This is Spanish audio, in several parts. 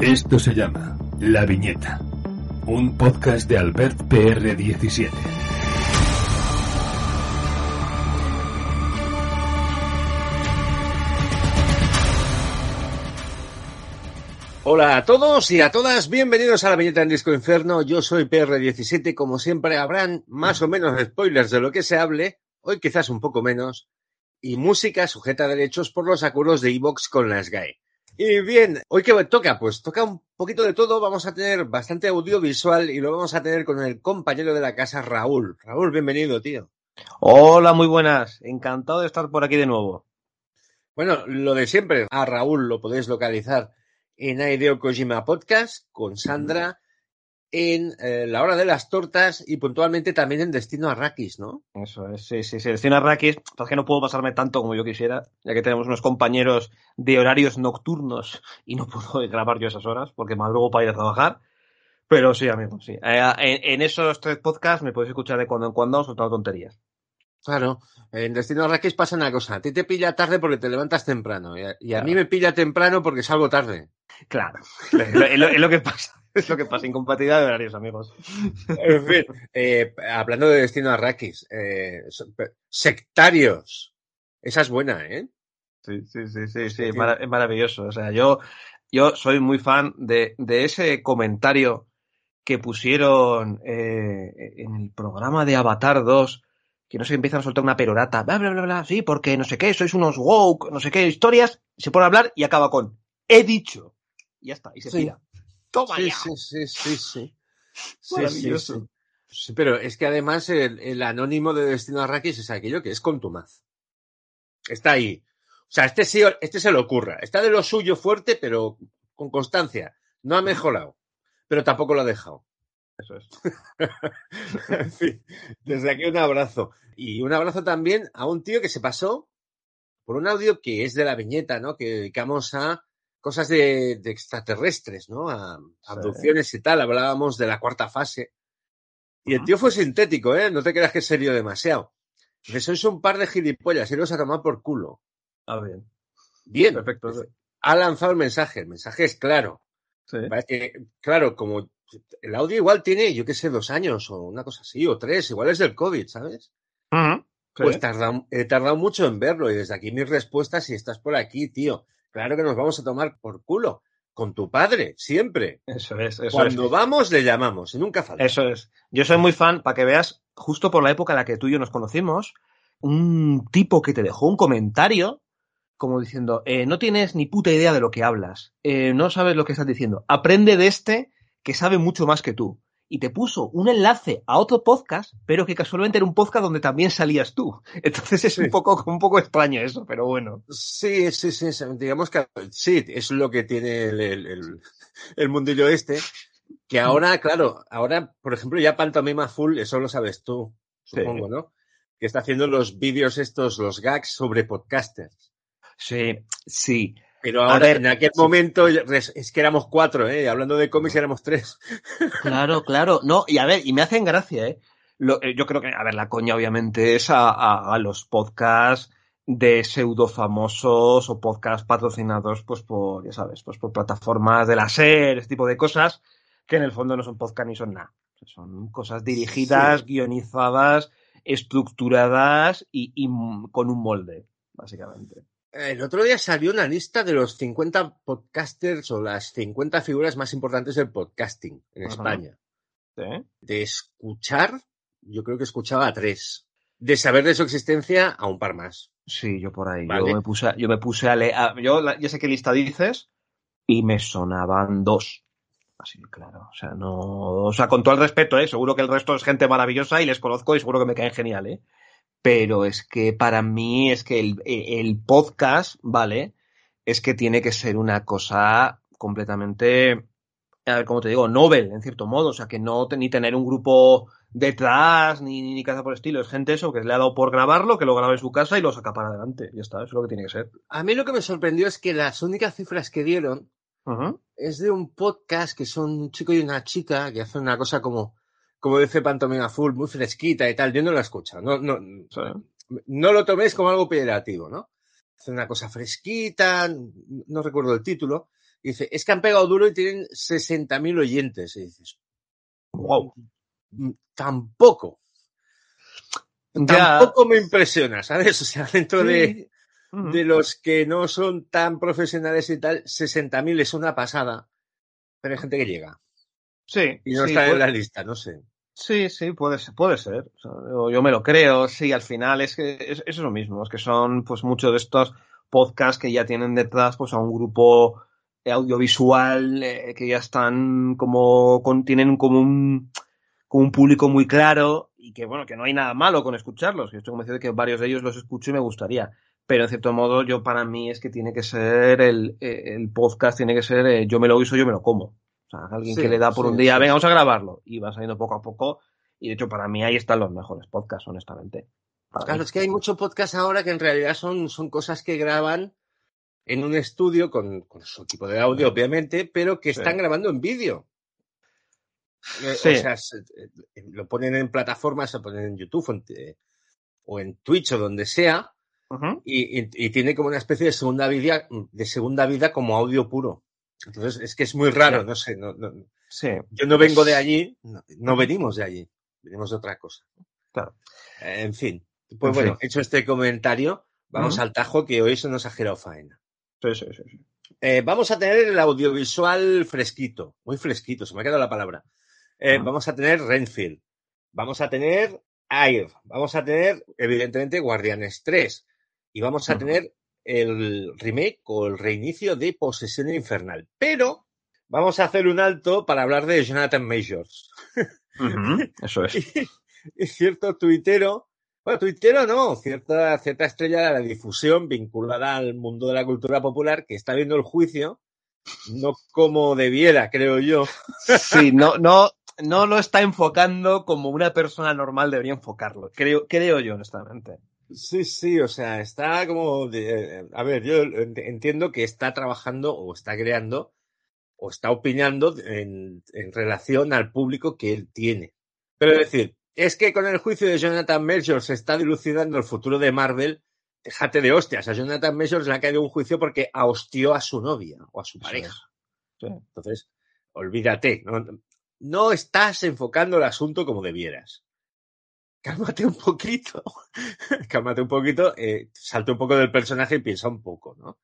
Esto se llama La Viñeta, un podcast de Albert PR17. Hola a todos y a todas, bienvenidos a la viñeta en Disco Inferno. Yo soy PR17, como siempre habrán más o menos spoilers de lo que se hable, hoy quizás un poco menos, y música sujeta a derechos por los acuerdos de Evox con la SGAE. Y bien, hoy que toca, pues toca un poquito de todo, vamos a tener bastante audiovisual y lo vamos a tener con el compañero de la casa, Raúl. Raúl, bienvenido, tío. Hola, muy buenas, encantado de estar por aquí de nuevo. Bueno, lo de siempre, a Raúl lo podéis localizar en Aideo Kojima Podcast con Sandra en eh, La Hora de las Tortas y puntualmente también en Destino Arrakis, ¿no? Eso es, sí, sí, sí. Destino Arrakis, es que no puedo pasarme tanto como yo quisiera, ya que tenemos unos compañeros de horarios nocturnos y no puedo grabar yo esas horas porque madrugo para ir a trabajar. Pero sí, amigos, sí. Eh, en, en, esos tres podcasts me podéis escuchar de cuando en cuando soltando tonterías. Claro, en Destino Arrakis pasa una cosa, a ti te pilla tarde porque te levantas temprano y a, y a claro. mí me pilla temprano porque salgo tarde. Claro, lo, es lo que pasa. Es lo que pasa, incompatibilidad de horarios, amigos. En fin, eh, hablando de Destino Arrakis, eh, sectarios. Esa es buena, ¿eh? Sí, sí, sí, sí, sí, es, mar es maravilloso. O sea, yo, yo soy muy fan de, de ese comentario que pusieron eh, en el programa de Avatar 2, que no sé, empiezan a soltar una perorata, bla, bla, bla, bla, sí, porque no sé qué, sois unos woke, no sé qué, historias, se pone a hablar y acaba con, he dicho. Y ya está, y se sí. tira. Toma sí, ya. sí, sí, sí, sí. Sí, sí, sí. sí, pero es que además el, el, anónimo de Destino Arrakis es aquello que es contumaz. Está ahí. O sea, este, sí, este se lo ocurra. Está de lo suyo fuerte, pero con constancia. No ha mejorado, pero tampoco lo ha dejado. Eso es. en fin, desde aquí un abrazo. Y un abrazo también a un tío que se pasó por un audio que es de la viñeta, ¿no? Que dedicamos a cosas de, de extraterrestres, ¿no? A, a sí. abducciones y tal. Hablábamos de la cuarta fase. Y el tío fue sintético, ¿eh? No te creas que es serio demasiado. Que sois un par de gilipollas, iros a tomar por culo. Ah, bien. Bien. Perfecto. Ha lanzado el mensaje. El mensaje es claro. Sí. Que, claro, como el audio igual tiene, yo qué sé, dos años o una cosa así, o tres, igual es del COVID, ¿sabes? Uh -huh. sí. Pues tarda, he tardado mucho en verlo y desde aquí mis respuestas, si estás por aquí, tío, claro que nos vamos a tomar por culo. Con tu padre, siempre. Eso es, eso Cuando es. vamos, le llamamos y nunca falta. Eso es. Yo soy muy fan, para que veas, justo por la época en la que tú y yo nos conocimos, un tipo que te dejó un comentario como diciendo, eh, no tienes ni puta idea de lo que hablas, eh, no sabes lo que estás diciendo, aprende de este que sabe mucho más que tú. Y te puso un enlace a otro podcast, pero que casualmente era un podcast donde también salías tú. Entonces es sí. un, poco, un poco extraño eso, pero bueno. Sí, sí, sí, digamos que sí, es lo que tiene el, el, el mundillo este, que ahora, claro, ahora, por ejemplo, ya Pantomima Full, eso lo sabes tú, supongo, sí. ¿no? Que está haciendo los vídeos estos, los gags sobre podcasters. Sí, sí. Pero ahora, ver, en aquel momento, es que éramos cuatro, ¿eh? Hablando de cómics éramos tres. Claro, claro. No, y a ver, y me hacen gracia, ¿eh? Lo, yo creo que, a ver, la coña obviamente es a, a, a los podcasts de pseudo famosos o podcasts patrocinados, pues por, ya sabes, pues por plataformas de la SER, ese tipo de cosas, que en el fondo no son podcast ni son nada. Son cosas dirigidas, sí. guionizadas, estructuradas y, y con un molde, básicamente. El otro día salió una lista de los 50 podcasters o las 50 figuras más importantes del podcasting en Ajá. España. ¿Sí? De escuchar, yo creo que escuchaba a tres. De saber de su existencia a un par más. Sí, yo por ahí. ¿Vale? Yo me puse, yo me puse a leer. Yo ya sé qué lista dices y me sonaban dos. Así, claro. O sea, no. O sea, con todo el respeto, ¿eh? Seguro que el resto es gente maravillosa y les conozco y seguro que me caen genial, ¿eh? Pero es que para mí es que el, el, podcast, ¿vale? Es que tiene que ser una cosa completamente, a ver, cómo te digo, novel, en cierto modo, o sea, que no ni tener un grupo detrás, ni, ni, ni cosa por el estilo, es gente eso, que le ha dado por grabarlo, que lo graba en su casa y lo saca para adelante, ya está, eso es lo que tiene que ser. A mí lo que me sorprendió es que las únicas cifras que dieron uh -huh. es de un podcast que son un chico y una chica que hacen una cosa como como dice Pantomima Full, muy fresquita y tal. Yo no la escucho. No, no, sí. no lo toméis como algo peyorativo, ¿no? Hace una cosa fresquita, no recuerdo el título. dice, es que han pegado duro y tienen 60.000 oyentes. Y dices, wow, mm, tampoco. Tampoco me impresiona, ¿sabes? O sea, dentro de, de los que no son tan profesionales y tal, 60.000 es una pasada, pero hay gente que llega. Sí. Y no está en la lista, no sé. Sí, sí, puede ser, puede ser. yo, me lo creo, sí, al final es que es, es, lo mismo, es que son pues muchos de estos podcasts que ya tienen detrás pues a un grupo audiovisual eh, que ya están como con, tienen como un, como un público muy claro y que bueno, que no hay nada malo con escucharlos. Yo estoy convencido de que varios de ellos los escucho y me gustaría. Pero en cierto modo, yo para mí es que tiene que ser el, el podcast, tiene que ser eh, yo me lo uso, yo me lo como. O sea, alguien que le da por un día, venga, vamos a grabarlo. Y va saliendo poco a poco. Y de hecho, para mí ahí están los mejores podcasts, honestamente. claro, es que hay muchos podcasts ahora que en realidad son, son cosas que graban en un estudio con, con su equipo de audio, obviamente, pero que están grabando en vídeo. Eh, o sea, eh, lo ponen en plataformas, se ponen en YouTube o en, Twitch o donde sea, y, y, y, tiene como una especie de segunda vida, de segunda vida como audio puro. Entonces, es que es muy raro, no sé. No, no, sí. Yo no vengo de allí, no, venimos de allí, venimos de otra cosa. Claro. Eh, en fin, pues bueno, hecho este comentario, vamos al tajo que hoy se nos ha girado faena. Sí, sí, sí. Eh, vamos a tener el audiovisual fresquito, muy fresquito, se me ha quedado la palabra. Eh, vamos a tener Renfield, vamos a tener Air, vamos a tener, evidentemente, Guardianes 3 y vamos a tener el remake o el reinicio de Posesión Infernal. Pero vamos a hacer un alto para hablar de Jonathan Majors. eso es. y, cierto tuitero, bueno, tuitero no, cierta, cierta estrella de la difusión vinculada al mundo de la cultura popular que está viendo el juicio, no como debiera, creo yo. sí, no, no, no lo está enfocando como una persona normal debería enfocarlo, creo, creo yo, honestamente. Sí, sí, o sea, está como... De, a ver, yo entiendo que está trabajando o está creando o está opinando en, en relación al público que él tiene. Pero es decir, es que con el juicio de Jonathan Majors se está dilucidando el futuro de Marvel. Déjate de hostias. A Jonathan Majors le ha caído un juicio porque hostió a su novia o a su pareja. Entonces, olvídate. No, no estás enfocando el asunto como debieras cálmate un poquito, cálmate un poquito, eh, salte un poco del personaje y piensa un poco, ¿no?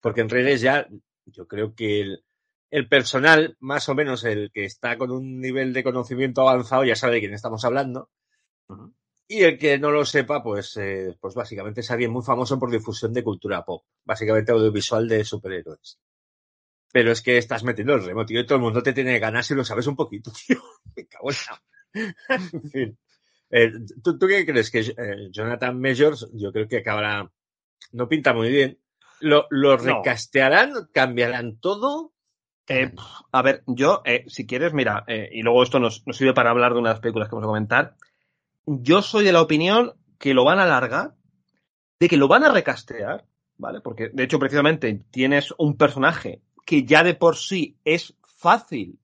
Porque en redes ya, yo creo que el, el, personal, más o menos el que está con un nivel de conocimiento avanzado, ya sabe de quién estamos hablando. Y el que no lo sepa, pues, eh, pues básicamente es alguien muy famoso por difusión de cultura pop, básicamente audiovisual de superhéroes. Pero es que estás metiendo el remo, tío, y todo el mundo te tiene ganas y lo sabes un poquito, tío. Me cago en la... en fin. Eh, ¿tú, ¿tú, qué crees? Que eh, Jonathan Majors, yo creo que acabará. No pinta muy bien. ¿Lo, lo recastearán? No. ¿Cambiarán todo? Eh, a ver, yo, eh, si quieres, mira, y luego esto nos, nos, sirve para hablar de unas películas que vamos a comentar. Yo soy de la opinión que lo van a alargar, de que lo van a recastear, ¿vale? Porque, de hecho, precisamente tienes un personaje que ya de por sí es fácil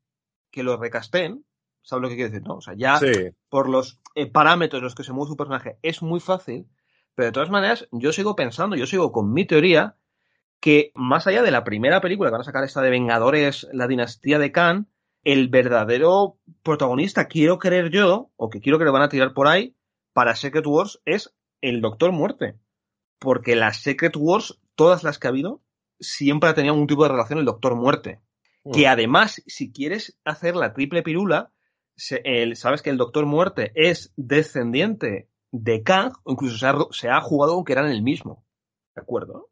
que lo recasteen, ¿Sabes lo que quiero decir? No, o sea, ya sí. por los eh, parámetros en los que se mueve su personaje es muy fácil, pero de todas maneras, yo sigo pensando, yo sigo con mi teoría, que más allá de la primera película que van a sacar esta de Vengadores, la dinastía de Khan, el verdadero protagonista, quiero creer yo, o que quiero que le van a tirar por ahí, para Secret Wars, es el Doctor Muerte. Porque las Secret Wars, todas las que ha habido, siempre ha tenido un tipo de relación el Doctor Muerte. Mm. Que además, si quieres hacer la triple pirula, se, el, sabes que el Doctor Muerte es descendiente de Kang, o incluso se ha, se ha jugado aunque eran el mismo. ¿De acuerdo?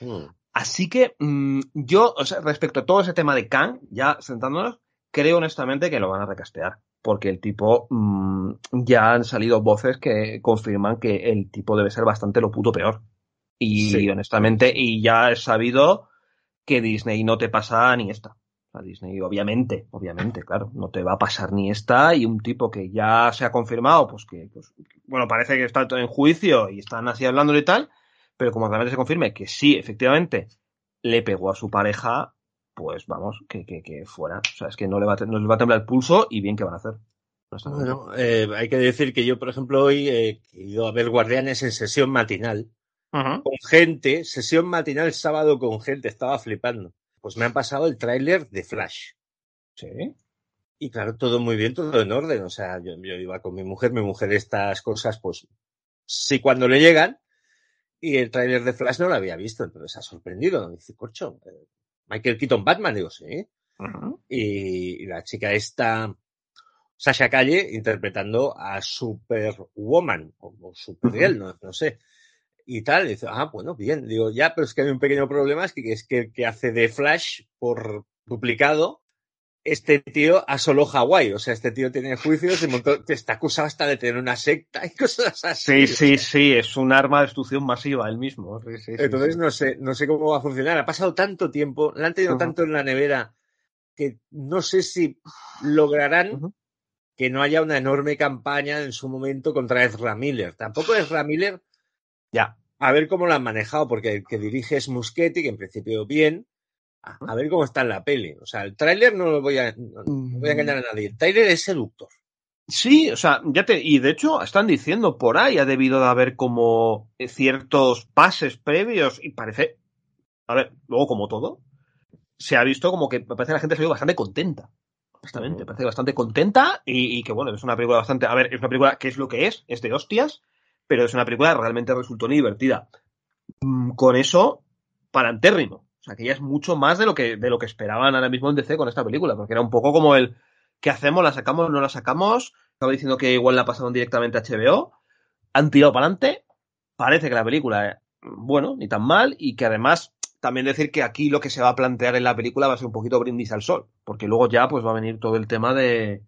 Mm. Así que mmm, yo, o sea, respecto a todo ese tema de Kang, ya sentándonos, creo honestamente que lo van a recastear. Porque el tipo, mmm, ya han salido voces que confirman que el tipo debe ser bastante lo puto peor. Y sí. honestamente, y ya he sabido que Disney no te pasa ni esta a Disney, obviamente, obviamente, claro, no te va a pasar ni esta y un tipo que ya se ha confirmado, pues que, pues, bueno, parece que está en juicio y están así hablando y tal, pero como realmente se confirme que sí, efectivamente, le pegó a su pareja, pues vamos, que, que, que fuera. O sea, es que no le va a, no les va a temblar el pulso y bien que van a hacer. No bueno, eh, hay que decir que yo, por ejemplo, hoy he ido a ver Guardianes en sesión matinal. Uh -huh. Con gente, sesión matinal sábado con gente, estaba flipando. Pues me han pasado el tráiler de Flash. Sí. Y claro, todo muy bien, todo en orden. O sea, yo, yo iba con mi mujer, mi mujer estas cosas, pues sí cuando le llegan. Y el tráiler de Flash no lo había visto, entonces ha sorprendido. Dice, corcho, eh, Michael Keaton Batman, digo, sí. Uh -huh. Y, y la chica esta, Sasha Calle, interpretando a Superwoman, o, o Supergirl, no, no sé y tal. Y dice, ah, bueno, bien. Digo, ya, pero es que hay un pequeño problema, es que, es que, que hace de Flash por duplicado. Este tío asoló Hawái, o sea, este tío tiene juicios y montó, está acusado hasta de tener una secta y cosas así. Sí, sí, sí, es un arma de destrucción masiva él mismo. Sí, sí, Entonces sí, no sé, no sé cómo va a funcionar. Ha pasado tanto tiempo, la han tenido uh -huh. tanto en la nevera que no sé si lograrán uh -huh. que no haya una enorme campaña en su momento contra Ezra Miller. Tampoco Ezra Miller ya. A ver cómo lo han manejado, porque el que dirige es Muschetti, que en principio bien. A, a ver cómo está en la peli. O sea, el tráiler no lo voy a, no, no voy a engañar a nadie. El tráiler es seductor. Sí, o sea, ya te, y de hecho están diciendo por ahí ha debido de haber como ciertos pases previos y parece, a ver, luego como todo, se ha visto como que me parece que la gente se ha ido bastante contenta. Uh -huh. parece bastante contenta y, y, que bueno, es una película bastante, a ver, es una película que es lo que es, es de hostias, pero es una película que realmente resultó divertida. Mm, con eso, parantérrimo. O sea, que ya es mucho más de lo que, de lo que esperaban ahora mismo en DC con esta película, porque era un poco como el ¿qué hacemos? ¿La sacamos? ¿No la sacamos? Estaba diciendo que igual la pasaron directamente a HBO. Han tirado para adelante. Parece que la película, bueno, ni tan mal, y que además también decir que aquí lo que se va a plantear en la película va a ser un poquito brindis al sol, porque luego ya pues va a venir todo el tema de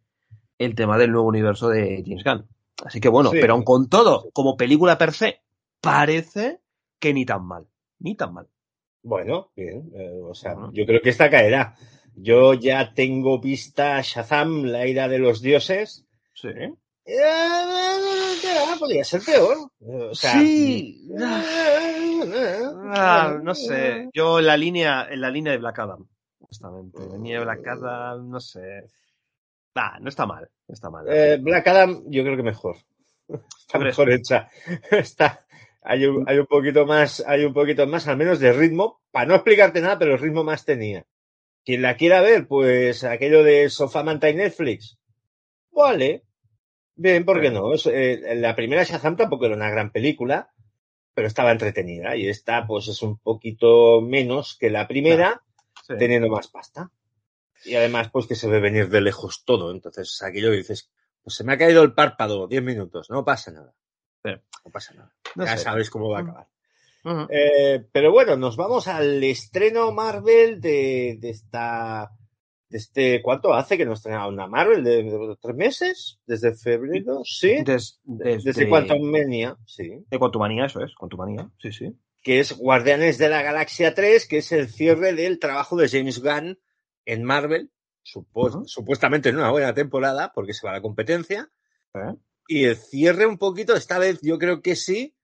el tema del nuevo universo de James Gunn. Así que bueno, sí. pero aun con todo, como película per se, parece que ni tan mal. Ni tan mal. Bueno, bien. Eh, o sea, yo creo que esta caerá. Yo ya tengo vista Shazam, la ira de los dioses. Sí. Eh, podría ser peor. O sea, sí. Ah, no sé. Yo en la línea, en la línea de Black Adam, honestamente. La línea de Black Adam, no sé. Nah, no está mal. No está mal. Eh, Black Adam, yo creo que mejor. Está mejor hecha. Está, hay un, hay un poquito más, hay un poquito más, al menos de ritmo, para no explicarte nada, pero el ritmo más tenía. Quien la quiera ver, pues aquello de Sofá Manta y Netflix. Vale. Bien, ¿por qué no? Eh, la primera Shazam tampoco era una gran película, pero estaba entretenida. Y esta, pues, es un poquito menos que la primera, sí. teniendo más pasta. Y además, pues, que se ve venir de lejos todo. Entonces, aquello que dices, pues se me ha caído el párpado, 10 minutos, no pasa nada. Sí. No pasa nada. No ya sé. sabéis cómo va a acabar. Uh -huh. eh, pero bueno, nos vamos al estreno Marvel de, de esta. De este, ¿Cuánto hace que nos estrenaba una Marvel? ¿De, de, tres meses? ¿Desde febrero? Sí. Des, des, desde de... Quantumania, sí. De Quantumania, eso es, Quantumania, sí, sí. Que es Guardianes de la Galaxia 3, que es el cierre del trabajo de James Gunn en Marvel, uh -huh. supuestamente en una buena temporada, porque se va a la competencia. ¿Eh? Y el cierre un poquito, esta vez yo creo que sí,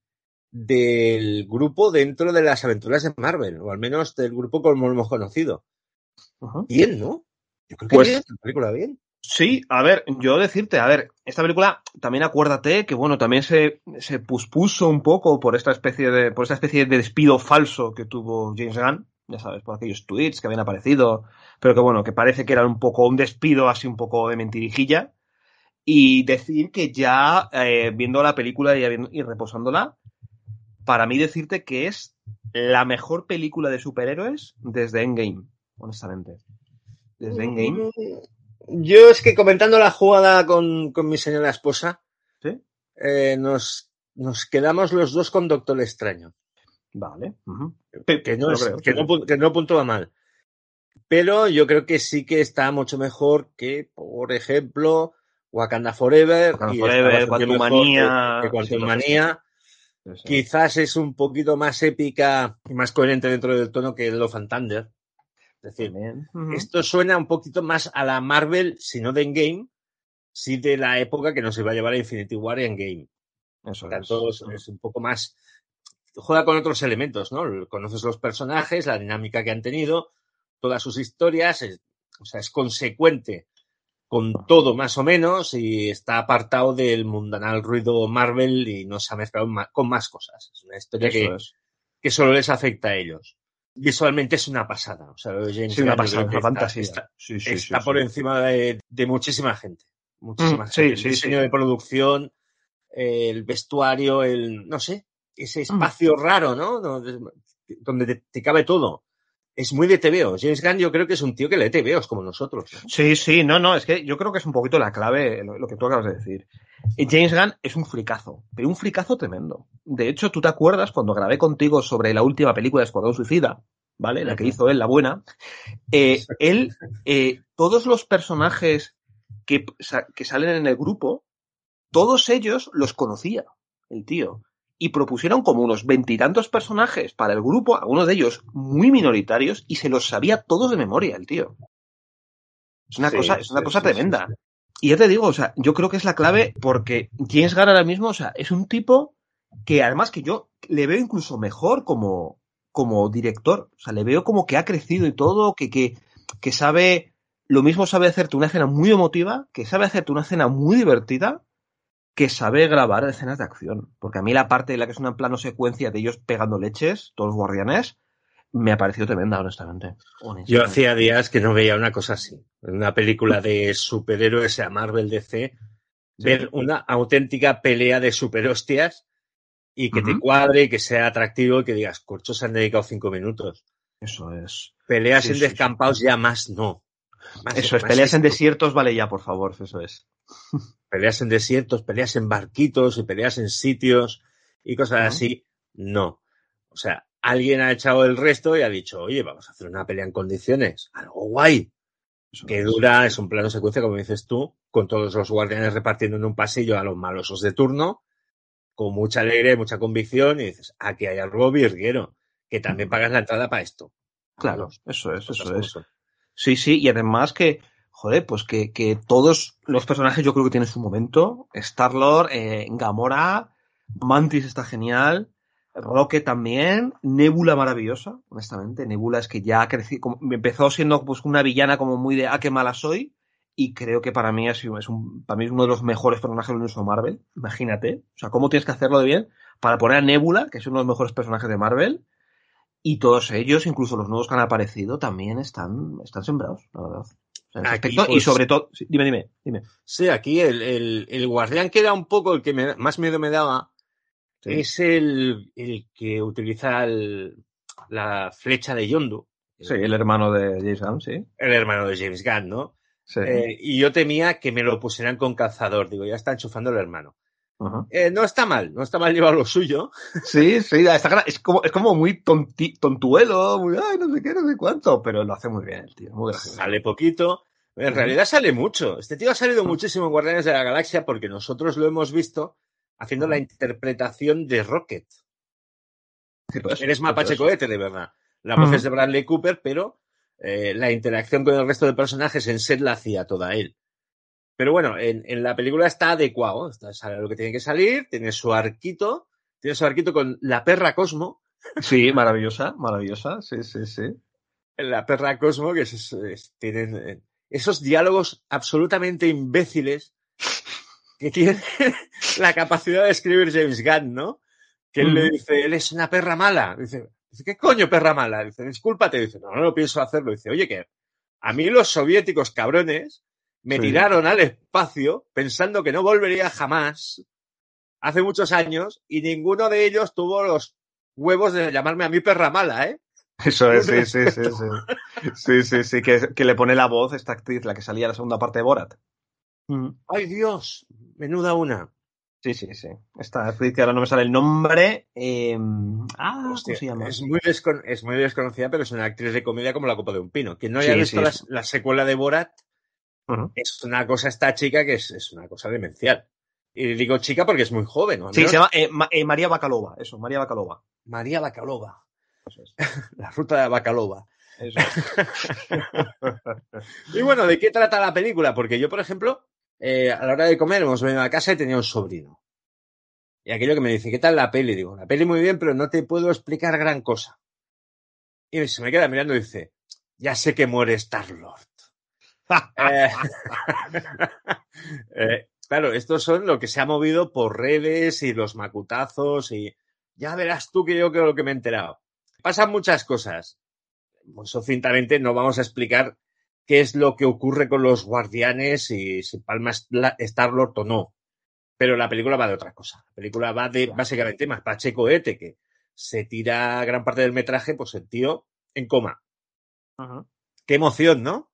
del grupo dentro de las aventuras de Marvel, o al menos del grupo como lo hemos conocido. Uh -huh. Bien, ¿no? Yo creo que pues, bien, la película bien. Sí, a ver, yo decirte, a ver, esta película también acuérdate que bueno, también se, se puspuso un poco por esta especie de, por esta especie de despido falso que tuvo James Gunn, ya sabes, por aquellos tweets que habían aparecido, pero que bueno, que parece que era un poco un despido así un poco de mentirijilla. Y decir que ya eh, viendo la película y, y reposándola, para mí decirte que es la mejor película de superhéroes desde Endgame, honestamente. Desde Endgame. Yo es que comentando la jugada con, con mi señora esposa, ¿Sí? eh, nos, nos quedamos los dos con Doctor Extraño. Vale. Uh -huh. que, no creo, que, sí. no, que no puntúa mal. Pero yo creo que sí que está mucho mejor que, por ejemplo, Wakanda Forever, Wakanda y Forever Quantumania, que, que Quantumania. Sí, sí. Quizás es un poquito más épica y más coherente dentro del tono que Love and Thunder. Es decir, -huh. esto suena un poquito más a la Marvel, si no de Endgame, sí de la época que nos iba a llevar a Infinity War y Endgame. Eso Tanto es. es un poco más. Juega con otros elementos, ¿no? Conoces los personajes, la dinámica que han tenido, todas sus historias, es, o sea, es consecuente con todo más o menos y está apartado del mundanal ruido Marvel y no se ha mezclado con más cosas. Es una historia que, es. que, solo les afecta a ellos. visualmente es una pasada. O sea, Sí, una pasada, una está- fantasía. Está, Sí, sí, está por encima de, de muchísima gente. Muchísima Mm, gente. sí, el diseño de producción, el vestuario, el no sé. Ese espacio raro, ¿no? Donde, donde te, te cabe todo. Es muy de TVO. James Gunn yo creo que es un tío que lee TVOs como nosotros. ¿no? Sí, sí, no, no, es que yo creo que es un poquito la clave lo, lo que tú acabas de decir. Eh, James Gunn es un fricazo, pero un fricazo tremendo. De hecho, tú te acuerdas cuando grabé contigo sobre la última película de Escuadrón Suicida, ¿vale? La que hizo él, la buena. Eh, él, eh, todos los personajes que, que salen en el grupo, todos ellos los conocía, el tío. Y propusieron como unos veintitantos personajes para el grupo, algunos de ellos muy minoritarios, y se los sabía todos de memoria, el tío. Es una Sí, cosa, es una sí, cosa sí, tremenda. Y ya te digo, o sea, yo creo que es la clave porque James Gunn ahora mismo, o sea, es un tipo que además que yo le veo incluso mejor como, como director. O sea, le veo como que ha crecido y todo, que, que, que sabe, lo mismo sabe hacerte una escena muy emotiva, que sabe hacerte una escena muy divertida, que sabe grabar escenas de acción. Porque a mí la parte de la que es una plano secuencia de ellos pegando leches, todos los guardianes, me ha parecido tremenda, honestamente. Yo hacía días que no veía una cosa así. Una película de superhéroes a Marvel DC, ver una auténtica pelea de superhostias y que te cuadre y que sea atractivo y que digas, corcho, se han dedicado cinco minutos. Eso es. Peleas Sí, en sí. descampados ya más no. Más- Eso es, peleas en desiertos, vale ya, por favor, eso es. Peleas en desiertos, peleas en barquitos y peleas en sitios y cosas así. No. O sea, alguien ha echado el resto y ha dicho, oye, vamos a hacer una pelea en condiciones. Algo guay. Eso que es. dura, es un plano secuencia, como dices tú, con todos los guardianes repartiendo en un pasillo a los malosos de turno, con mucha alegría y mucha convicción, y dices, aquí hay algo virguero, que también pagas la entrada para esto. Claro, eso es, Cosas eso es. son. Sí, sí, y además que, joder, pues que, que todos los personajes yo creo que tienen su momento. Star-Lord, eh, Gamora, Mantis está genial, Rocket también, Nebula maravillosa, honestamente. Nebula es que ya ha crecido, como- empezó siendo pues una villana como muy de, ah, qué mala soy, y creo que para mí es, es un, para mí es uno de los mejores personajes del universo Marvel. Imagínate. O sea, cómo tienes que hacerlo de bien para poner a Nebula, que es uno de los mejores personajes de Marvel, y todos ellos, incluso los nuevos que han aparecido, también están, están sembrados, la verdad. O sea, Aquí, y pues- sobre todo, sí, dime, dime, dime. Sí, aquí el, el, el guardián que era un poco el que me- más miedo me daba, Sí. es el, el que utiliza el- la flecha de Yondu, Sí, el hermano de James Gunn, sí. el hermano de James Gunn, ¿no? Sí. Eh, y yo temía que me lo pusieran con calzador, digo, ya está enchufando el hermano. Eh, no está mal, no está mal llevar lo suyo, Sí, sí, está es como, es como muy tonti- tontuelo, muy, ay, no sé qué, no sé cuánto, pero lo hace muy bien el tío, muy gracioso. sale poquito. En realidad sale mucho. Este tío ha salido muchísimo en Guardianes de la Galaxia porque nosotros lo hemos visto haciendo la interpretación de Rocket. Cierto es, Eres mapache es. cohete, de verdad. La voz es de Bradley Cooper, pero eh, la interacción con el resto de personajes en set la hacía toda él. Pero bueno, en, en la película está adecuado. Está, sale lo que tiene que salir, tiene su arquito, tiene su arquito con la perra Cosmo, Sí, maravillosa, maravillosa, sí, sí, sí. la perra Cosmo, que es- es- tienen esos diálogos absolutamente imbéciles que tiene la capacidad de escribir James Gunn, ¿no? Que él le dice, él es una perra mala. Dice, ¿qué coño perra mala? Dice, discúlpate. Dice, no, no, no pienso hacerlo. Dice, oye, que a mí los soviéticos cabrones me Sí. tiraron al espacio pensando que no volvería jamás hace muchos años y ninguno de ellos tuvo los huevos de llamarme a mí perra mala, ¿eh? Eso es, sí, sí, sí, sí. Sí, sí, sí, que, que le pone la voz esta actriz, la que salía en la segunda parte de Borat. Mm. ¡Ay, Dios! Menuda una. Sí, sí, sí. Esta actriz que ahora no me sale el nombre. eh, Ah, Hostia, ¿cómo se llama? es, muy descon- es muy desconocida, pero es una actriz de comedia como la copa de un pino. Quien no haya Sí, visto sí, la, es- la secuela de Borat, Es una cosa esta chica que es, es una cosa demencial. Y digo chica porque es muy joven, ¿no? Sí, se llama eh, Ma- eh, María Bacalova, eso, María Bacalova. María Bacalova. Eso es. La ruta de Bacalova. Eso es. Y bueno, ¿de qué trata la película? Porque yo, por ejemplo, eh, a la hora de comer hemos venido a casa y tenía un sobrino. Y aquello que me dice, ¿qué tal la peli? Digo, la peli muy bien, pero no te puedo explicar gran cosa. Y se me queda mirando y dice, ya sé que muere Star-Lord. Eh, eh, claro, estos son lo que se ha movido por redes y los macutazos y ya verás tú que yo creo que me he enterado. Pasan muchas cosas. sucintamente no vamos a explicar qué es lo que ocurre con los guardianes y si Palma Star-Lord o no. Pero la película va de otra cosa. La película va de básicamente más Pacheco Ete, que se tira gran parte del metraje, pues el tío en coma. Qué emoción, ¿no?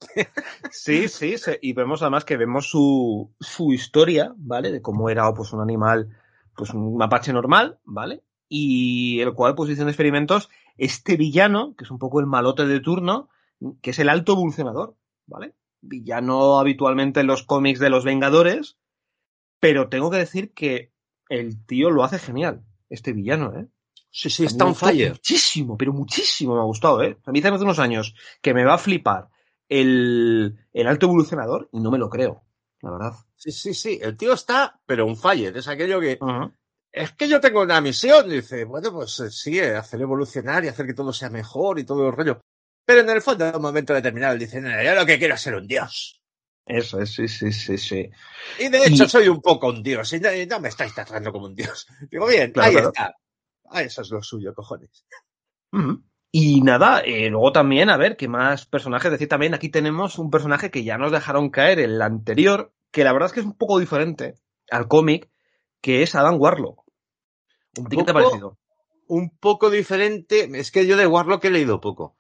sí, sí, y vemos además que vemos su, su historia, ¿vale? De cómo era pues un animal, pues un mapache normal, ¿vale? Y el cual pues experimentos este villano, que es un poco el malote de turno, que es el alto evolucionador, ¿vale? Villano habitualmente en los cómics de los Vengadores, pero tengo que decir que el tío lo hace genial, este villano, ¿eh? Sí, sí, está un fire. Muchísimo, pero muchísimo me ha gustado, ¿eh? A mí hace unos años que me va a flipar el, el alto evolucionador y no me lo creo, la verdad. Sí, sí, sí. El tío está, pero un fire. Es aquello que. Es que yo tengo una misión. Dice, bueno, pues eh, sí, eh, hacer evolucionar y hacer que todo sea mejor y todo el rollo. Pero en el fondo, en un momento determinado, dice, no, yo lo que quiero es ser un dios. Eso es, sí, sí, sí, sí. Y de hecho soy un poco un dios. Y no, me estáis tratando como un dios. Digo, bien, ahí está. Ah, eso es lo suyo, cojones. Y nada, eh, luego también, a ver, ¿qué más personajes? Es decir, también aquí tenemos un personaje que ya nos dejaron caer en el anterior, que la verdad es que es un poco diferente al cómic, que es Adam Warlock. Un ¿Qué te ha parecido? Un poco diferente, es que yo de Warlock he leído poco.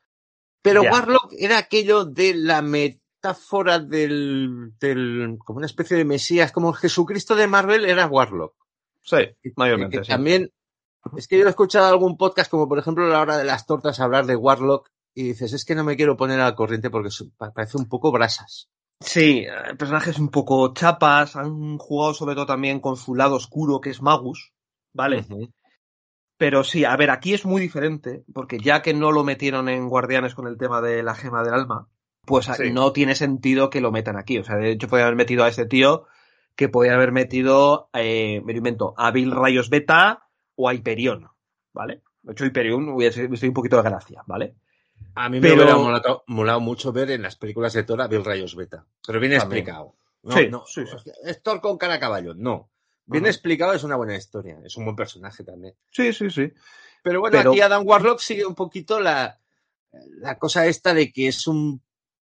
Pero Warlock era aquello de la metáfora del, del, como una especie de Mesías, como Jesucristo de Marvel era Warlock. Sí, mayormente. También es que yo he escuchado algún podcast, como por ejemplo la hora de las tortas, hablar de Warlock y dices, es que no me quiero poner al corriente porque parece un poco brasas. Sí, el personaje es un poco chapas, han jugado sobre todo también con su lado oscuro, que es Magus, ¿vale? Pero sí, a ver, aquí es muy diferente, porque ya que no lo metieron en Guardianes con el tema de la gema del alma, pues no tiene sentido que lo metan aquí. O sea, de hecho, podría haber metido a este tío, que podría haber metido, eh, me invento, a Bill Rayos Beta, o a Hyperion, ¿vale? De hecho, Hyperion estoy un poquito de gracia, ¿vale? A mí me hubiera molado, mucho ver en las películas de Thor a Bill Rayos Beta, pero bien explicado. No, sí, no, sí, Es Thor con cara a caballo, no. Bien explicado es una buena historia, es un buen personaje también. Sí, sí, sí. Pero bueno, aquí Adam Warlock sigue un poquito la, la cosa esta de que es un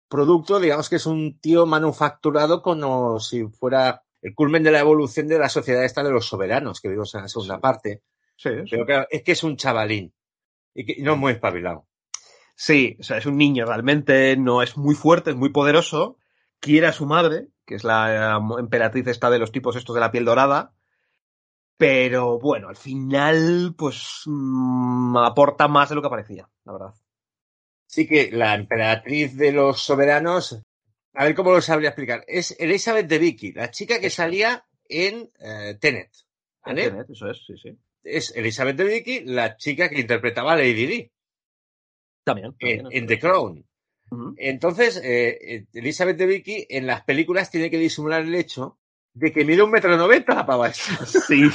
producto, digamos que es un tío manufacturado como si fuera el culmen de la evolución de la sociedad esta de los soberanos, que vimos en la segunda parte. Sí, Pero claro, es que es un chavalín y que no es muy espabilado. Sí, o sea, es un niño realmente, no es muy fuerte, es muy poderoso, quiere a su madre, que es la emperatriz esta de los tipos estos de la piel dorada, pero bueno, al final, pues mm, aporta más de lo que parecía, la verdad. Sí que la emperatriz de los soberanos, a ver cómo lo sabría explicar, es Elizabeth de Vicky, la chica que salía en eh, Tenet. ¿vale? En Tenet, eso es, sí, sí es Elizabeth de Vicky, la chica que interpretaba a Lady Di. También. en, The Crown. Entonces, eh, Elizabeth de Vicky en las películas tiene que disimular el hecho de que mide un metro noventa la pava Sí,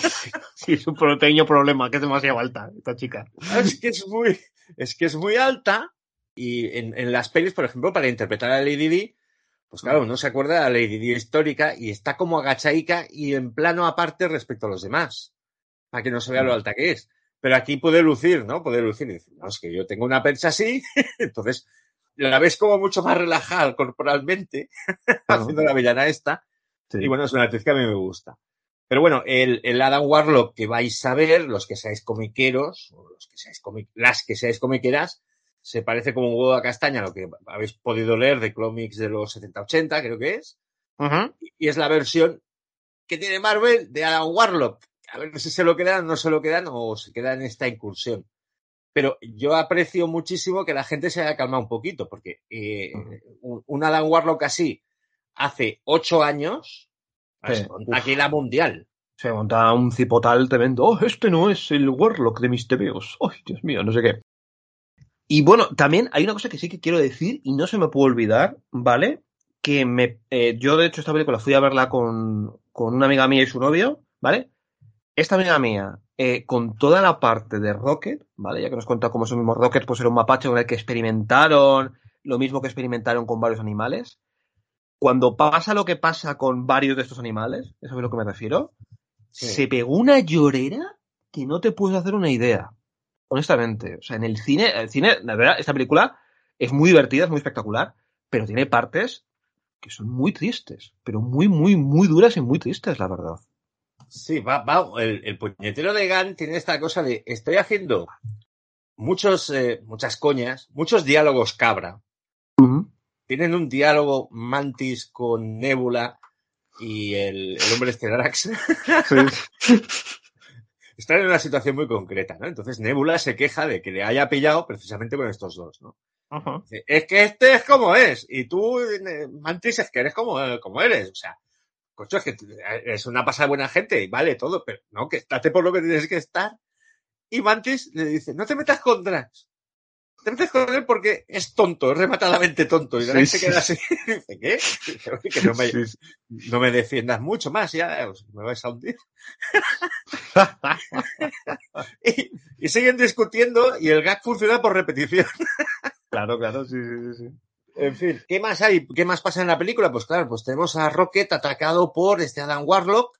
sí, es un pequeño problema, que es demasiado alta esta chica. Es que es muy, es que es muy alta y en, las pelis, por ejemplo, para interpretar a Lady Di, pues claro, uno se acuerda de la Lady Di histórica y está como agachaica y en plano aparte respecto a los demás para que no se vea lo alta que es. Pero aquí puede lucir, ¿no? Puede lucir. Y decir, no, es que yo tengo una percha así, entonces la ves como mucho más relajada corporalmente, haciendo la villana esta. Y bueno, es una actriz que a mí me gusta. Pero bueno, el, el, Adam Warlock que vais a ver, los que seáis comiqueros, o los que seáis las que seáis comiqueras, se parece como un huevo a castaña lo que habéis podido leer de cómics de los 70-80, creo que es. y, es la versión que tiene Marvel de Adam Warlock, a ver si se lo quedan, no se lo quedan o se queda en esta incursión. Pero yo aprecio muchísimo que la gente se haya calmado un poquito, porque eh, un, Adam Warlock así hace ocho años, aquí la mundial. Se monta un cipotal tremendo. Oh, este no es el Warlock de mis tebeos. Ay, Dios mío, no sé qué. Y bueno, también hay una cosa que sí que quiero decir y no se me puede olvidar, ¿vale? Que me, eh, yo de hecho esta película fui a verla con, con una amiga mía y su novio, ¿vale? Esta amiga mía, eh, con toda la parte de Rocket, ¿vale? Ya que nos cuenta cómo es el mismo Rocket, pues era un mapache con el que experimentaron, lo mismo que experimentaron con varios animales. Cuando pasa lo que pasa con varios de estos animales, eso es a lo que me refiero, se pegó una llorera que no te puedes hacer una idea. Honestamente. O sea, en el cine, el cine, la verdad, esta película es muy divertida, es muy espectacular, pero tiene partes que son muy tristes, pero muy, muy, muy duras y muy tristes, la verdad. Sí, va, va, el, el puñetero de Gunn tiene esta cosa de estoy haciendo muchos, eh, muchas coñas, muchos diálogos cabra. Tienen un diálogo Mantis con Nebula y el, el hombre Estelax. Sí. Están en una situación muy concreta, ¿no? Entonces Nebula se queja de que le haya pillado precisamente con estos dos, ¿no? Uh -huh. Es que este es como es, y tú, eh, Mantis, es que eres como, como eres. O sea, cocho, es que es una pasada buena gente y vale todo, pero no, que estate por lo que tienes que estar. Y Mantis le dice, no te metas con Drax. Te metes con él porque es tonto, es rematadamente tonto. Y Drax sí, se queda así. Dice, ¿qué? Que no me, sí. no me, defiendas mucho más, ya me vais a hundir. y, y, siguen discutiendo y el gag funciona por repetición. claro, claro, sí, sí, sí. En fin, ¿qué más hay? ¿Qué más pasa en la película? Pues claro, pues tenemos a Rocket atacado por este Adam Warlock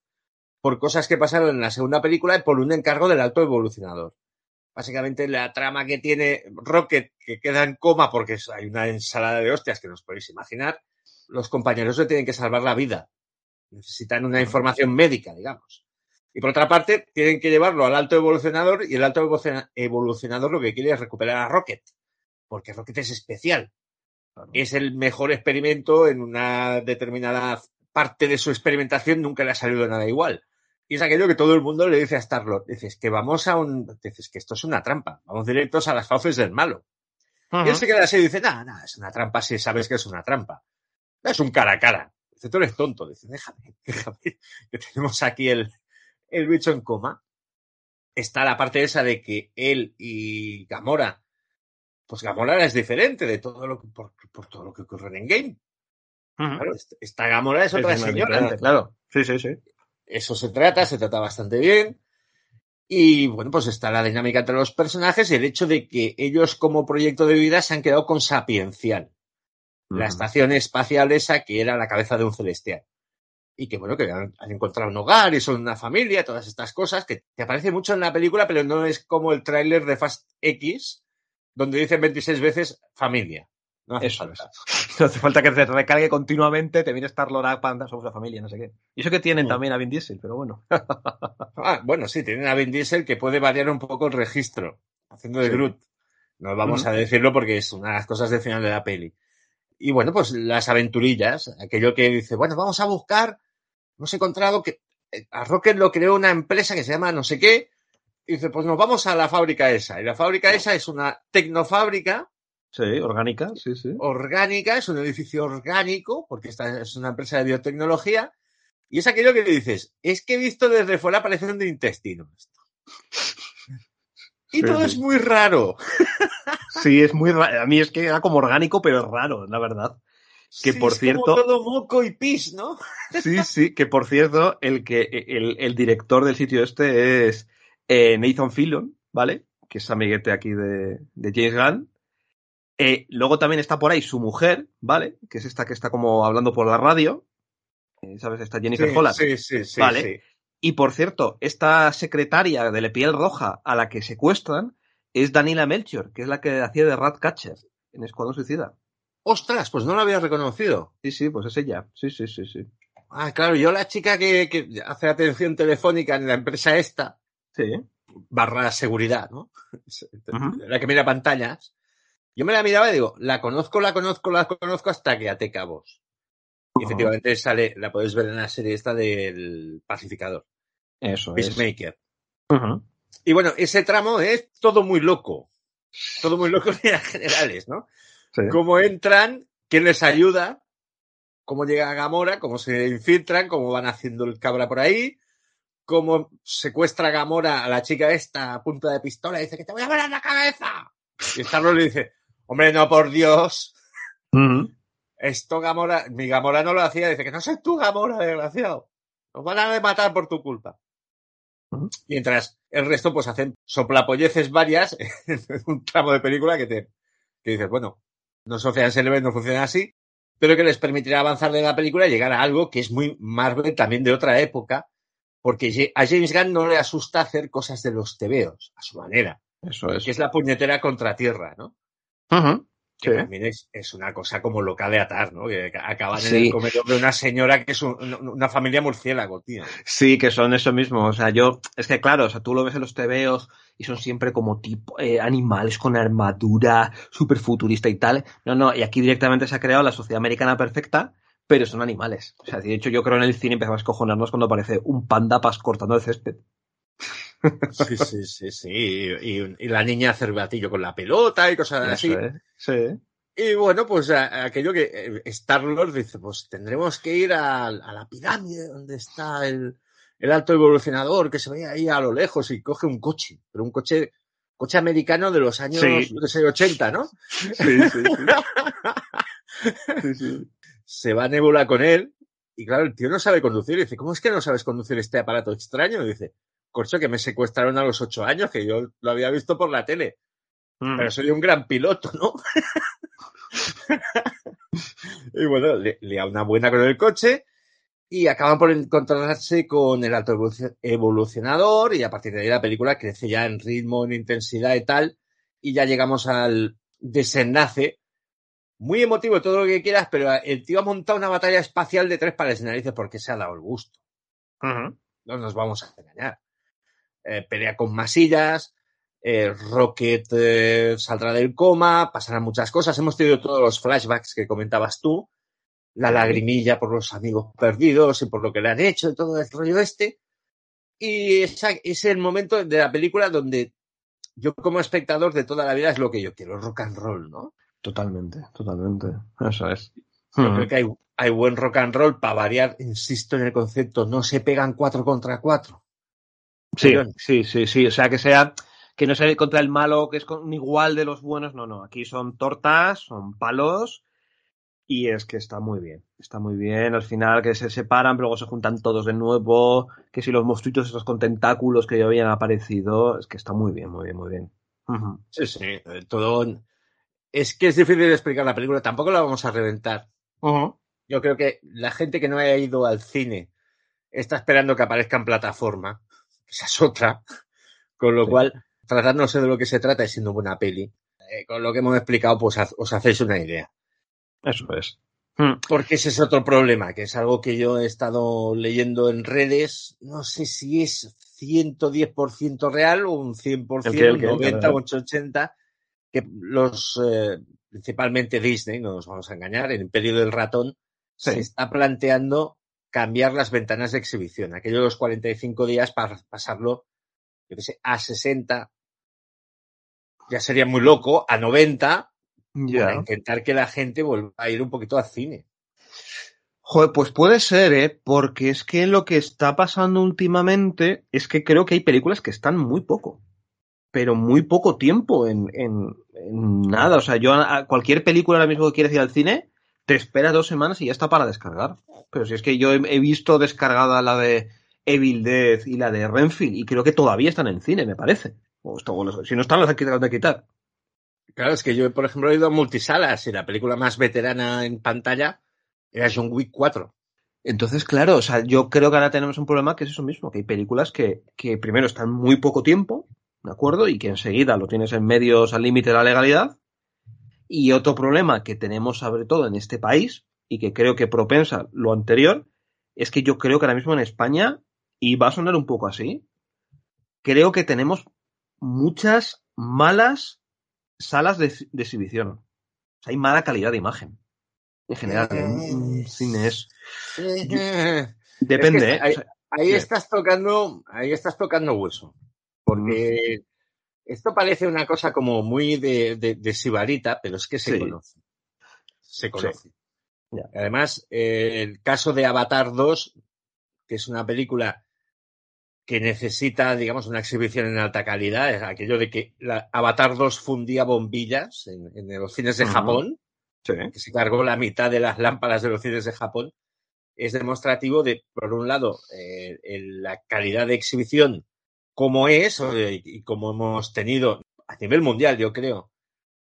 por cosas que pasaron en la segunda película y por un encargo del alto evolucionador. Básicamente la trama que tiene Rocket, que queda en coma porque hay una ensalada de hostias que nos podéis imaginar, los compañeros le tienen que salvar la vida. Necesitan una información médica, digamos. Y por otra parte, tienen que llevarlo al alto evolucionador y el alto evolucionador lo que quiere es recuperar a Rocket. Porque Rocket es especial. Claro. Es el mejor experimento en una determinada parte de su experimentación, nunca le ha salido nada igual. Y es aquello que todo el mundo le dice a Starlord. Dices que vamos a un. Dices que esto es una trampa. Vamos directos a las fauces del malo. Uh -huh. Y él se queda así y dice: Nada, nada, es una trampa si sabes que es una trampa. Es un cara a cara. Dice: Tú eres tonto. Dice: Déjame, déjame. Que tenemos aquí el, el bicho en coma. Está la parte esa de que él y Gamora. Pues Gamora es diferente de todo lo que, por, por todo lo que ocurre en Game. Uh -huh. Claro, esta Gamora es otra es señora. Diferente, claro. Sí, sí, sí. Eso se trata, se trata bastante bien. Y bueno, pues está la dinámica entre los personajes y el hecho de que ellos como proyecto de vida se han quedado con Sapiencial, uh -huh. la estación espacial esa que era la cabeza de un celestial. Y que bueno, que han, han, encontrado un hogar y son una familia, todas estas cosas que te aparece mucho en la película, pero no es como el tráiler de Fast X, donde dicen 26 veces familia. No hace eso falta. Es. No hace falta que te recargue continuamente, te viene Star Lord Panda sobre la familia, no sé qué. Y eso que tienen mm. también a Vin Diesel, pero bueno. ah, bueno, sí, tienen a Vin Diesel que puede variar un poco el registro, haciendo de sí. Groot. No vamos a decirlo porque es una de las cosas del final de la peli. Y bueno, pues las aventurillas, aquello que dice, bueno, vamos a buscar, hemos encontrado que eh, a Rocket lo creó una empresa que se llama no sé qué, y dice, pues nos vamos a la fábrica esa. Y la fábrica esa es una tecnofábrica Sí, orgánica, sí, sí. Orgánica, es un edificio orgánico, porque esta es una empresa de biotecnología, y es aquello que dices, es que he visto desde fuera aparecer de intestino esto. Y sí, todo sí. es muy raro. Sí, es muy raro. A mí es que era como orgánico, pero es raro, la verdad. Que sí, por es cierto. Como todo moco y pis, ¿no? Sí, sí, que por cierto, el que el, el director del sitio este es eh, Nathan Fillon, ¿vale? Que es amiguete aquí de, de James Gunn eh, luego también está por ahí su mujer, ¿vale? Que es esta que está como hablando por la radio. Eh, ¿Sabes? Está Jennifer sí, Holland. Sí, sí, sí. ¿Vale? Sí. Y por cierto, esta secretaria de la piel roja a la que secuestran es Daniela Melchior, que es la que hacía de Ratcatcher en Escuadrón Suicida. ¡Ostras! Pues no la había reconocido. Sí, sí, pues es ella. Sí, sí, sí, sí. Ah, claro, yo la chica que, que hace atención telefónica en la empresa esta. Sí. Barra seguridad, ¿no? Uh -huh. La que mira pantallas yo me la miraba y digo, la conozco, la conozco, la conozco hasta que ate cabos. Y uh -huh. efectivamente sale, la podéis ver en la serie esta del pacificador. Eso Peacemaker. es. Uh -huh. Y bueno, ese tramo es todo muy loco. Todo muy loco en generales, ¿no? Sí. Cómo entran, quién les ayuda, cómo llega a Gamora, cómo se infiltran, cómo van haciendo el cabra por ahí, cómo secuestra a Gamora a la chica esta a punta de pistola y dice que te voy a ver la cabeza. Y Star le dice, Hombre, no, por Dios. Uh -huh. Esto Gamora, mi Gamora no lo hacía. Dice que no soy tú, Gamora, desgraciado. Nos van a matar por tu culpa. Uh -huh. Mientras el resto, pues hacen soplapolleces varias en un tramo de película que te que dices, bueno, no Sofía Eleven no funciona así, pero que les permitirá avanzar de la película y llegar a algo que es muy Marvel también de otra época, porque a James Gunn no le asusta hacer cosas de los tebeos, a su manera. Eso es. Que es la puñetera contra tierra, ¿no? Uh -huh. que también es, es, una cosa como local de atar, ¿no? Que acaban sí. en el comedor de una señora que es un, una familia murciélago, tío. Sí, que son eso mismo. O sea, yo, es que claro, o sea, tú lo ves en los tebeos y son siempre como tipo eh, animales con armadura, súper futurista y tal. No, no, y aquí directamente se ha creado la sociedad americana perfecta, pero son animales. O sea, de hecho, yo creo en el cine empezamos a escojonarnos cuando aparece un panda pas cortando el césped. Sí, sí, sí, sí. Y, y, la niña cervatillo con la pelota y cosas así. Sí. Y bueno, pues a, aquello que eh, Star-Lord dice, pues tendremos que ir a, a, la pirámide donde está el, el alto evolucionador que se ve ahí a lo lejos y coge un coche, pero un coche, coche americano de los años Sí. no sé, 80, ¿no? Sí, sí, sí. Sí, sí. Se va a Nebula con él y claro, el tío no sabe conducir. Y dice, ¿cómo es que no sabes conducir este aparato extraño? Y dice, corcho, que me secuestraron a los ocho años, que yo lo había visto por la tele. Mm. Pero soy un gran piloto, ¿no? y bueno, le, le da una buena con el coche y acaban por encontrarse con el alto evolucionador y a partir de ahí la película crece ya en ritmo, en intensidad y tal y ya llegamos al desenlace muy emotivo todo lo que quieras, pero el tío ha montado una batalla espacial de tres pares de narices porque se ha dado el gusto. Uh -huh. No nos vamos a engañar. Eh, pelea con masillas, eh, Rocket eh, saldrá del coma, pasarán muchas cosas. Hemos tenido todos los flashbacks que comentabas tú, la lagrimilla por los amigos perdidos y por lo que le han hecho y todo el rollo este. Y esa, es el momento de la película donde yo como espectador de toda la vida es lo que yo quiero, rock and roll, ¿no? Totalmente, totalmente. Eso es. Yo creo que hay, hay, buen rock and roll para variar, insisto en el concepto, no se pegan cuatro contra cuatro. Sí, sí, sí, sí. O sea, que sea, que no sea contra el malo, que es con, igual de los buenos, no, no. Aquí son tortas, son palos, y es que está muy bien. Está muy bien. Al final que se separan, pero luego se juntan todos de nuevo. Que si los monstruitos esos con tentáculos que ya habían aparecido, es que está muy bien, muy bien, muy bien. Uh -huh. Sí, sí. Todo, es que es difícil de explicar la película, tampoco la vamos a reventar. Uh -huh. Yo creo que la gente que no haya ido al cine está esperando que aparezca en plataforma. Esa es otra. Con lo sí. cual, tratándose de lo que se trata y siendo buena peli, eh, con lo que hemos explicado, pues os hacéis una idea. Eso es. Hmm. Porque ese es otro problema, que es algo que yo he estado leyendo en redes. No sé si es 110% real o un 100%, ¿El qué, el qué, 90 o 80, que los, eh, principalmente Disney, no nos vamos a engañar, el Imperio del Ratón, sí. se está planteando cambiar las ventanas de exhibición, aquello de los 45 días para pasarlo, yo qué sé, a 60, ya sería muy loco, a 90, ya. para intentar que la gente vuelva a ir un poquito al cine. Joder, pues puede ser, ¿eh? Porque es que lo que está pasando últimamente es que creo que hay películas que están muy poco pero muy poco tiempo en, en, en nada. O sea, yo a cualquier película ahora mismo que quieres ir al cine, te espera dos semanas y ya está para descargar. Pero si es que yo he, he visto descargada la de Evil Dead y la de Renfield y creo que todavía están en cine, me parece. O esto, si no están, las han de quitar. Claro, es que yo, por ejemplo, he ido a multisalas y la película más veterana en pantalla era John Wick 4. Entonces, claro, o sea, yo creo que ahora tenemos un problema que es eso mismo, que hay películas que, que primero están muy poco tiempo, ¿de acuerdo? Y que enseguida lo tienes en medios al límite de la legalidad. Y otro problema que tenemos sobre todo en este país, y que creo que propensa lo anterior, es que yo creo que ahora mismo en España, y va a sonar un poco así, creo que tenemos muchas malas salas de, de exhibición. O sea, hay mala calidad de imagen. En general, en cine es... Depende, es que ahí, estás tocando, ahí estás tocando hueso porque mm. esto parece una cosa como muy de, de, de sibarita, pero es que se sí. conoce. Se conoce. Sí. Yeah. Además, eh, el caso de Avatar 2, que es una película que necesita, digamos, una exhibición en alta calidad, es aquello de que la Avatar 2 fundía bombillas en, en los cines de uh -huh. Japón, sí. que se cargó la mitad de las lámparas de los cines de Japón, es demostrativo de, por un lado, eh, la calidad de exhibición como es y como hemos tenido a nivel mundial, yo creo,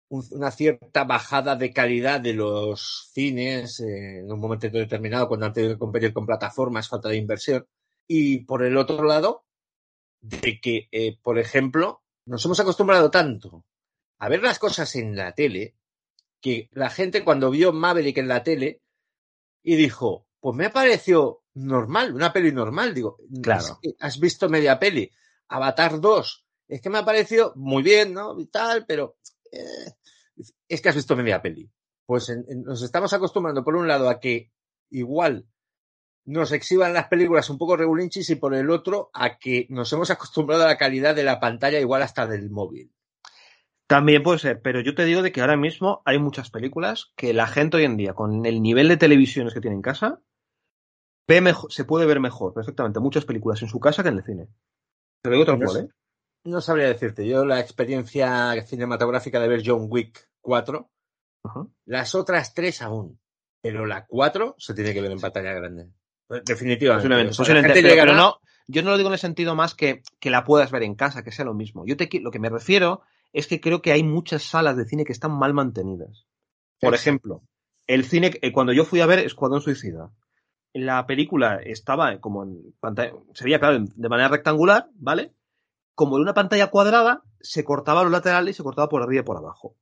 una cierta bajada de calidad de los cines eh, en un momento determinado cuando han tenido que competir con plataformas, falta de inversión. Y por el otro lado, de que, eh, por ejemplo, nos hemos acostumbrado tanto a ver las cosas en la tele que la gente cuando vio Maverick en la tele y dijo, pues me ha parecido normal, una peli normal, digo, Claro. has visto media peli, Avatar 2, es que me ha parecido muy bien, ¿no? Y tal, pero eh, es que has visto media peli. Pues nos estamos acostumbrando, por un lado, a que igual nos exhiban las películas un poco regulinchis y por el otro a que nos hemos acostumbrado a la calidad de la pantalla igual hasta del móvil. También puede ser, pero yo te digo de que ahora mismo hay muchas películas que la gente hoy en día, con el nivel de televisiones que tiene en casa, ve mejor, se puede ver mejor perfectamente muchas películas en su casa que en el cine. Te lo digo tal No cual. ¿eh? No sabría decirte, yo la experiencia cinematográfica de ver John Wick 4, Ajá. las otras tres aún, pero la 4 se tiene que ver en pantalla grande. Definitivamente. Posiblemente, O sea, la gente pero, pero no, yo no lo digo en el sentido más que, que la puedas ver en casa, que sea lo mismo. Yo te, lo que me refiero es que creo que hay muchas salas de cine que están mal mantenidas. Por Exacto. ejemplo, el cine, eh, cuando yo fui a ver Escuadrón Suicida, la película estaba como en pantalla, sería claro, en- de manera rectangular, ¿vale? Como en una pantalla cuadrada, se cortaba los laterales y se cortaba por arriba y por abajo.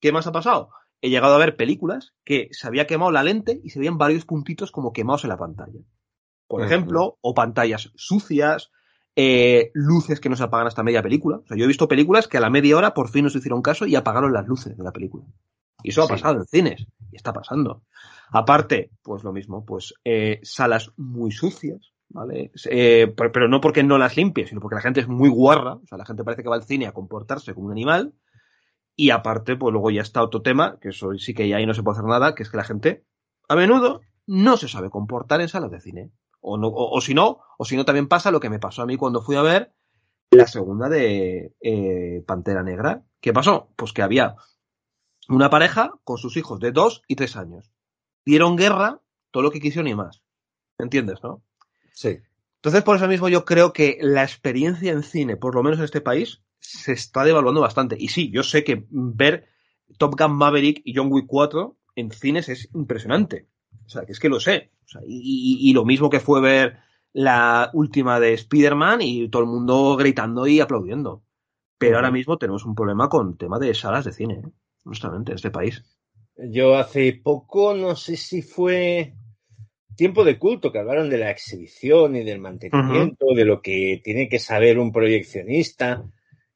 ¿Qué más ha pasado? He llegado a ver películas que se había quemado la lente y se veían varios puntitos como quemados en la pantalla. Por ejemplo, o pantallas sucias, eh, luces que no se apagan hasta media película. O sea, yo he visto películas que a la media hora por fin nos hicieron caso y apagaron las luces de la película. Y eso ha pasado en cines. Y está pasando. Aparte, pues lo mismo, pues eh, salas muy sucias, ¿vale? Eh, pero, no porque no las limpie, sino porque la gente es muy guarra. O sea, la gente parece que va al cine a comportarse como un animal. Y aparte, pues luego ya está otro tema, que eso sí que ya ahí no se puede hacer nada, que es que la gente, a menudo, no se sabe comportar en salas de cine. O, no, o, o si no, o si no también pasa lo que me pasó a mí cuando fui a ver la segunda de eh, Pantera Negra. ¿Qué pasó? Pues que había una pareja con sus hijos de dos y tres años. Dieron guerra, todo lo que quisieron y más. ¿Entiendes, no? Sí. Entonces, por eso mismo yo creo que la experiencia en cine, por lo menos en este país, se está devaluando bastante. Y sí, yo sé que ver Top Gun Maverick y John Wick 4 en cines es impresionante. O sea, que es que lo sé. O sea, y, y- y lo mismo que fue ver la última de Spider-Man y todo el mundo gritando y aplaudiendo. Pero ahora mismo tenemos un problema con tema de salas de cine, ¿eh? honestamente, en este país. Yo hace poco, no sé si fue tiempo de culto, que hablaron de la exhibición y del mantenimiento, de lo que tiene que saber un proyeccionista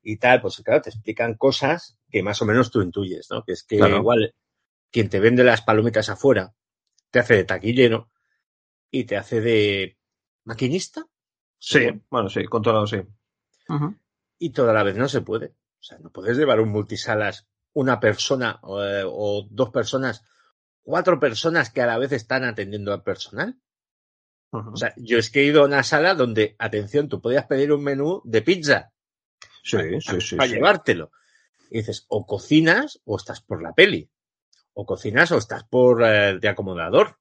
y tal. Pues claro, te explican cosas que más o menos tú intuyes, ¿no? Que es que Claro. igual quien te vende las palomitas afuera te hace de taquillero y te hace de maquinista. Sí, bueno, sí, controlado, sí. Y toda la vez no se puede. O sea, no puedes llevar un multisalas una persona eh, o dos personas, cuatro personas que a la vez están atendiendo al personal. O sea, yo es que he ido a una sala donde, atención, tú podías pedir un menú de pizza sí, sí, sí. para sí. llevártelo. Y dices, o cocinas o estás por la peli. O cocinas o estás por eh, de acomodador.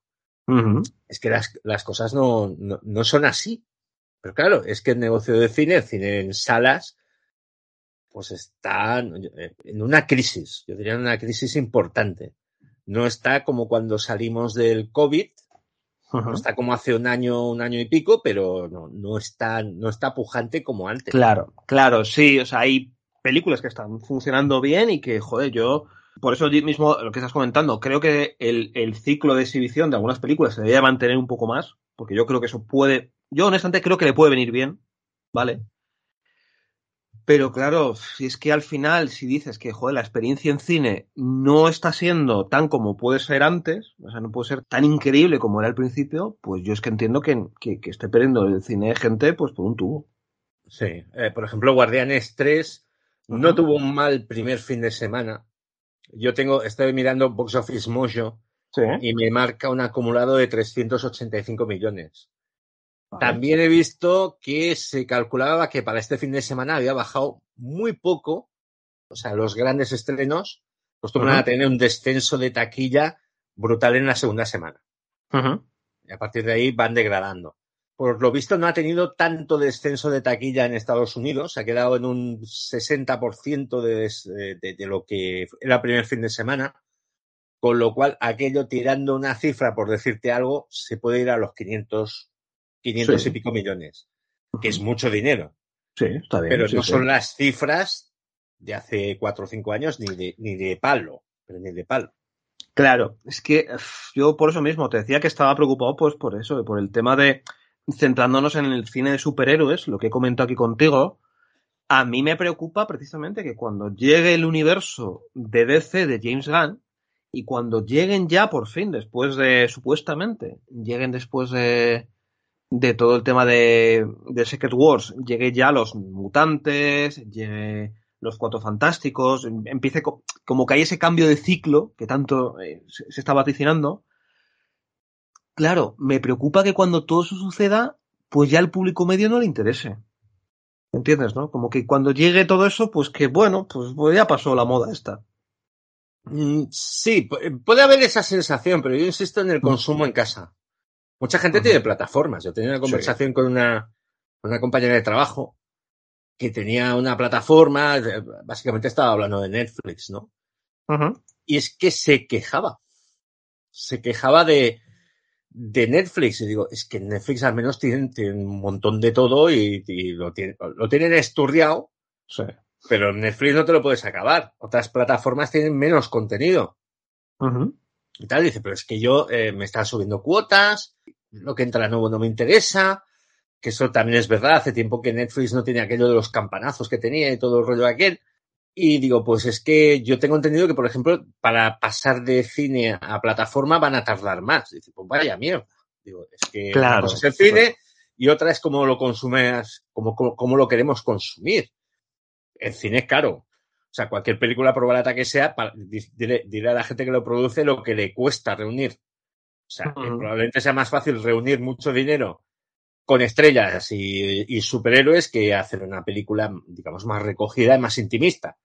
Es que las, las cosas no, no, no son así. Pero claro, es que el negocio de cine, el cine en salas, pues está en una crisis, yo diría en una crisis importante. No está como cuando salimos del COVID, no está como hace un año, un año y pico, pero no, no está, no está pujante como antes. Claro, claro, sí. O sea, hay películas que están funcionando bien y que, joder, yo. Por eso mismo lo que estás comentando, creo que el, el ciclo de exhibición de algunas películas se debería mantener un poco más, porque yo creo que eso puede. Yo honestamente creo que le puede venir bien, ¿vale? Pero claro, si es que al final, si dices que, joder, la experiencia en cine no está siendo tan como puede ser antes, o sea, no puede ser tan increíble como era al principio, pues yo es que entiendo que, que, que esté perdiendo el cine gente, pues por un tubo. Sí, eh, por ejemplo, Guardianes 3 no tuvo un mal primer fin de semana. Yo tengo, estoy mirando Box Office Mojo Sí. y me marca un acumulado de 385 millones. También he visto que se calculaba que para este fin de semana había bajado muy poco, o sea, los grandes estrenos acostumbran a tener un descenso de taquilla brutal en la segunda semana. Y a partir de ahí van degradando. Por lo visto no ha tenido tanto descenso de taquilla en Estados Unidos, se ha quedado en un 60% de, de, de lo que era el primer fin de semana, con lo cual aquello tirando una cifra, por decirte algo, se puede ir a los 500, 500 Sí. y pico millones, que es mucho dinero, Sí, está bien. pero sí, no sí. son las cifras de hace cuatro o cinco años ni de, ni de palo. pero ni de palo. Claro, es que yo por eso mismo te decía que estaba preocupado pues por eso, por el tema de centrándonos en el cine de superhéroes, lo que he comentado aquí contigo, a mí me preocupa precisamente que cuando llegue el universo de DC de James Gunn y cuando lleguen ya por fin, después de, supuestamente, lleguen después de, de todo el tema de, de Secret Wars, llegue ya los mutantes, llegue los cuatro fantásticos, empiece como que hay ese cambio de ciclo que tanto eh, se, se está vaticinando. Claro, me preocupa que cuando todo eso suceda, pues ya al público medio no le interese. ¿Entiendes, no? Como que cuando llegue todo eso, pues que bueno, pues, pues ya pasó la moda esta. Mm, sí, puede haber esa sensación, pero yo insisto en el consumo en casa. Mucha gente uh -huh. tiene plataformas. Yo tenía una conversación sí. con una, una compañera de trabajo que tenía una plataforma, básicamente estaba hablando de Netflix, ¿no? Uh -huh. Y es que se quejaba. Se quejaba de, de Netflix. Y digo, es que Netflix al menos tienen un montón de todo y, y lo, tienen, lo tienen esturriado. Sí. Pero Netflix no te lo puedes acabar. Otras plataformas tienen menos contenido. Uh -huh. Y tal, dice, pero es que yo eh, me están subiendo cuotas, lo que entra nuevo no me interesa, que eso también es verdad. Hace tiempo que Netflix no tenía aquello de los campanazos que tenía y todo el rollo de aquel. Y digo, pues es que yo tengo entendido que, por ejemplo, para pasar de cine a plataforma van a tardar más. Dice, pues vaya mierda. Digo, es que claro, es el cine claro. y otra es cómo lo consumes, cómo, cómo, cómo lo queremos consumir. El cine es caro. O sea, cualquier película, por barata que sea, diré, diré, a la gente que lo produce lo que le cuesta reunir. O sea, uh -huh. probablemente sea más fácil reunir mucho dinero con estrellas y, y, superhéroes que hacer una película, digamos, más recogida y más intimista.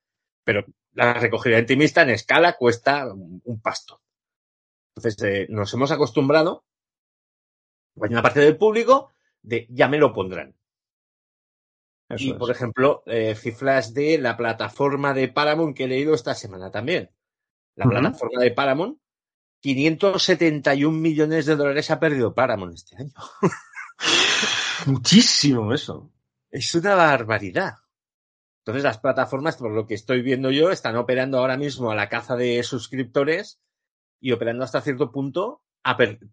Pero la recogida intimista en escala cuesta un, un pasto. Entonces, eh, nos hemos acostumbrado, hay una parte del público, de ya me lo pondrán. Eso y, es. por ejemplo, eh, cifras de la plataforma de Paramount que he leído esta semana también. La uh -huh. plataforma de Paramount, 571 millones de dólares ha perdido Paramount este año. Muchísimo eso. Es una barbaridad. Entonces las plataformas, por lo que estoy viendo yo, están operando ahora mismo a la caza de suscriptores y operando hasta cierto punto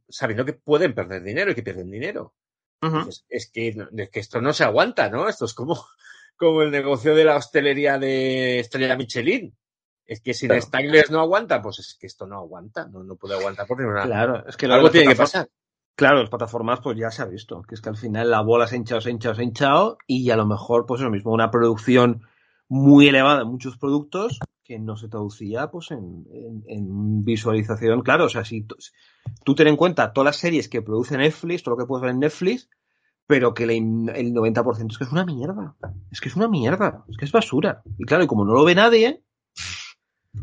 sabiendo que pueden perder dinero y que pierden dinero. Uh -huh. Es, que, es que esto no se aguanta, ¿no? Esto es como, como el negocio de la hostelería de Estrella Michelin. Es que si claro. Stangles no aguanta, pues es que esto no aguanta, no, no puede aguantar por ninguna. Claro, es que algo tiene que pasar. Claro, las plataformas pues ya se ha visto, que es que al final la bola se ha hinchado, se ha hinchado, se ha hinchado y a lo mejor pues lo mismo, una producción muy elevada de muchos productos que no se traducía pues en, en, en visualización, claro, o sea, si tú ten en cuenta todas las series que produce Netflix, todo lo que puedes ver en Netflix, pero que el 90% es que es una mierda, es que es una mierda, es que es basura. Y claro, y como no lo ve nadie,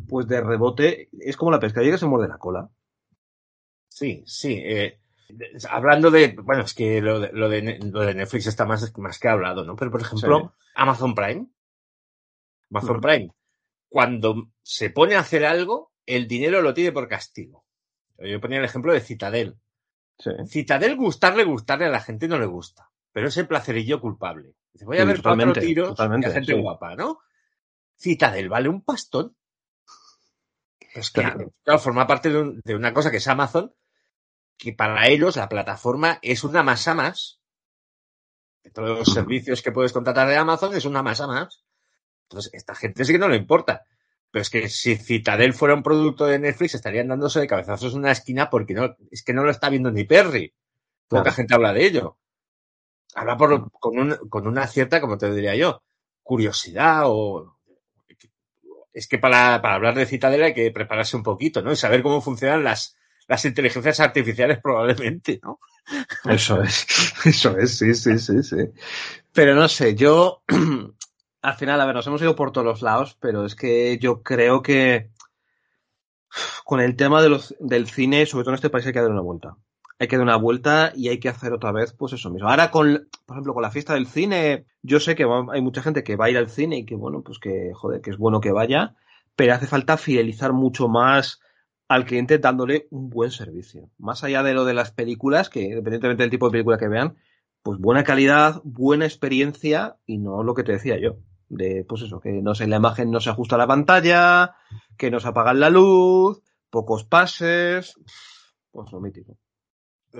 pues de rebote es como la pescadilla que se muerde la cola. Sí, sí, eh Hablando de, bueno, es que lo de, lo de, lo de Netflix está más, más que hablado, ¿no? Pero, por ejemplo, sí. Amazon Prime. Amazon. Prime, cuando se pone a hacer algo, el dinero lo tiene por castigo. Yo ponía el ejemplo de Citadel. Sí. Citadel, gustarle, gustarle a la gente no le gusta. Pero es el placerillo culpable. Dice, voy a ver cuatro tiros de gente sí. guapa, ¿no? Citadel vale un pastón. Pues claro, claro forma parte de, un, de una cosa que es Amazon, que para ellos la plataforma es una masa más. De todos los servicios que puedes contratar de Amazon es una masa más. Entonces, esta gente sí que no le importa. Pero es que si Citadel fuera un producto de Netflix, estarían dándose de cabezazos en una esquina porque no, es que no lo está viendo ni Perry. Poca claro. gente habla de ello. Habla por, con, un, con una cierta, como te diría yo, curiosidad o es que para, para hablar de Citadel hay que prepararse un poquito, ¿no? Y saber cómo funcionan las, las inteligencias artificiales probablemente, ¿no? Eso es, eso es, sí, sí, sí, sí. Pero no sé, yo, al final, a ver, nos hemos ido por todos los lados, pero es que yo creo que con el tema del cine, sobre todo en este país, hay que dar una vuelta. Hay que dar una vuelta y hay que hacer otra vez, pues eso mismo. Ahora, con, por ejemplo, con la fiesta del cine, yo sé que hay mucha gente que va a ir al cine y que, bueno, pues que, joder, que es bueno que vaya, pero hace falta fidelizar mucho más al cliente dándole un buen servicio. Más allá de lo de las películas, que independientemente del tipo de película que vean, pues buena calidad, buena experiencia y no lo que te decía yo. De, pues eso, que no sé, la imagen no se ajusta a la pantalla, que nos apagan la luz, pocos pases, pues lo mítico.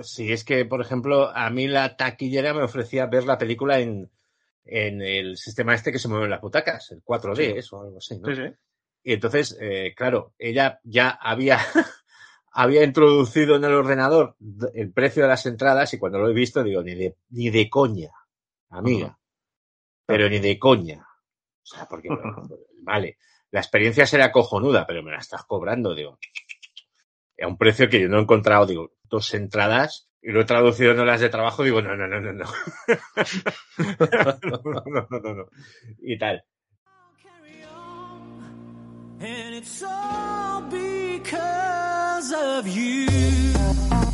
Sí, es que, por ejemplo, a mí la taquillera me ofrecía ver la película en, en el sistema este que se mueve en las butacas, el 4D, eso, o algo así, ¿no? Sí, sí. Y entonces, eh, claro, ella ya había, había introducido en el ordenador el precio de las entradas y cuando lo he visto digo, ni de, ni de coña, amiga. Pero ni de coña. O sea, porque, vale, la experiencia será cojonuda, pero me la estás cobrando, digo. A un precio que yo no he encontrado, digo, dos entradas y lo he traducido en horas de trabajo, digo, no, no, no, no, no. no, no, no, no, no. Y tal. And it's all because of you.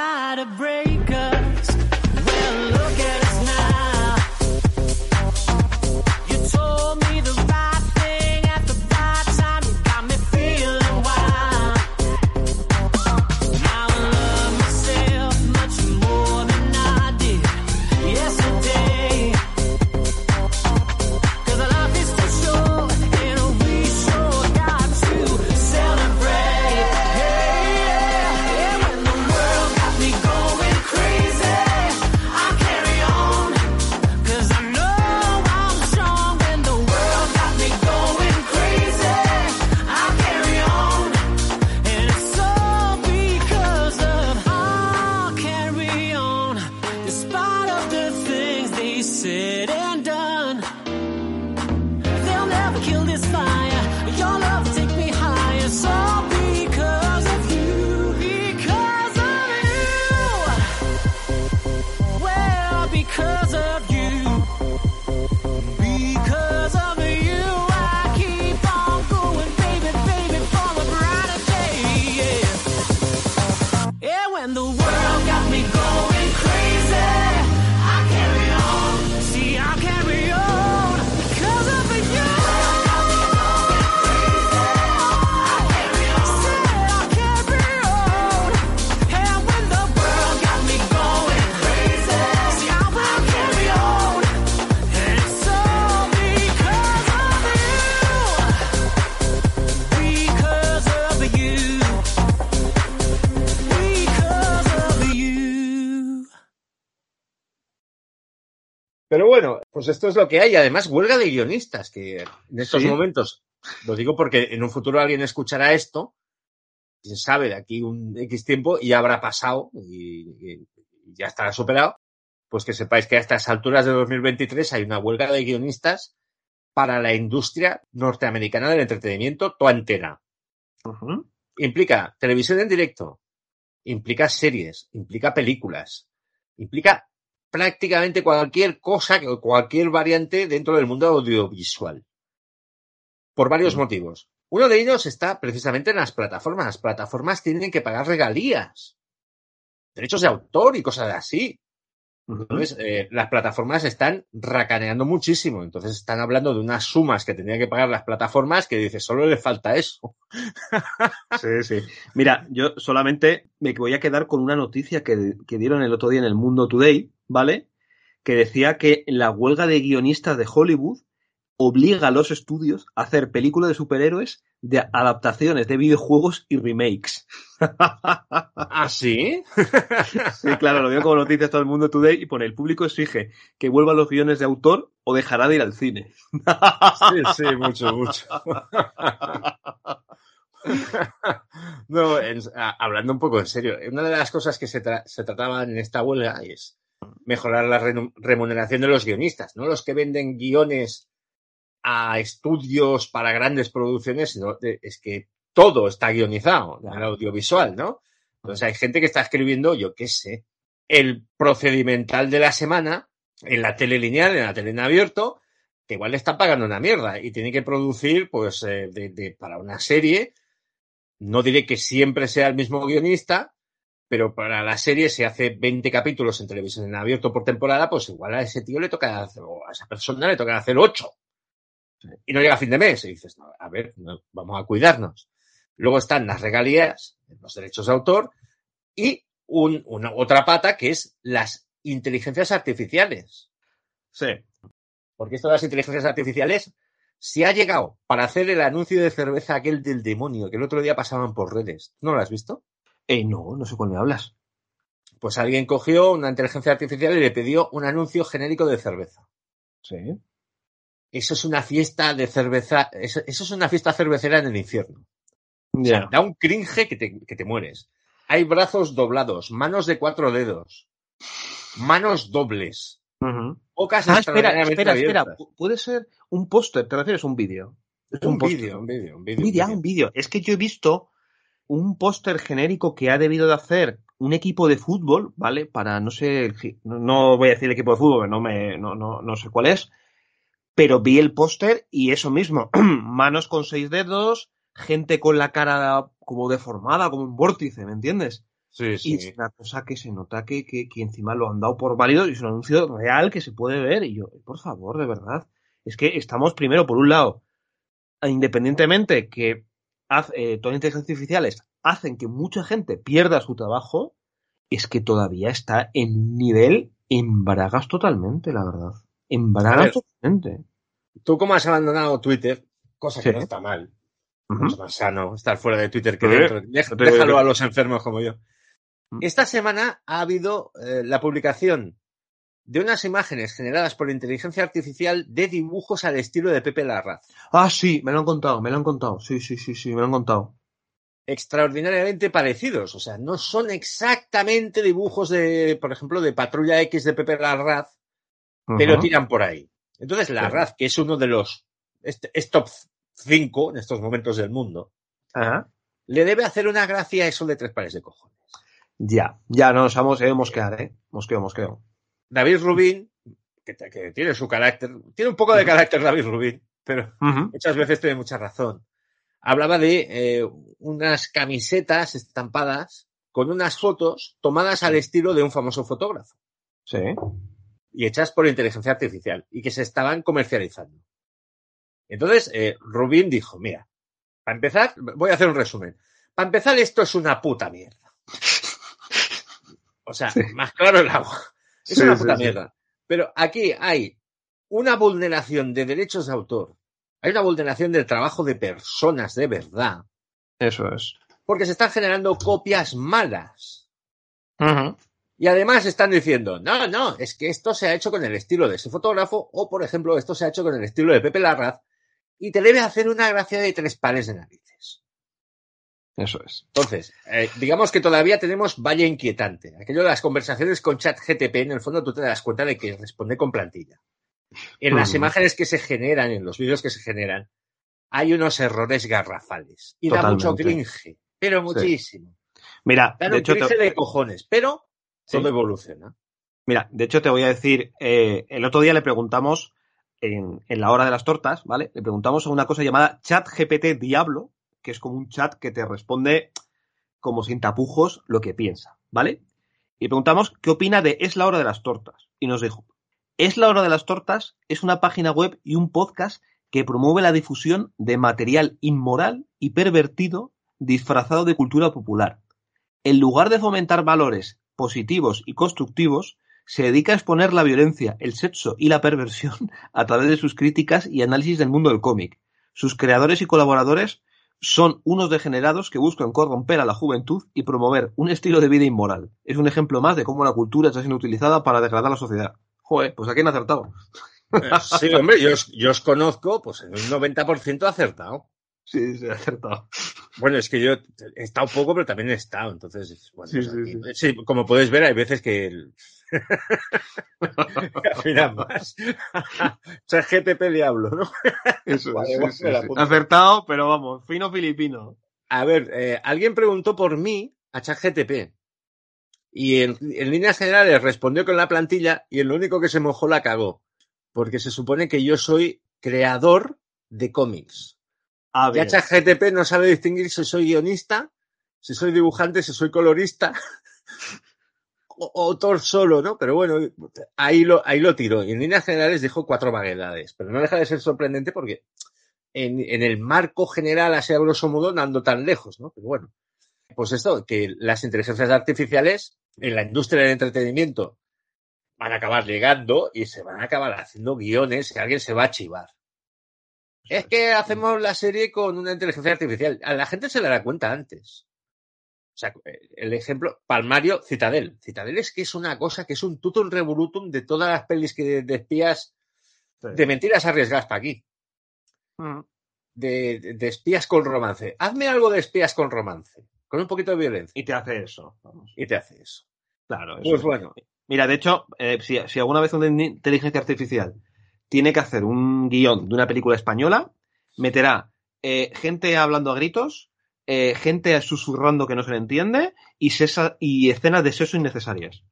try to pues esto es lo que hay. Además, huelga de guionistas, que en estos Sí. momentos, lo digo porque en un futuro alguien escuchará esto, quién sabe, de aquí un X tiempo y habrá pasado y, ya estará superado, pues que sepáis que a estas alturas de 2023 hay una huelga de guionistas para la industria norteamericana del entretenimiento toda entera. Ujú. Implica televisión en directo, implica series, implica películas, implica prácticamente cualquier cosa, que- cualquier variante dentro del mundo audiovisual. Por varios Mm. motivos. Uno de ellos está precisamente en las plataformas. Las plataformas tienen que pagar regalías, derechos de autor y cosas así. Entonces, eh, las plataformas están racaneando muchísimo. Entonces, están hablando de unas sumas que tendrían que pagar las plataformas que dices, solo le falta eso. Sí, sí. Mira, yo solamente me voy a quedar con una noticia que, que dieron el otro día en el Mundo Today, ¿vale? Que decía que la huelga de guionistas de Hollywood obliga a los estudios a hacer películas de superhéroes de adaptaciones de videojuegos y remakes. ¿Ah, sí? Sí, claro, lo dio como noticia todo el Mundo Today y pone el público exige que vuelvan los guiones de autor o dejará de ir al cine. Sí, sí, mucho, mucho. no, en- a- hablando un poco en serio, una de las cosas que se, tra- se trataban en esta huelga es mejorar la remuneración de los guionistas, no los que venden guiones a estudios para grandes producciones, sino es que todo está guionizado en el audiovisual, ¿no? Entonces hay gente que está escribiendo, yo qué sé, el procedimental de la semana en la tele lineal, en la tele en abierto, que igual le están pagando una mierda y tiene que producir, pues, eh, de- de- para una serie. No diré que siempre sea el mismo guionista, pero para la serie, si hace 20 capítulos en televisión en abierto por temporada, pues igual a ese tío le toca hacer, o a esa persona le toca hacer 8. Y no llega a fin de mes. Y dices, no, a ver, no, vamos a cuidarnos. Luego están las regalías, los derechos de autor y un- una, otra pata que es las inteligencias artificiales. Sí. Porque esto de las inteligencias artificiales se ha llegado para hacer el anuncio de cerveza aquel del demonio que el otro día pasaban por redes. ¿No lo has visto? Eh, no, no sé cuál me hablas. Pues alguien cogió una inteligencia artificial y le pidió un anuncio genérico de cerveza. Sí. Eso es una fiesta de cerveza, eso, eso es una fiesta cervecera en el infierno. Ya. Da un cringe que te, que te mueres. Hay brazos doblados, manos de cuatro dedos, manos dobles, Ujú. bocas Ah, espera, espera, espera. abiertas. Puede ser un póster, ¿te refieres a un vídeo? Es Un vídeo, un vídeo, un Un vídeo. ah, un vídeo. Es que yo he visto un póster genérico que ha debido de hacer un equipo de fútbol, ¿vale? Para, no sé, no, no voy a decir el equipo de fútbol, no, me, no, no, no sé cuál es, pero vi el póster y eso mismo, manos con seis dedos, gente con la cara como deformada, como un vórtice, ¿me entiendes? Sí, Y sí. es una cosa que se nota que, que, que encima lo han dado por válido y es un anuncio real que se puede ver. Y yo, por favor, de verdad. Es que estamos primero, por un lado, independientemente que haz- eh, todas las inteligencias artificiales hacen que mucha gente pierda su trabajo, es que todavía está en un nivel en bragas totalmente, la verdad. En bragas ver. totalmente. Tú como has abandonado Twitter, cosa que Sí. no está mal, mucho más sano estar fuera de Twitter que dentro. Déjalo a los enfermos como yo. Mm. Esta semana ha habido eh, la publicación de unas imágenes generadas por inteligencia artificial de dibujos al estilo de Pepe Larraz. Ah, sí, me lo han contado, me lo han contado. Sí, sí, sí, sí, me lo han contado. Extraordinariamente parecidos. O sea, no son exactamente dibujos de, por ejemplo, de Patrulla X de Pepe Larraz, pero tiran por ahí. Entonces, Larraz, que es uno de los, es, es top 5 en estos momentos del mundo, Ajá. le debe hacer una gracia eso de tres pares de cojones. Ya, ya nos vamos, eh, mosquear, eh. Mosqueo, mosqueo. David Rubin, que, tiene su carácter, tiene un poco de carácter David Rubin, pero muchas veces tiene mucha razón. Hablaba de eh, unas camisetas estampadas con unas fotos tomadas al estilo de un famoso fotógrafo Sí. Y hechas por inteligencia artificial y que se estaban comercializando. Entonces, eh, Rubin dijo, mira, para empezar, voy a hacer un resumen. Para empezar, esto es una puta mierda. O sea, Sí. más claro el agua. Es Sí, una puta sí. mierda. Pero aquí hay una vulneración de derechos de autor. Hay una vulneración del trabajo de personas de verdad. Eso es. Porque se están generando copias malas. Y además están diciendo, no, no, es que esto se ha hecho con el estilo de ese fotógrafo, o por ejemplo, esto se ha hecho con el estilo de Pepe Larraz, y te debe hacer una gracia de tres pares de narices. Eso es. Entonces, eh, digamos que todavía tenemos valla inquietante. Aquello de las conversaciones con chat GTP, en el fondo tú te das cuenta de que responde con plantilla. En las imágenes que se generan, en los vídeos que se generan, hay unos errores garrafales. Y da mucho cringe, pero muchísimo. Mira, Da de un hecho, cringe te, de cojones, pero Sí. todo evoluciona. mira, de hecho te voy a decir, eh, el otro día le preguntamos en, en la hora de las tortas, ¿vale? Le preguntamos a una cosa llamada Chat GPT Diablo, que es como un chat que te responde como sin tapujos lo que piensa, ¿vale? Y preguntamos qué opina de Es la hora de las tortas. Y nos dijo, Es la hora de las tortas es una página web y un podcast que promueve la difusión de material inmoral y pervertido disfrazado de cultura popular. En lugar de fomentar valores positivos y constructivos, se dedica a exponer la violencia, el sexo y la perversión a través de sus críticas y análisis del mundo del cómic. Sus creadores y colaboradores son unos degenerados que buscan corromper a la juventud y promover un estilo de vida inmoral. Es un ejemplo más de cómo la cultura está siendo utilizada para degradar la sociedad. Joder, pues aquí han acertado. Eh, Sí, hombre, yo os, yo os conozco, pues en un 90% acertado. Sí, sí, ha acertado. Bueno, es que yo he estado poco, pero también he estado. Entonces, bueno, Sí, pues sí, aquí- sí, como puedes ver, hay veces que. el- más. o sea, GTP diablo, ¿no? Eso, Vale. Acertado, pero vamos, fino filipino. A ver, eh, alguien preguntó por mí a ChatGTP. Y en, en líneas generales respondió con la plantilla y en lo único que se mojó la cagó. Porque se supone que yo soy creador de cómics. A Ya ver, no sabe distinguir si soy guionista, si soy dibujante, si soy colorista o autor solo, ¿no? Pero bueno, ahí lo, ahí lo tiró. Y en líneas generales dijo cuatro vaguedades. Pero no deja de ser sorprendente porque en, en el marco general, así a grosso modo, no ando tan lejos, ¿no? Pero bueno, pues esto, que las inteligencias artificiales en la industria del entretenimiento van a acabar llegando y se van a acabar haciendo guiones y alguien se va a chivar. Es que hacemos la serie con una inteligencia artificial. A la gente se le da cuenta antes. O sea, el ejemplo, Palmario, Citadel. Citadel es que es una cosa que es un tutum revolutum de todas las pelis que de espías, de mentiras arriesgadas para aquí. Mm. De, de- de espías con romance. Hazme algo de espías con romance. Con un poquito de violencia. Y te hace eso. vamos. Y te hace eso. Claro, eso Pues es. bueno. Mira, de hecho, eh, si, si alguna vez una inteligencia artificial tiene que hacer un guion de una película española, meterá eh, gente hablando a gritos, eh, gente susurrando que no se le entiende y, sesa- y escenas de sexo innecesarias.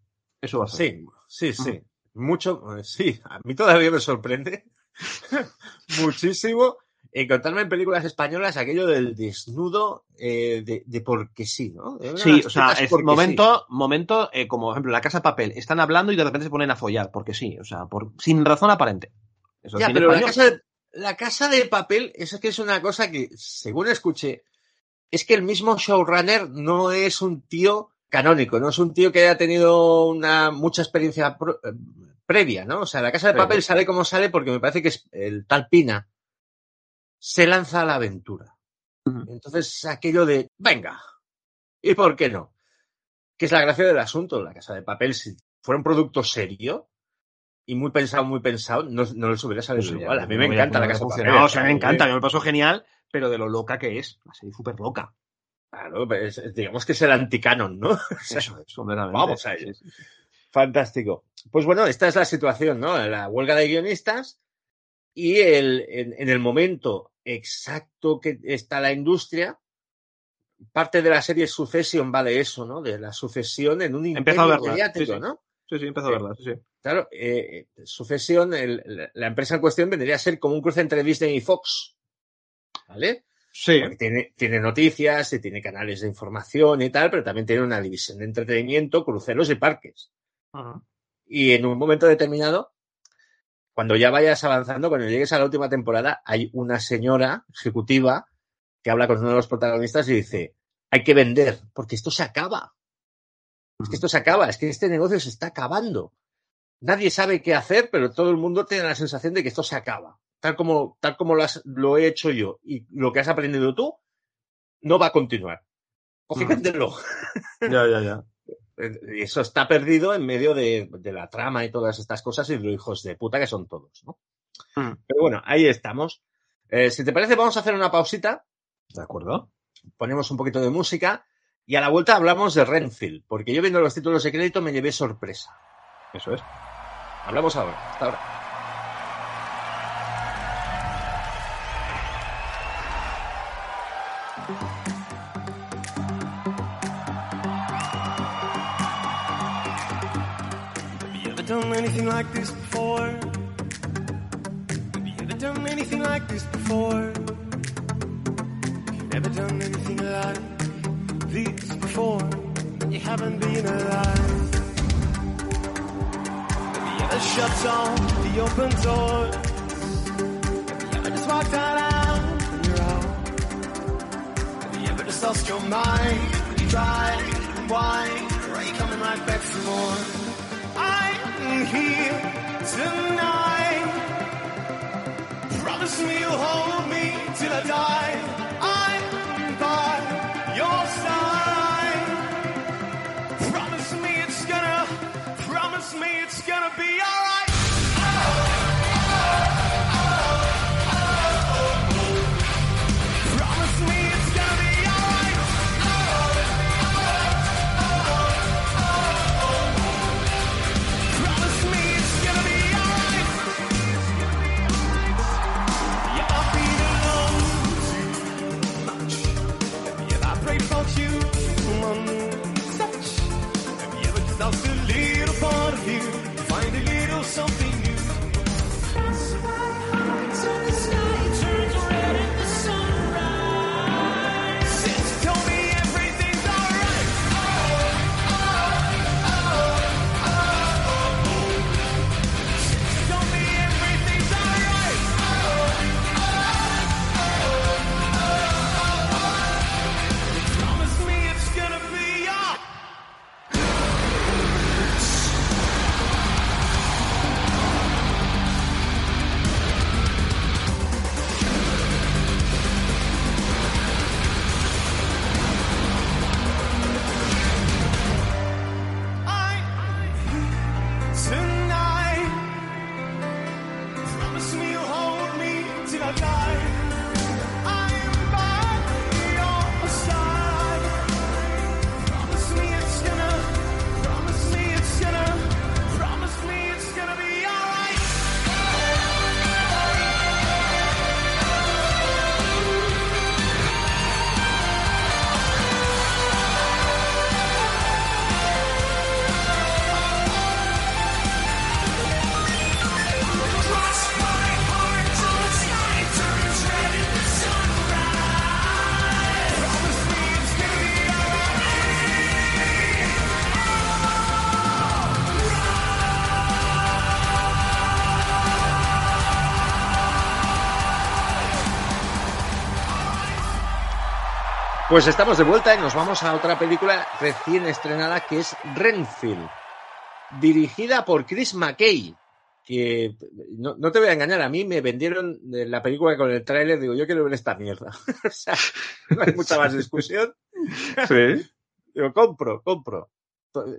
Eso va a ser. Sí, sí, sí. Mucho, eh, sí. A mí todavía me sorprende muchísimo encontrarme en películas españolas aquello del desnudo eh, de, de porque sí, ¿no? Sí, o sea, es momento, momento eh, como por ejemplo en la casa de papel, están hablando y de repente se ponen a follar, porque sí, o sea, por, sin razón aparente. Eso Ya, pero la casa, de, la casa de papel, eso es que es una cosa que, según escuché, es que el mismo showrunner no es un tío canónico, no es un tío que haya tenido una mucha experiencia pro- eh, previa, ¿no? O sea, la casa de papel sale como sale porque me parece que es el tal Pina se lanza a la aventura. Entonces, aquello de, venga, ¿y por qué no? Que es la gracia del asunto. La casa de papel, si fuera un producto serio y muy pensado, muy pensado, no, no les hubiera salido Pues igual. A mí no me encanta no la casa de papel. funcionado. O sea, me ¿eh? encanta, me lo paso genial, pero de lo loca que es, la serie súper loca. Claro, pues, digamos que es el anticanon, ¿no? Eso es, completamente. Vamos a ello. Sí, sí, sí. Fantástico. Pues bueno, esta es la situación, ¿no? La huelga de guionistas y el, en, en el momento exacto que está la industria, parte de la serie Succession va de eso, ¿no? De la sucesión en un imperio mediático, sí, sí. ¿no? Sí, sí, empezó a verla, sí, sí. Claro, eh, Succession, el- la- la empresa en cuestión vendría a ser como un cruce entre Disney y Fox. ¿Vale? Sí, Porque tiene, tiene noticias y tiene canales de información y tal, pero también tiene una división de entretenimiento, cruceros y parques. Ajá. Y en un momento determinado, cuando ya vayas avanzando, cuando llegues a la última temporada, hay una señora ejecutiva que habla con uno de los protagonistas y dice, hay que vender, porque esto se acaba. Es que esto se acaba, es que este negocio se está acabando. Nadie sabe qué hacer, pero todo el mundo tiene la sensación de que esto se acaba. Tal como, tal como lo, has- lo he hecho yo y lo que has aprendido tú, no va a continuar. Coge y Mm. Ya, ya, ya. Eso está perdido en medio de, de la trama y todas estas cosas y los hijos de puta que son todos, ¿no? Mm. Pero bueno, ahí estamos. Eh, si te parece, vamos a hacer una pausita, ¿De acuerdo? ponemos un poquito de música y a la vuelta hablamos de Renfield, porque yo viendo los títulos de crédito me llevé sorpresa. Eso es. Hablamos ahora, hasta ahora. Have you ever done anything like this before? Have you ever done anything like this before? Have you ever done anything like this before? You haven't been alive. You shut all the open doors? Have you ever just walked out on your own? Have you ever just lost your mind? You and whine, or are you coming right back for more? I'm here tonight. Promise me you'll hold me till I die. Pues estamos de vuelta y nos vamos a otra película recién estrenada que es Renfield, dirigida por Chris McKay, que no, no te voy a engañar, a mí me vendieron la película con el tráiler, digo, yo quiero ver esta mierda. o sea, no hay mucha más discusión. Sí. Digo, compro, compro.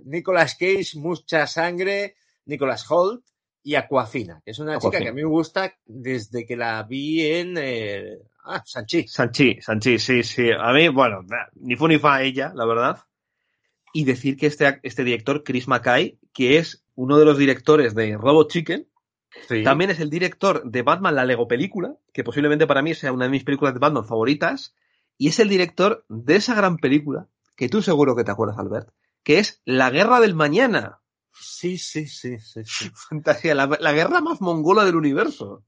Nicolas Cage, mucha sangre, Nicolas Holt y Aquafina, que es una chica que a mí me gusta desde que la vi en eh, ah, Sanchi. Sanchi, Sanchi, sí, sí. A mí, bueno, ni fu ni fa ella, la verdad. Y decir que este, este director, Chris Mackay, que es uno de los directores de Robot Chicken, Sí. también es el director de Batman, la Lego película, que posiblemente para mí sea una de mis películas de Batman favoritas, y es el director de esa gran película, que tú seguro que te acuerdas, Albert, que es La Guerra del Mañana. Sí, sí, sí, sí, sí. Fantasía, la, la guerra más mongola del universo.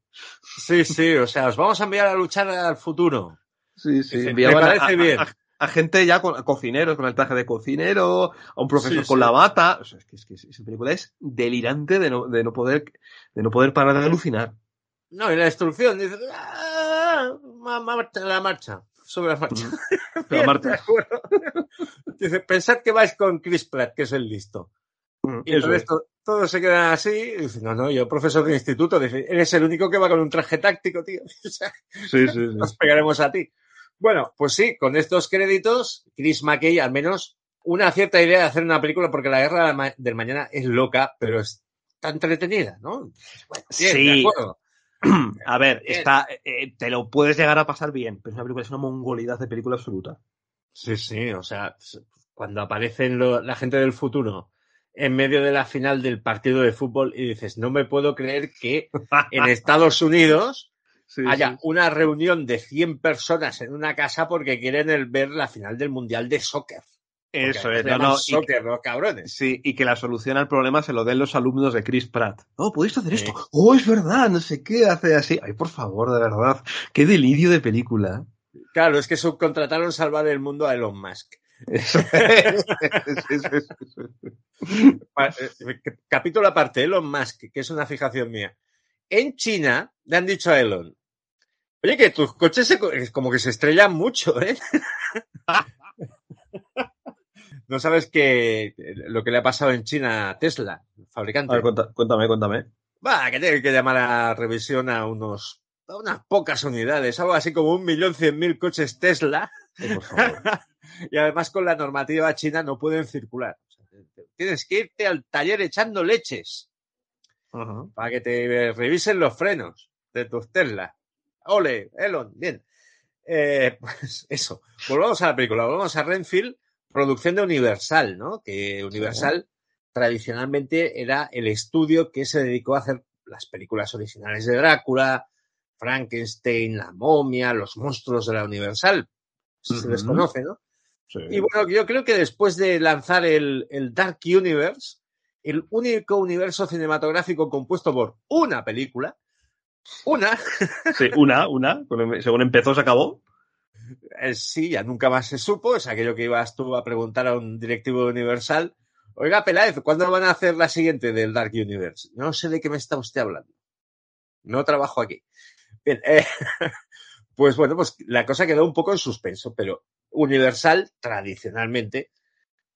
Sí, sí, o sea, os vamos a enviar a luchar al futuro. Sí, sí, me parece a- bien. A, a gente ya con a cocineros, con el traje de cocinero, a un profesor Sí, con sí. la bata. O sea, es que, es que esa película es delirante de no, de no poder, de no poder parar de alucinar. No, y la destrucción, dice, "Ah, la marcha, sobre la marcha. Acuerdo. Dice, pensad que vais con Chris Pratt, que es el listo. Y Eso entonces es. to- todos se quedan así, y dice, no, no, yo profesor de instituto, dice, eres el único que va con un traje táctico, tío. Sí, sí, sí. nos pegaremos a ti. Bueno, pues sí, con estos créditos, Chris McKay al menos una cierta idea de hacer una película porque la guerra del ma- del mañana es loca, pero es tan entretenida, ¿no? Bueno, bien, Sí. de acuerdo. A ver, Bien. está, eh, te lo puedes llegar a pasar bien, pero es una película, es una mongolidad de película absoluta. Sí, sí, o sea, cuando aparecen lo- la gente del futuro en medio de la final del partido de fútbol y dices, no me puedo creer que en Estados Unidos Sí, haya sí. una reunión de 100 personas en una casa porque quieren el- ver la final del Mundial de Soccer. Eso es, no, no, y- Soccer, los cabrones. Sí, y que la solución al problema se lo den los alumnos de Chris Pratt. No, podéis hacer Sí. esto. Oh, es verdad, no sé qué, hace así. Ay, por favor, de verdad. Qué delirio de película. Claro, es que subcontrataron salvar el mundo a Elon Musk. Eso es. Eh, Capítulo aparte, Elon Musk, que es una fijación mía. En China le han dicho a Elon, oye, que tus coches se como que se estrellan mucho, ¿eh? no sabes que lo que le ha pasado en China a Tesla, fabricante. A ver, cuenta- cuéntame, cuéntame. Va, que tiene que llamar a revisión a unos a unas pocas unidades, algo así como un millón cien mil coches Tesla, por favor. y además con la normativa china no pueden circular. O sea, tienes que irte al taller echando leches Ajá. para que te revisen los frenos de tus Tesla. Ole, Elon, bien. Eh, pues eso, volvamos a la película, volvamos a Renfield, producción de Universal, ¿no? Que Universal tradicionalmente era el estudio que se dedicó a hacer las películas originales de Drácula, Frankenstein, la momia, los monstruos de la Universal. Si se les conoce, ¿no? Sí. Y bueno, yo creo que después de lanzar el, el Dark Universe, el único universo cinematográfico compuesto por una película, una, Sí, una, una. Según empezó, se acabó. eh, sí, ya nunca más se supo, es aquello que ibas tú a preguntar a un directivo Universal, oiga, Peláez, ¿cuándo van a hacer la siguiente del Dark Universe? No sé de qué me está usted hablando. No trabajo aquí. Bien, eh, pues bueno, pues la cosa quedó un poco en suspenso, pero Universal, tradicionalmente,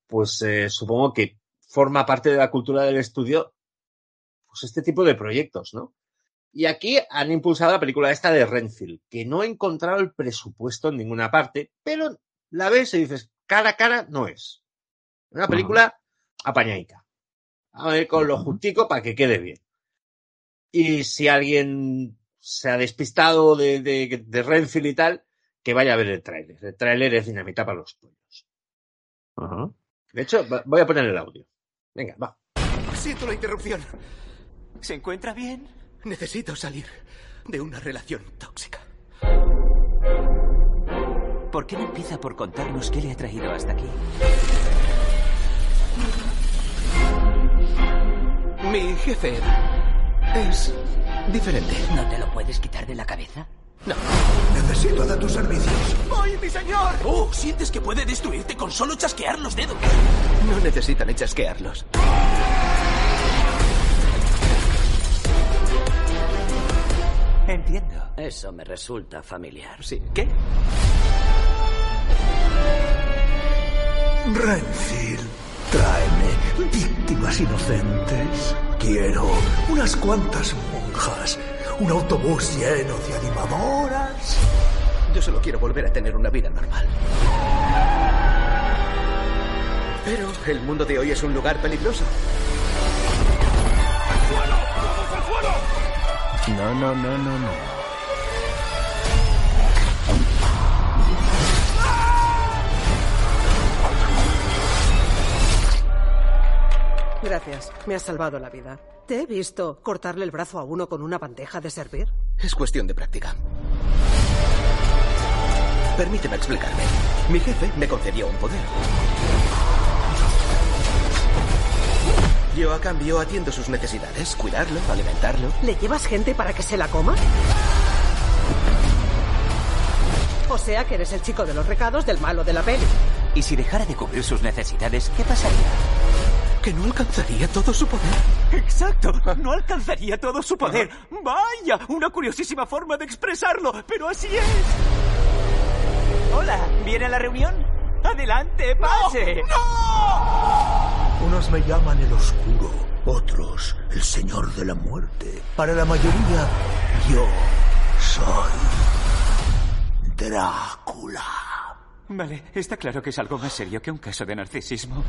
pues eh, supongo que forma parte de la cultura del estudio, pues este tipo de proyectos, ¿no? Y aquí han impulsado la película esta de Renfield, que no he encontrado el presupuesto en ninguna parte, pero la ves y dices, cara a cara no es. Una película apañaica. A ver, con lo justico para que quede bien. Y si alguien se ha despistado de, de, de Renfield y tal, que vaya a ver el tráiler. El tráiler es dinamita para los pollos. Ajá. De hecho, voy a poner el audio. Venga, va. Siento la interrupción. ¿Se encuentra bien? Necesito salir de una relación tóxica. ¿Por qué no empieza por contarnos qué le ha traído hasta aquí? Mi jefe es diferente. ¿No te lo puedes quitar de la cabeza? Necesito de tus servicios. ¡Ay, mi señor! Oh, ¿sientes que puede destruirte con solo chasquear los dedos? No necesitan chasquearlos. Entiendo. Eso me resulta familiar. Sí. ¿Qué? Renfield, tráeme víctimas inocentes. Quiero unas cuantas monjas, un autobús lleno de animadoras. Yo solo quiero volver a tener una vida normal. Pero el mundo de hoy es un lugar peligroso. No, no, no, no, no. Gracias, me has salvado la vida. ¿Te he visto cortarle el brazo a uno con una bandeja de servir? Es cuestión de práctica. Permíteme explicarme. Mi jefe me concedió un poder. Yo a cambio atiendo sus necesidades, cuidarlo, alimentarlo. ¿Le llevas gente para que se la coma? O sea que eres el chico de los recados del malo de la peli. Y si dejara de cubrir sus necesidades, ¿qué pasaría? Que no alcanzaría todo su poder. Exacto, no alcanzaría todo su poder. Vaya, una curiosísima forma de expresarlo, pero así es. Hola, ¿viene a la reunión? Adelante, pase. Unos me llaman el oscuro, otros el señor de la muerte. Para la mayoría, yo soy Drácula. Vale, está claro que es algo más serio que un caso de narcisismo.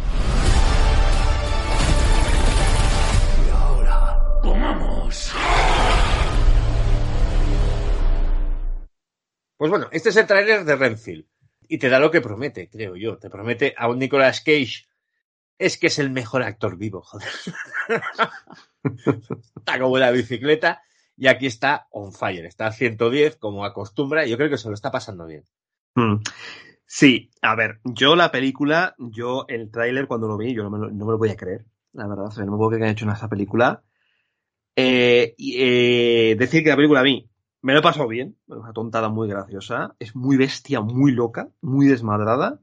Pues bueno, este es el tráiler de Renfield. Y te da lo que promete, creo yo. Te promete a un Nicolas Cage. Es que es el mejor actor vivo, joder. está como la bicicleta. Y aquí está on fire. Está a 110, como acostumbra. Y yo creo que se lo está pasando bien. Hmm. Sí, a ver, yo la película, yo el tráiler cuando lo vi, yo no me lo, no me lo voy a creer, la verdad, o sea, no me puedo creer que hayan hecho esa película. Eh, eh, decir que la película a mí me lo he pasado bien, una tontada muy graciosa, es muy bestia, muy loca, muy desmadrada,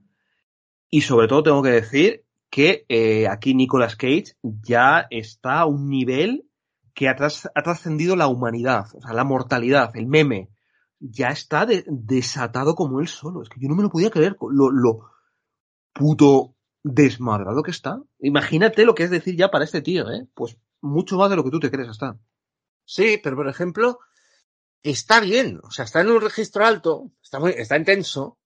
y sobre todo tengo que decir que eh, aquí Nicolas Cage ya está a un nivel que ha, ha trascendido la humanidad, o sea, la mortalidad, el meme, ya está de- desatado como él solo. Es que yo no me lo podía creer lo, lo puto desmadrado que está. Imagínate lo que es decir ya para este tío, ¿eh? Pues mucho más de lo que tú te crees hasta. Sí, pero por ejemplo, está bien. O sea, está en un registro alto, está, muy, está intenso,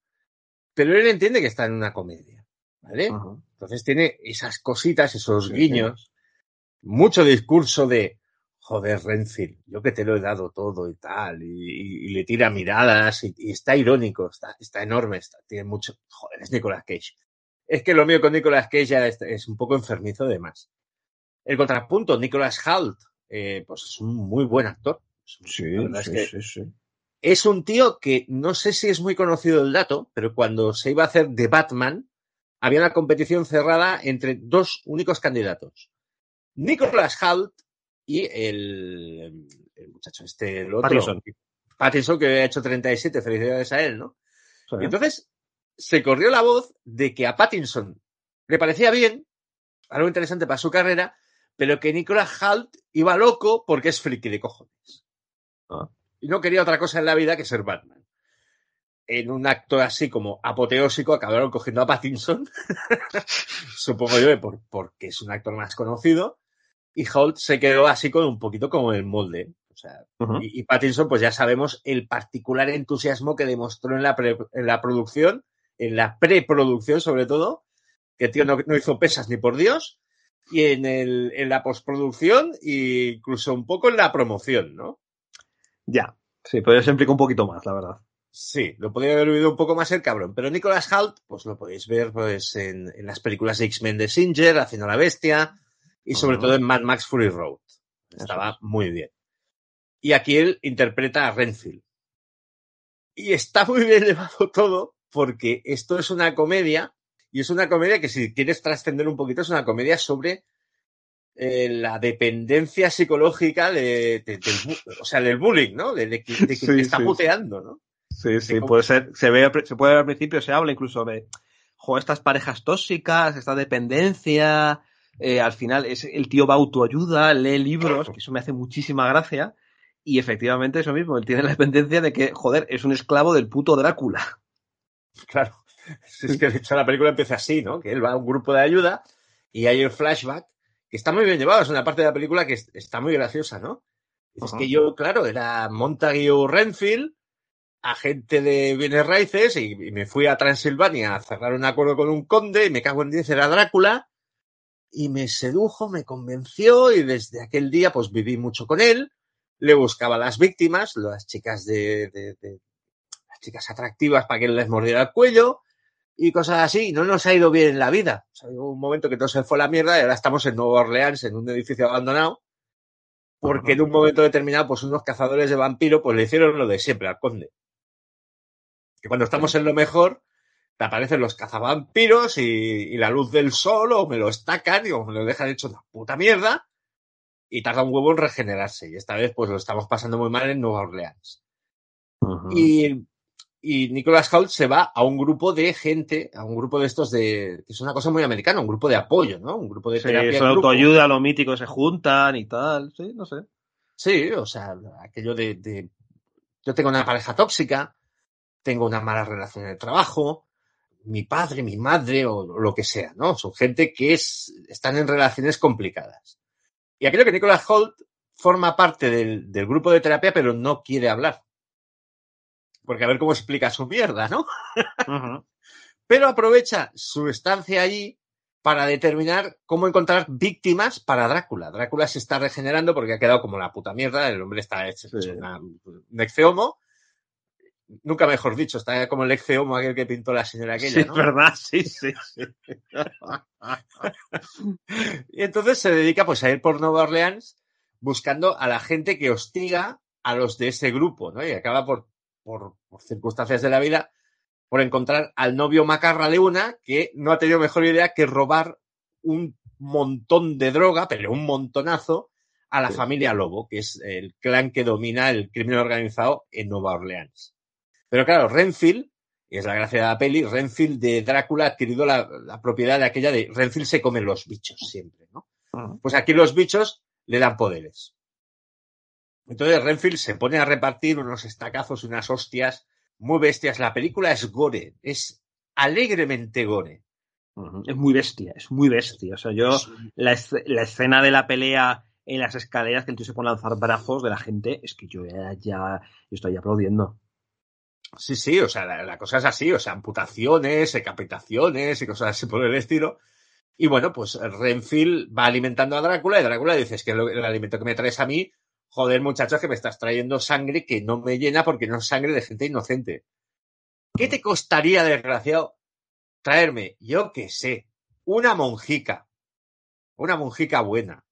pero él entiende que está en una comedia. ¿Vale? Entonces tiene esas cositas, esos Sí, guiños, mucho discurso de joder, Renfield, yo que te lo he dado todo y tal, y, y- y le tira miradas, y, y está irónico, está, está enorme, está, tiene mucho, joder, es Nicolas Cage. Es que lo mío con Nicolas Cage ya es, es un poco enfermizo de más. El contrapunto, Nicolas Hoult, eh, pues es un muy buen actor. Sí, sí, es que sí, es un tío que no sé si es muy conocido el dato, pero cuando se iba a hacer de Batman, había una competición cerrada entre dos únicos candidatos. Nicholas Hoult y el, el muchacho este, el otro. Pattinson. Pattinson, que ha hecho 37, felicidades a él, ¿no? Sí. Y entonces se corrió la voz de que a Pattinson le parecía bien, algo interesante para su carrera, pero que Nicholas Hoult iba loco porque es friki de cojones. Ah. Y no quería otra cosa en la vida que ser Batman. En un acto así como apoteósico acabaron cogiendo a Pattinson, supongo yo por, porque es un actor más conocido, y Holt se quedó así con un poquito como el molde. O sea, y, y Pattinson, pues ya sabemos el particular entusiasmo que demostró en la, pre- en la producción, en la preproducción sobre todo, que tío no, no hizo pesas ni por Dios, y en, el, en la postproducción e incluso un poco en la promoción, ¿no? Ya. Sí, pero se implica un poquito más, la verdad. Sí, lo podría haber vivido un poco más el cabrón, pero Nicholas Hoult, pues lo podéis ver pues en, en las películas de X-Men de Singer, Haciendo la Bestia, y sobre todo en Mad Max Fury Road. Estaba muy bien. Y aquí él interpreta a Renfield. Y está muy bien llevado todo, porque esto es una comedia, y es una comedia que si quieres trascender un poquito, es una comedia sobre eh, la dependencia psicológica de, de- del, o sea, del bullying, ¿no? De, de que, Sí, te está sí, puteando, ¿no? Sí, sí, puede ser. Se, ve, se puede ver al principio, se habla incluso de jo, estas parejas tóxicas, esta dependencia. eh, al final es, el tío va a autoayuda, lee libros, que eso me hace muchísima gracia. Y efectivamente eso mismo, él tiene la dependencia de que, joder, es un esclavo del puto Drácula. Claro. Es que de hecho la película empieza así, ¿no? Que él va a un grupo de ayuda y hay el flashback que está muy bien llevado. Es una parte de la película que es- está muy graciosa, ¿no? Es que yo, claro, era Montague Renfield, agente de bienes raíces, y, y me fui a Transilvania a cerrar un acuerdo con un conde, y me cago en 10, era Drácula, y me sedujo, me convenció, y desde aquel día pues viví mucho con él, le buscaba a las víctimas, las chicas de, de- de- las chicas atractivas para que él les mordiera el cuello, y cosas así, y no nos ha ido bien en la vida. O sea, hubo un momento que todo se fue a la mierda y ahora estamos en Nueva Orleans, en un edificio abandonado, porque en un momento determinado, pues unos cazadores de vampiro, pues le hicieron lo de siempre al conde. Que cuando estamos en lo mejor, te aparecen los cazavampiros y, y la luz del sol, o me lo estacan y o me lo dejan hecho una puta mierda, y tarda un huevo en regenerarse. Y esta vez, pues lo estamos pasando muy mal en Nueva Orleans. Y, y Nicholas Hoult se va a un grupo de gente, a un grupo de estos de, que es una cosa muy americana, un grupo de apoyo, ¿no? Un grupo de Sí, terapia. eso de grupo. autoayuda, lo mítico, se juntan y tal. Sí, no sé. Sí, o sea, aquello de, de- yo tengo una pareja tóxica, tengo una mala relación en el trabajo, mi padre, mi madre o lo que sea, ¿no? Son gente que es, están en relaciones complicadas. Y aquello que Nicholas Holt forma parte del, del grupo de terapia, pero no quiere hablar. Porque a ver cómo explica su mierda, ¿no? Pero aprovecha su estancia allí para determinar cómo encontrar víctimas para Drácula. Drácula se está regenerando porque ha quedado como la puta mierda, el hombre está hecho Sí. una- un exceomo. Nunca mejor dicho, está como el exceomo aquel que pintó la señora aquella, Sí, ¿no? es verdad, sí, sí, sí. Y entonces se dedica pues a ir por Nueva Orleans buscando a la gente que hostiga a los de ese grupo, ¿no? Y acaba por, por, por circunstancias de la vida por encontrar al novio macarra de una que no ha tenido mejor idea que robar un montón de droga, pero un montonazo, a la Sí. familia Lobo, que es el clan que domina el crimen organizado en Nueva Orleans. Pero claro, Renfield, y es la gracia de la peli, Renfield de Drácula ha adquirido la, la propiedad de aquella de Renfield se come los bichos siempre, ¿no? Pues aquí los bichos le dan poderes. Entonces Renfield se pone a repartir unos estacazos y unas hostias muy bestias. La película es gore, es alegremente gore. Es muy bestia, es muy bestia. O sea, yo, la, esce- la escena de la pelea en las escaleras que el tío se pone a lanzar brazos de la gente, es que yo ya, ya yo estoy aplaudiendo. Sí, sí, o sea, la, la cosa es así, o sea, amputaciones, decapitaciones y cosas así por el estilo. Y bueno, pues Renfield va alimentando a Drácula y Drácula dice, es que el alimento que me traes a mí, joder muchachos, que me estás trayendo sangre que no me llena porque no es sangre de gente inocente. ¿Qué te costaría, desgraciado, traerme, yo qué sé, una monjica? Una monjica buena.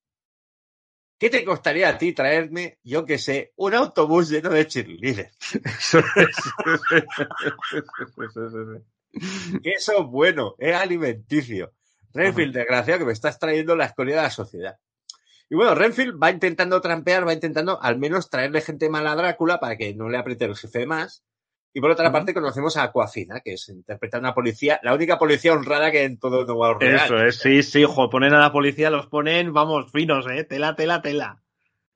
¿Qué te costaría a ti traerme, yo qué sé, un autobús lleno de cheerleaders? eso es bueno, es alimenticio. Renfield, desgraciado, que me estás trayendo la escoria de la sociedad. Y bueno, Renfield va intentando trampear, va intentando al menos traerle gente mala a Drácula para que no le apriete el jefe de más. Y por otra parte conocemos a Aquafina, que es interpreta a una policía, la única policía honrada que hay en todo Nueva Orleans. Eso es, sí, sí, ojo, ponen a la policía, los ponen, vamos, finos, eh, tela, tela, tela.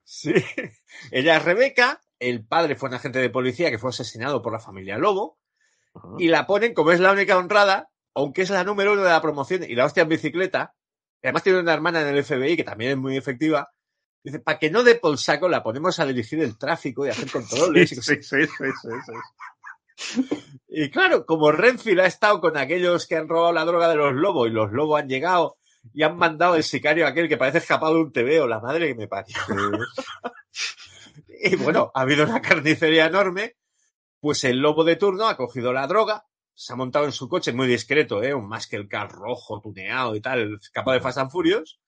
Sí. Ella es Rebeca, el padre fue un agente de policía que fue asesinado por la familia Lobo, y la ponen como es la única honrada, aunque es la número uno de la promoción y la hostia en bicicleta. Y Además tiene una hermana en el FBI que también es muy efectiva. Dice, para que no dé por saco, la ponemos a dirigir el tráfico y hacer controles. Sí, y sí, sí, sí. Y claro, como Renfield ha estado con aquellos que han robado la droga de los lobos y los lobos han llegado y han mandado el sicario aquel que parece escapado de un TVO, la madre que me parió. Y bueno, ha habido una carnicería enorme, pues el lobo de turno ha cogido la droga, se ha montado en su coche muy discreto, ¿eh? un muscle car rojo, tuneado y tal, escapado de Fast and Furious.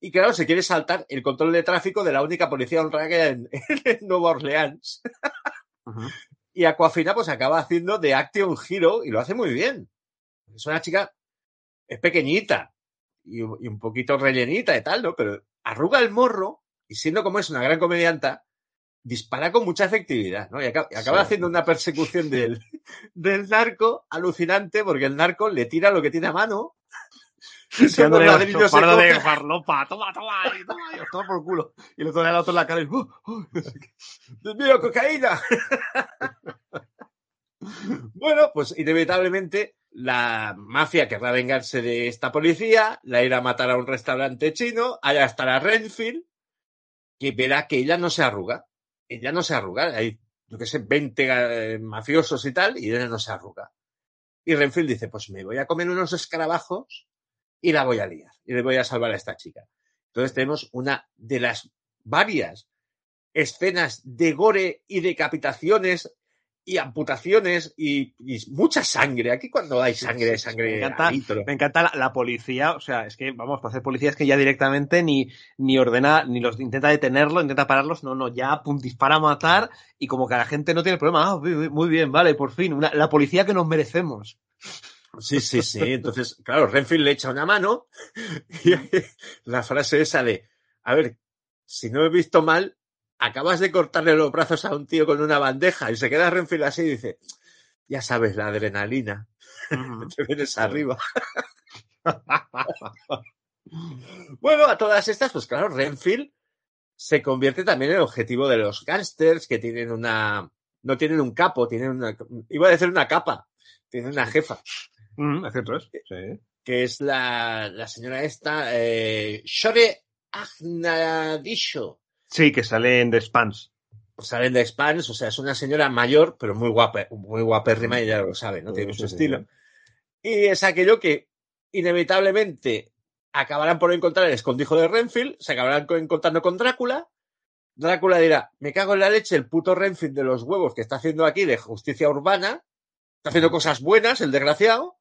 Y claro, se quiere saltar el control de tráfico de la única policía honrada que hay en, en Nueva Orleans. Y Aquafina pues acaba haciendo de Action Hero y lo hace muy bien. Es una chica, es pequeñita y, y un poquito rellenita y tal, ¿no? Pero arruga el morro y siendo como es una gran comedianta, dispara con mucha efectividad, ¿no? Y acaba, y acaba haciendo una persecución del, del narco alucinante porque el narco le tira lo que tiene a mano. Los la ladrillos farda de farlopa, toma, toma, y toma, y os toma por culo. Y le toma el otro en la cara y, ¡oh, oh! ¡Dios mío, cocaína! bueno, pues inevitablemente la mafia querrá vengarse de esta policía, la irá a matar a un restaurante chino, allá estará Renfield, que verá que ella no se arruga. Ella no se arruga. Hay, yo qué sé, 20 eh, mafiosos y tal, y ella no se arruga. Y Renfield dice, pues me voy a comer unos escarabajos y la voy a liar. Y le voy a salvar a esta chica. Entonces tenemos una de las varias escenas de gore y decapitaciones y amputaciones y, y mucha sangre. Aquí cuando hay sangre, sí, sangre. Me encanta, me encanta la, la policía, o sea, es que, vamos, para hacer policía es que ya directamente ni, ni ordena, ni los intenta detenerlo, intenta pararlos, no, no, ya pum, dispara a matar y como que la gente no tiene problema, ah, muy bien, muy bien, vale, por fin, una- la policía que nos merecemos. Sí, sí, sí. Entonces, claro, Renfield le echa una mano y la frase esa de, a ver, si no he visto mal, acabas de cortarle los brazos a un tío con una bandeja y se queda Renfield así y dice, ya sabes, la adrenalina, te vienes arriba. bueno, a todas estas, pues claro, Renfield se convierte también en el objetivo de los gángsters que tienen una, no tienen un capo, tienen una, iba a decir una capa, tienen una jefa cierto, es. Sí. que es la, la señora esta, eh, Shore Agnadisho. Sí, que sale en The Spans. Salen de Spans, o sea, es una señora mayor, pero muy guapa, muy guapérrima y ya lo sabe, ¿no? Tiene mucho sí, estilo. Y es aquello que inevitablemente acabarán por encontrar el escondijo de Renfield, se acabarán co- encontrando con Drácula. Drácula dirá, me cago en la leche el puto Renfield de los huevos que está haciendo aquí de justicia urbana, está haciendo cosas buenas, el desgraciado.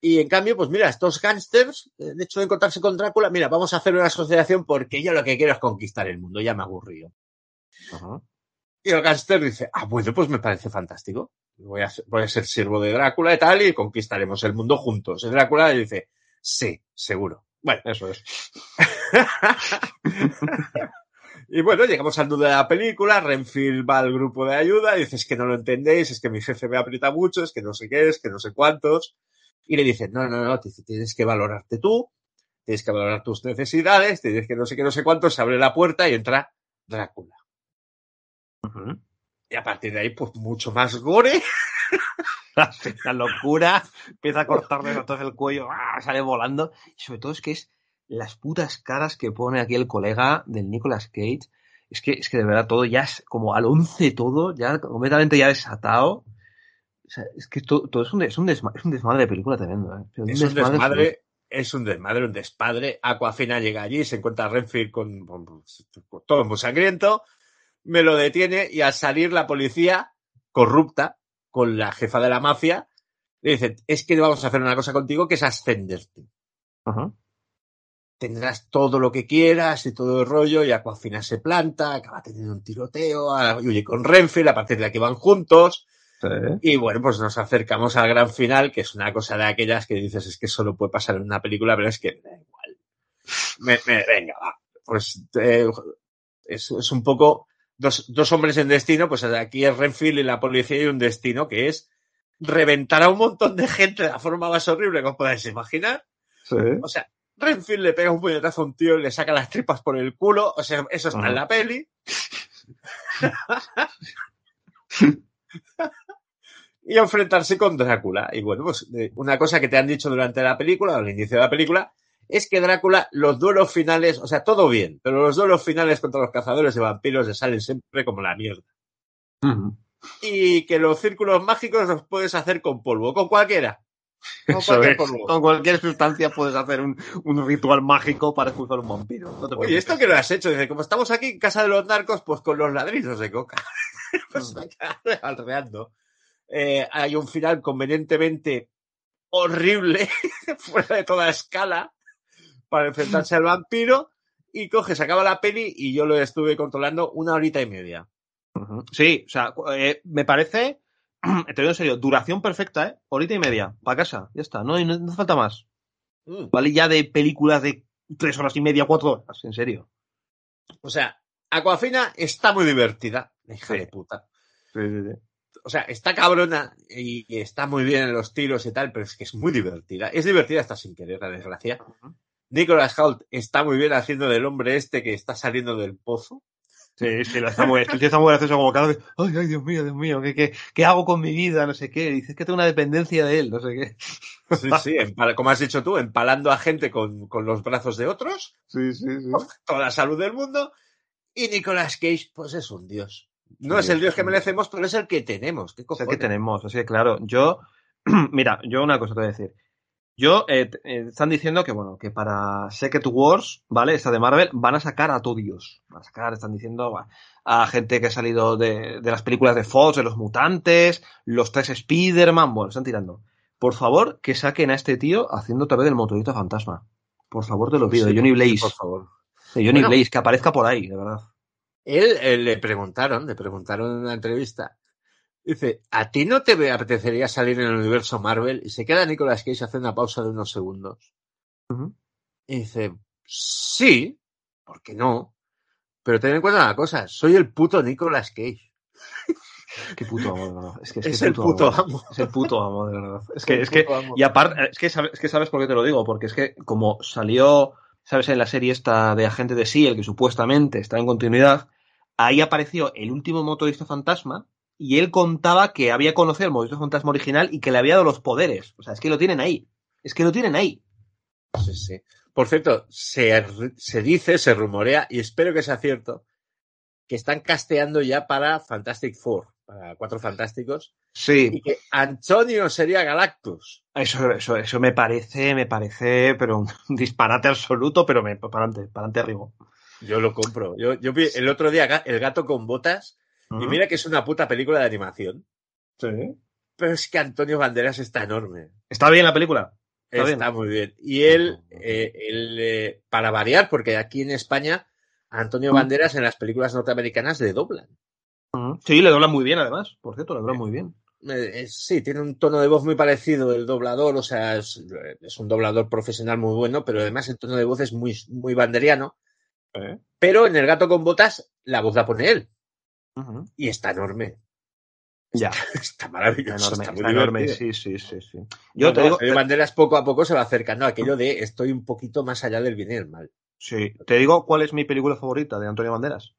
Y en cambio, pues mira, estos gángsters, eh, el hecho de encontrarse con Drácula, mira, vamos a hacer una asociación porque yo lo que quiero es conquistar el mundo, ya me aburrió. Ajá. Y el gángster dice, ah, bueno, pues me parece fantástico. Voy a, ser, voy a ser siervo de Drácula y tal, y conquistaremos el mundo juntos. Y Drácula le dice, sí, seguro. Bueno, Eso es. y bueno, llegamos al nudo de la película, Renfield va al grupo de ayuda, y dice, es que no lo entendéis, es que mi jefe me aprieta mucho, es que no sé qué, es que no sé cuántos. Y le dice, no, no, no, tienes que valorarte tú, tienes que valorar tus necesidades, tienes que no sé qué, no sé cuántos, se abre la puerta y entra Drácula. Y a partir de ahí, pues mucho más gore. La locura, empieza a cortarle a todos el cuello, ¡ah! sale volando. Y sobre todo es que es las putas caras que pone aquí el colega del Nicolas Cage. Es que, es que de verdad todo ya es como al once todo, ya completamente ya desatado. O sea, es que todo, todo es, un, es, un desma- es un desmadre de película tremendo. ¿eh? Es un desmadre, es un desmadre, un despadre. Aquafina llega allí, se encuentra a Renfield con, con- con todo muy sangriento, me lo detiene y al salir la policía corrupta con la jefa de la mafia le dice, es que vamos a hacer una cosa contigo que es ascenderte. Tendrás todo lo que quieras y todo el rollo y Aquafina se planta, acaba teniendo un tiroteo, huye con Renfield, a partir de aquí van juntos. Sí. Y bueno, pues nos acercamos al gran final, que es una cosa de aquellas que dices, es que solo puede pasar en una película, pero es que me da igual. Me- me- venga, va. Pues eh, es, es un poco dos, dos hombres en destino, pues aquí es Renfield y la policía y un destino que es reventar a un montón de gente de la forma más horrible que os podáis imaginar. Sí. O sea, Renfield le pega un puñetazo a un tío y le saca las tripas por el culo. O sea, eso está en la peli. y enfrentarse con Drácula. Y bueno, pues eh, una cosa que te han dicho durante la película, al inicio de la película, es que Drácula, los duelos finales, o sea, todo bien, pero los duelos finales contra los cazadores de vampiros le salen siempre como la mierda. Y que los círculos mágicos los puedes hacer con polvo, con cualquiera. Con cualquier polvo. Con cualquier sustancia puedes hacer un, un ritual mágico para expulsar un vampiro. No Oye. ¿esto que lo has hecho? Dice, como estamos aquí en casa de los narcos, pues con los ladrillos de coca. pues alreando. Eh, hay un final convenientemente horrible, fuera de toda escala, para enfrentarse al vampiro. Y coge, se acaba la peli y yo lo estuve controlando una horita y media. Sí, o sea, eh, me parece, te digo en serio, duración perfecta, ¿eh? Horita y media, para casa, ya está, no, no, no falta más. Mm. Vale ya de películas de tres horas y media, cuatro horas, en serio. O sea, Aquafina está muy divertida, hija Sí. de puta. Sí, sí, sí. O sea, está cabrona y, y está muy bien en los tiros y tal, pero es que es muy divertida. Es divertida hasta sin querer, la desgracia. Nicholas Hoult está muy bien haciendo del hombre este que está saliendo del pozo. Sí, sí, está muy, el tío está muy gracioso como cada vez, ay, ay, Dios mío, Dios mío, ¿qué, qué, qué hago con mi vida? No sé qué. Dices que tengo una dependencia de él, no sé qué. Sí, sí, empal- como has dicho tú, empalando a gente con, con los brazos de otros, Sí, sí, sí. toda la salud del mundo, y Nicolas Cage, pues es un dios. No es el es dios que merecemos, pero es el que tenemos. ¿Qué sea, cojones? que tenemos, así que claro, yo, mira, yo una cosa te voy a decir. Yo, eh, eh, están diciendo que, bueno, que para Secret Wars, ¿vale? Esta de Marvel, van a sacar a Dios. Van a sacar, están diciendo, va, a gente que ha salido de, de las películas de Fox, de los mutantes, los tres Spider-Man, bueno, están tirando. Por favor, que saquen a este tío haciendo otra vez el motorista fantasma. Por favor, te lo pido, Sí, de Johnny Blaze. Por favor. De Johnny Bueno. Blaze, que aparezca por ahí, de verdad. Él, le preguntaron, le preguntaron en una entrevista. Dice, ¿a ti no te apetecería salir en el universo Marvel? Y se queda Nicolas Cage hace una pausa de unos segundos. Y dice, sí, ¿por qué no? Pero ten en cuenta una cosa, soy el puto Nicolas Cage. Qué puto amo, de verdad. Es que es, que Es el puto amo. Es el puto amo, de verdad. Es que, es que, amo. y aparte, es que, sabes, es que sabes por qué te lo digo, porque es que como salió, sabes, en la serie esta de Agente de S.H.I.E.L.D., que supuestamente está en continuidad, ahí apareció el último motorista fantasma, y él contaba que había conocido al motorista fantasma original y que le había dado los poderes. O sea, es que lo tienen ahí. Es que lo tienen ahí. Sí, sí. Por cierto, se, se dice, se rumorea, y espero que sea cierto, que están casteando ya para Fantastic Four, para Cuatro Fantásticos, y Sí. que Antonio sería Galactus. Eso, eso, eso me parece, me parece, pero un disparate absoluto, pero me, para adelante, para adelante arriba. Yo lo compro. Yo, yo vi el otro día El gato con botas, y mira que es una puta película de animación, Sí. pero es que Antonio Banderas está enorme. ¿Está bien la película? Está Está, bien. muy bien. Y él, eh, él, eh, para variar, porque aquí en España, Antonio Mm. Banderas en las películas norteamericanas le doblan. Sí, le doblan muy bien, además. Por cierto, le doblan muy bien. Eh, sí, tiene un tono de voz muy parecido el doblador, o sea, es, es un doblador profesional muy bueno, pero además el tono de voz es muy, muy banderiano. ¿Eh? Pero en El gato con botas, la voz la pone él. Y está enorme. Ya, Está maravilloso. enorme, está muy está enorme, sí, sí, sí, sí. Yo te digo, Banderas poco a poco se va acercando a aquello de estoy un poquito más allá del bien y el mal. sí, te digo cuál es mi película favorita de Antonio Banderas.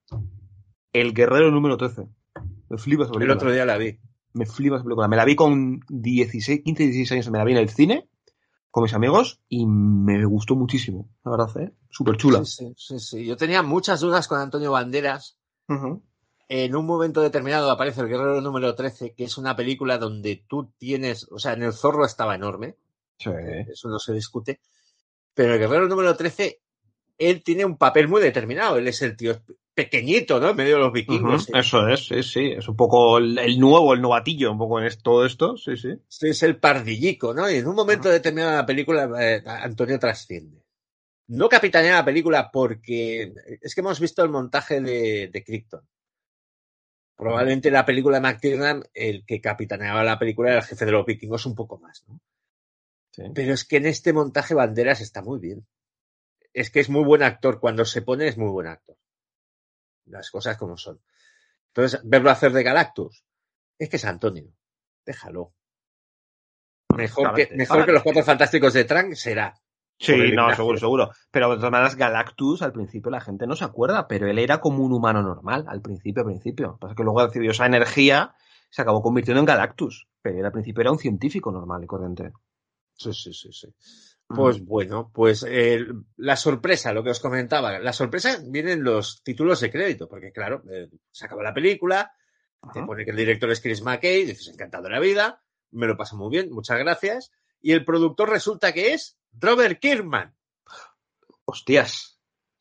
El Guerrero número 13. Me flipa esa El otro día la vi. Me flipa esa película. Me la vi con 16, 15, 16 años. Me la vi en el cine con mis amigos y me gustó muchísimo. La verdad, ¿eh? Súper chula. Sí, sí, sí, sí. Yo tenía muchas dudas con Antonio Banderas. En un momento determinado aparece El Guerrero número 13, que es una película donde tú tienes, o sea, en el zorro estaba enorme, Sí. eso no se discute, pero el Guerrero número 13, él tiene un papel muy determinado, él es el tío pequeñito, ¿no? En medio de los vikingos. Eso es, sí, sí. Es un poco el, el nuevo, el novatillo, un poco en es- todo esto, sí, sí. Este es el pardillico, ¿no? Y en un momento determinado de la película, eh, Antonio trasciende. No capitanea la película porque es que hemos visto el montaje de, de Crichton. Probablemente en la película de McTiernan, el que capitaneaba la película era el jefe de los vikingos un poco más, ¿no? Sí. Pero es que en este montaje Banderas está muy bien. Es que es muy buen actor. Cuando se pone es muy buen actor. Las cosas como son. Entonces, verlo hacer de Galactus, es que es Antonio. Déjalo. Mejor, que, mejor que los cuatro fantásticos de Trank será. Sí, no, seguro, seguro. Pero de todas maneras, Galactus al principio la gente no se acuerda, pero él era como un humano normal al principio, al principio. Pasa que luego recibió esa energía, se acabó convirtiendo en Galactus. Pero él al principio era un científico normal y corriente. Sí, sí, sí, sí. Pues bueno, pues eh, la sorpresa, lo que os comentaba, la sorpresa viene en los títulos de crédito, porque claro, eh, se acaba la película, te pone que el director es Chris McKay, dices encantado de la vida, me lo paso muy bien, muchas gracias, y el productor resulta que es Robert Kirkman. Hostias,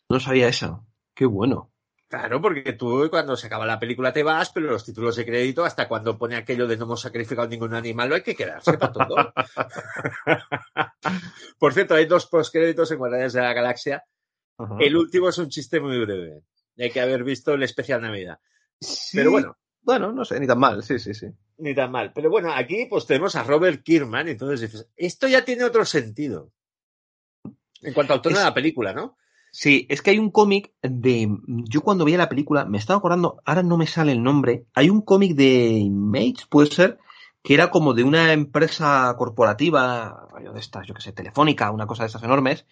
no sabía eso. Qué bueno. Claro, porque tú cuando se acaba la película te vas, pero los títulos de crédito, hasta cuando pone aquello de no hemos sacrificado ningún animal, no hay que quedarse para todo. Por cierto, hay dos postcréditos en Guardianes de la Galaxia. El último es un chiste muy breve. Hay que haber visto el especial Navidad. Sí, Pero bueno, Bueno, no sé, ni tan mal, sí, sí, sí. ni tan mal. Pero bueno, aquí pues tenemos a Robert Kirkman, y entonces dices, esto ya tiene otro sentido. En cuanto al tono Es- de la película, ¿no? Sí, es que hay un cómic de. Yo cuando vi la película, me estaba acordando, ahora no me sale el nombre. Hay un cómic de Image, puede ser, que era como de una empresa corporativa, rollo de estas, yo que sé, telefónica, una cosa de estas enormes,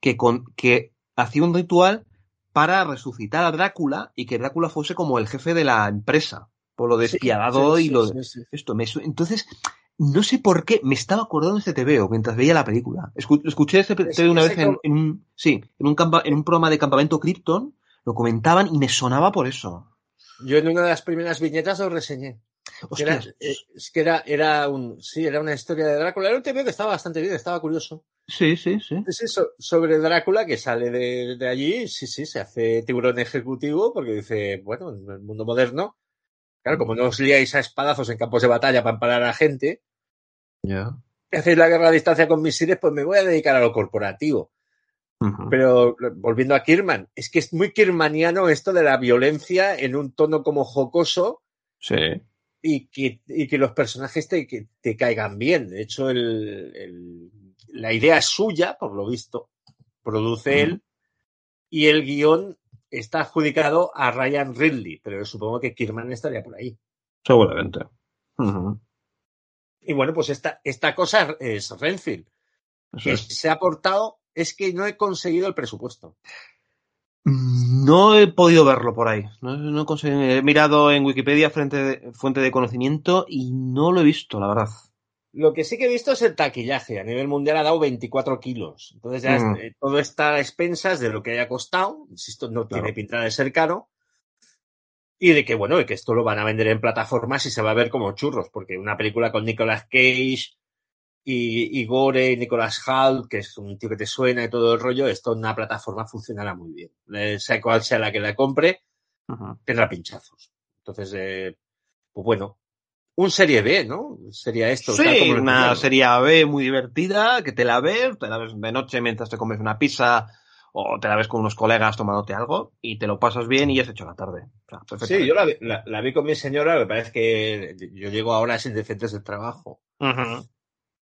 que, con, que hacía un ritual para resucitar a Drácula y que Drácula fuese como el jefe de la empresa, por lo despiadado sí, y lo sí, esto me entonces no sé por qué me estaba acordando de este TVO mientras veía la película. Escu- escuché este Es TVO una vez en, un sí, en un campa- en un programa de campamento Krypton, lo comentaban y me sonaba por eso. Yo en una de las primeras viñetas lo reseñé. Que era, eh, es que era, era un, sí, era una historia de Drácula. Era un TV que estaba bastante bien, estaba curioso. Sí, sí, sí. Es eso, sobre Drácula que sale de, de allí, sí, sí, se hace tiburón ejecutivo porque dice, bueno, en el mundo moderno, claro, como no os liáis a espadazos en campos de batalla para empalar a la gente, Ya. y hacéis la guerra a distancia con misiles, pues me voy a dedicar a lo corporativo. Pero volviendo a Kirman, es que es muy kirmaniano esto de la violencia en un tono como jocoso Sí. y que, y que los personajes te, que te caigan bien. De hecho, el, el- la idea es suya, por lo visto, produce él, y el guion está adjudicado a Ryan Ridley, pero supongo que Kirman estaría por ahí. Seguramente. Y bueno, pues esta, esta cosa es Renfield, que es. se ha portado, es que no he conseguido el presupuesto. No he podido verlo por ahí. No, no he conseguido- He mirado en Wikipedia frente de- fuente de conocimiento y no lo he visto, la verdad. Lo que sí que he visto es el taquillaje. A nivel mundial ha dado 24 kilos. Entonces ya Mm. eh, todo está a expensas de lo que haya costado. Insisto, no tiene pinta de ser caro. Y de que, bueno, de que esto lo van a vender en plataformas y se va a ver como churros. Porque una película con Nicolas Cage y, y Gore y Nicolas Hall, que es un tío que te suena y todo el rollo, esto en una plataforma funcionará muy bien. Eh, sea cual sea la que la compre, tendrá pinchazos. Entonces, eh, pues bueno, un serie B, ¿no? Sería esto. tal Sí, como una serie B muy divertida, que te la ves, te la ves de noche mientras te comes una pizza o te la ves con unos colegas tomándote algo y te lo pasas bien y ya has hecho la tarde. O sea, Sí, yo la, vi- la- la vi con mi señora, me parece que yo llego a horas indecentes del trabajo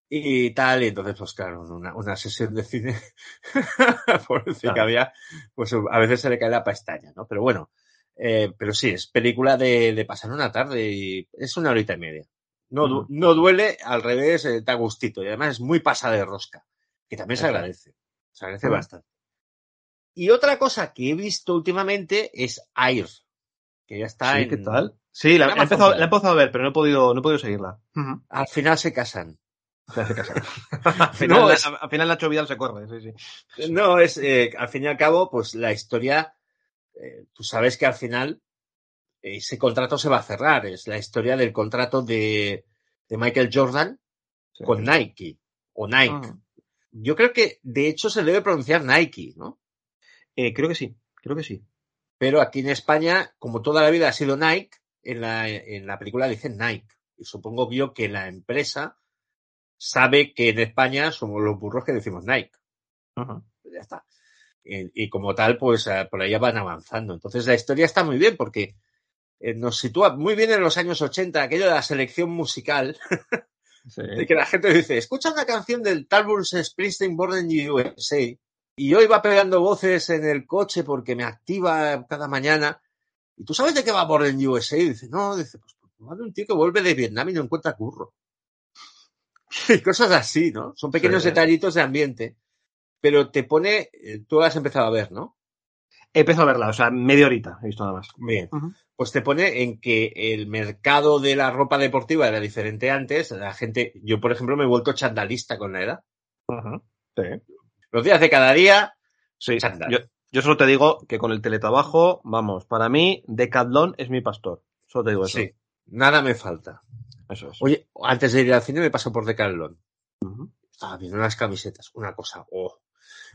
y tal, y entonces, pues claro, una, una sesión de cine, por decir que Claro. había, pues a veces se le cae la pestaña, ¿no? Pero bueno, eh, pero sí, es película de, de pasar una tarde y es una horita y media. No, no duele, al revés, eh, da gustito y además es muy pasada de rosca, que también se agradece, se agradece bastante. Y otra cosa que he visto últimamente es Air, que ya está Sí, en... ¿qué tal? Sí, la, he empezado, Prime. la he empezado a ver, pero no he podido, no he podido seguirla. Al final se casan. Se al, final, No, es- al final Nacho Vidal se corre, sí, sí. No, es, eh, al fin y al cabo, pues la historia, eh, tú sabes que al final ese contrato se va a cerrar. Es la historia del contrato de, de Michael Jordan Sí. con Nike o Nike. Ah. Yo creo que de hecho se debe pronunciar Nike, ¿no? Eh, creo que sí, creo que sí. Pero aquí en España, como toda la vida ha sido Nike, en la, en la película dicen Nike. Y supongo yo que la empresa sabe que en España somos los burros que decimos Nike. Ujú. ya está. Y, y como tal, pues eh, por ahí van avanzando. Entonces la historia está muy bien porque eh, nos sitúa muy bien en los años 80, aquello de la selección musical, Sí. de que la gente dice, escucha una canción del tal Bruce Springsteen Born in USA, y yo iba pegando voces en el coche porque me activa cada mañana, y tú sabes de qué va Born USA, y dice, no, dice, pues va de un tío que vuelve de Vietnam y no encuentra curro. Y cosas así, ¿no? Son pequeños Sí. detallitos de ambiente, pero te pone, eh, tú has empezado a ver, ¿no? He empezado a verla, o sea, media horita he visto nada más. Bien. Pues te pone en que el mercado de la ropa deportiva era diferente antes. La gente, yo por ejemplo me he vuelto chandalista con la edad. Ujú. Sí. Los días de cada día, Sí, yo, yo solo te digo que con el teletrabajo, vamos, para mí, Decathlon es mi pastor. Solo te digo eso. sí, nada me falta. Eso es. Oye, antes de ir al cine me paso por Decathlon. Ujú. Estaba viendo unas camisetas, una cosa. oh.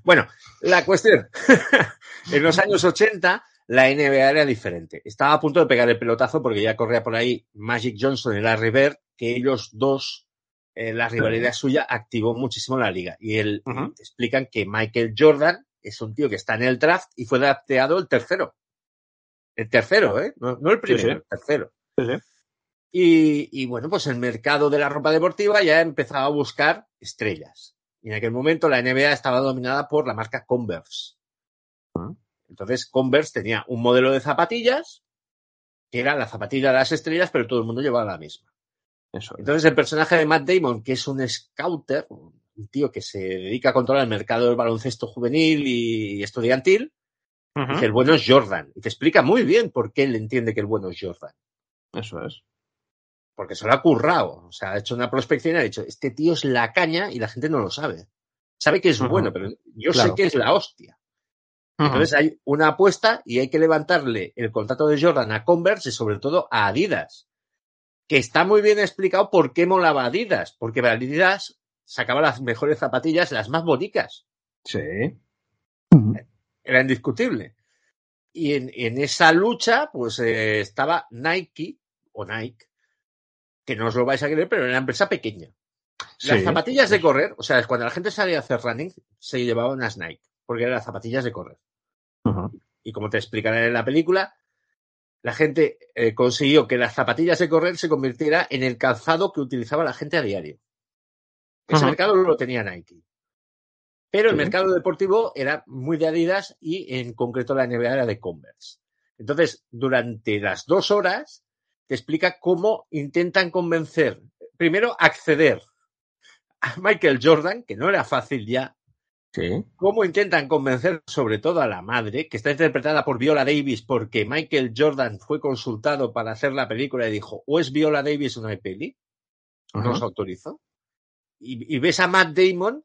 Bueno, la cuestión. en los años 80 la NBA era diferente. Estaba a punto de pegar el pelotazo porque ya corría por ahí Magic Johnson y Larry Bird, que ellos dos, eh, la rivalidad suya activó muchísimo la liga. Y él, te explican que Michael Jordan es un tío que está en el draft y fue drafteado el tercero. El tercero, ¿eh? No, no el primero, sí. el tercero. Sí, sí. Y, y, bueno, pues el mercado de la ropa deportiva ya empezaba a buscar estrellas. Y en aquel momento la NBA estaba dominada por la marca Converse. Ah. Entonces Converse tenía un modelo de zapatillas que era la zapatilla de las estrellas, pero todo el mundo llevaba la misma. Eso es. Entonces el personaje de Matt Damon, que es un scouter, un tío que se dedica a controlar el mercado del baloncesto juvenil y estudiantil, Ujú. Dice, el bueno es Jordan. Y te explica muy bien por qué él entiende que el bueno es Jordan. Eso es. Porque se lo ha currado. O sea, ha hecho una prospección y ha dicho, este tío es la caña y la gente no lo sabe. Sabe que es bueno, pero yo Claro. sé que es la hostia. Entonces hay una apuesta y hay que levantarle el contrato de Jordan a Converse y sobre todo a Adidas. Que está muy bien explicado por qué molaba Adidas. Porque Adidas sacaba las mejores zapatillas, las más bonitas. Sí. Era indiscutible. Y en, en esa lucha, pues eh, estaba Nike o Nike, que no os lo vais a creer, pero era una empresa pequeña. Las Sí. zapatillas de correr, o sea, cuando la gente salía a hacer running, se llevaban unas Nike, porque eran las zapatillas de correr. Y como te explicaré en la película, la gente eh, consiguió que las zapatillas de correr se convirtiera en el calzado que utilizaba la gente a diario. Ese mercado lo tenía Nike. Pero el Sí. mercado deportivo era muy de Adidas y en concreto la NBA era de Converse. Entonces, durante las dos horas, te explica cómo intentan convencer, primero acceder a Michael Jordan, que no era fácil ya, Sí. cómo intentan convencer sobre todo a la madre, que está interpretada por Viola Davis, porque Michael Jordan fue consultado para hacer la película y dijo, o es Viola Davis o no hay peli, no autorizo. Y, y ves a Matt Damon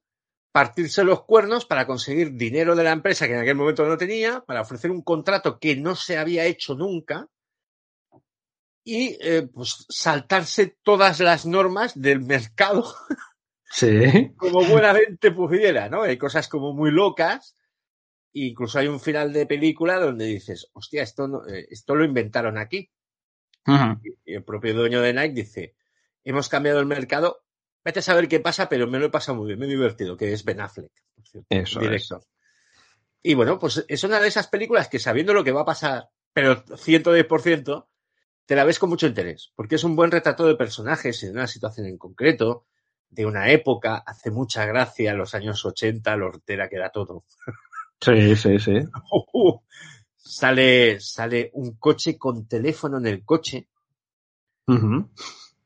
partirse los cuernos para conseguir dinero de la empresa que en aquel momento no tenía, para ofrecer un contrato que no se había hecho nunca y eh, pues saltarse todas las normas del mercado Sí. como buenamente pudiera, ¿no? Hay cosas como muy locas. Incluso hay un final de película donde dices, hostia, esto, no- eh, esto lo inventaron aquí. Y el propio dueño de Nike dice, hemos cambiado el mercado, vete a saber qué pasa, pero me lo he pasado muy bien, me he divertido, que es Ben Affleck, por cierto, Eso director. Y bueno, pues es una de esas películas que sabiendo lo que va a pasar, pero 110%, te la ves con mucho interés, porque es un buen retrato de personajes en una situación en concreto, de una época, hace mucha gracia, los años 80, lo hortera que era todo. Sí, sí, sí. sale, sale un coche con teléfono en el coche,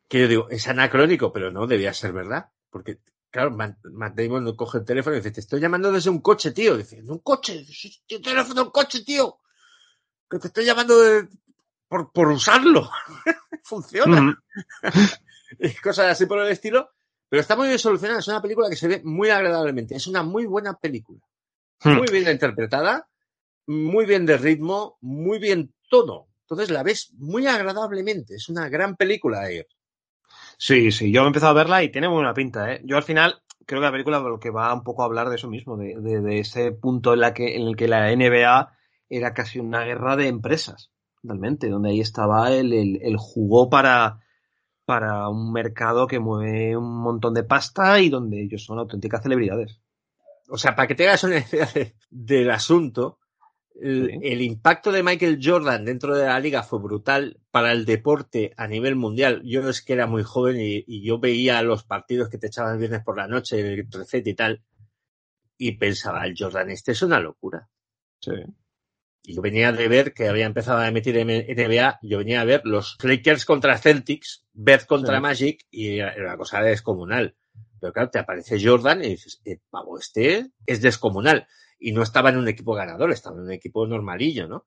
que yo digo, es anacrónico, pero no debía ser verdad. Porque, claro, Matt, Damon no coge el teléfono y dice, te estoy llamando desde un coche, tío. Dice, ¿de un coche? ¿Qué teléfono un coche, tío? Que te estoy llamando de- por, por usarlo. Funciona. Y cosas así por el estilo. Pero está muy bien solucionada. Es una película que se ve muy agradablemente. Es una muy buena película. Hmm. Muy bien interpretada, muy bien de ritmo, muy bien todo. Entonces la ves muy agradablemente. Es una gran película, Air. Sí, sí, yo he empezado a verla y tiene muy buena pinta, ¿eh? Yo al final creo que la película lo que va un poco a hablar de eso mismo, de, de- de ese punto en, la que, en el que la NBA era casi una guerra de empresas, realmente, donde ahí estaba el, el, el jugo para, para un mercado que mueve un montón de pasta y donde ellos son auténticas celebridades. O sea, para que te hagas una idea de- del asunto, el, Sí. el impacto de Michael Jordan dentro de la liga fue brutal para el deporte a nivel mundial. Yo es que era muy joven y, y yo veía los partidos que te echaban el viernes por la noche, el recet y tal, y pensaba, el Jordan este es una locura. Sí. Y yo venía de ver que había empezado a emitir NBA, yo venía a ver los Lakers contra Celtics, Beth contra Sí. Magic, y era era una cosa descomunal. Pero claro, te aparece Jordan y dices, eh, pavo, este es descomunal. Y no estaba en un equipo ganador, estaba en un equipo normalillo, ¿no?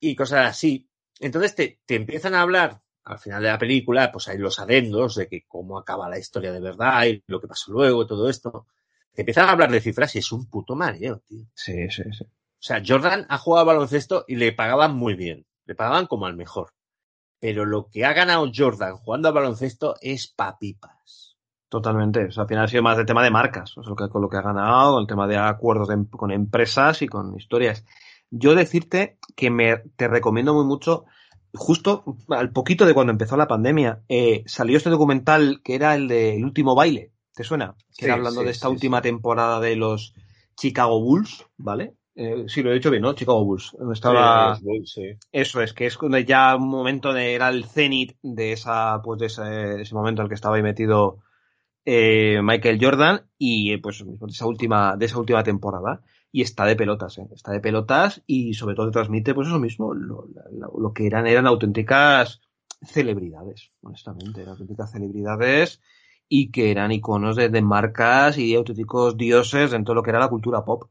Y cosas así. Entonces te, te empiezan a hablar, al final de la película, pues hay los adendos de que cómo acaba la historia de verdad y lo que pasó luego, todo esto. Te empiezan a hablar de cifras y es un puto mareo, tío. Sí, sí, sí. O sea, Jordan ha jugado al baloncesto y le pagaban muy bien. Le pagaban como al mejor. Pero lo que ha ganado Jordan jugando al baloncesto es papipas. Totalmente. O sea, al final ha sido más de tema de marcas, o sea, lo que- con lo que ha ganado, el tema de acuerdos de em- con empresas y con historias. Yo decirte que me, te recomiendo muy mucho, justo al poquito de cuando empezó la pandemia, eh, salió este documental que era el de El último baile, ¿te suena? Que Sí, era hablando sí, de esta sí, última temporada de los Chicago Bulls, ¿vale? Eh, sí, lo he dicho bien, ¿no? Chicago Bulls. Estaba... Sí, es- sí. Eso es, que es cuando ya un momento de, era el cenit de esa, pues de ese, ese momento en el que estaba ahí metido eh, Michael Jordan y eh, pues de esa última, de esa última temporada. Y está de pelotas, eh, está de pelotas y sobre todo transmite pues eso mismo, lo, lo- lo que eran, eran auténticas celebridades, honestamente, eran auténticas celebridades y que eran iconos de, de marcas y auténticos dioses dentro de lo que era la cultura pop.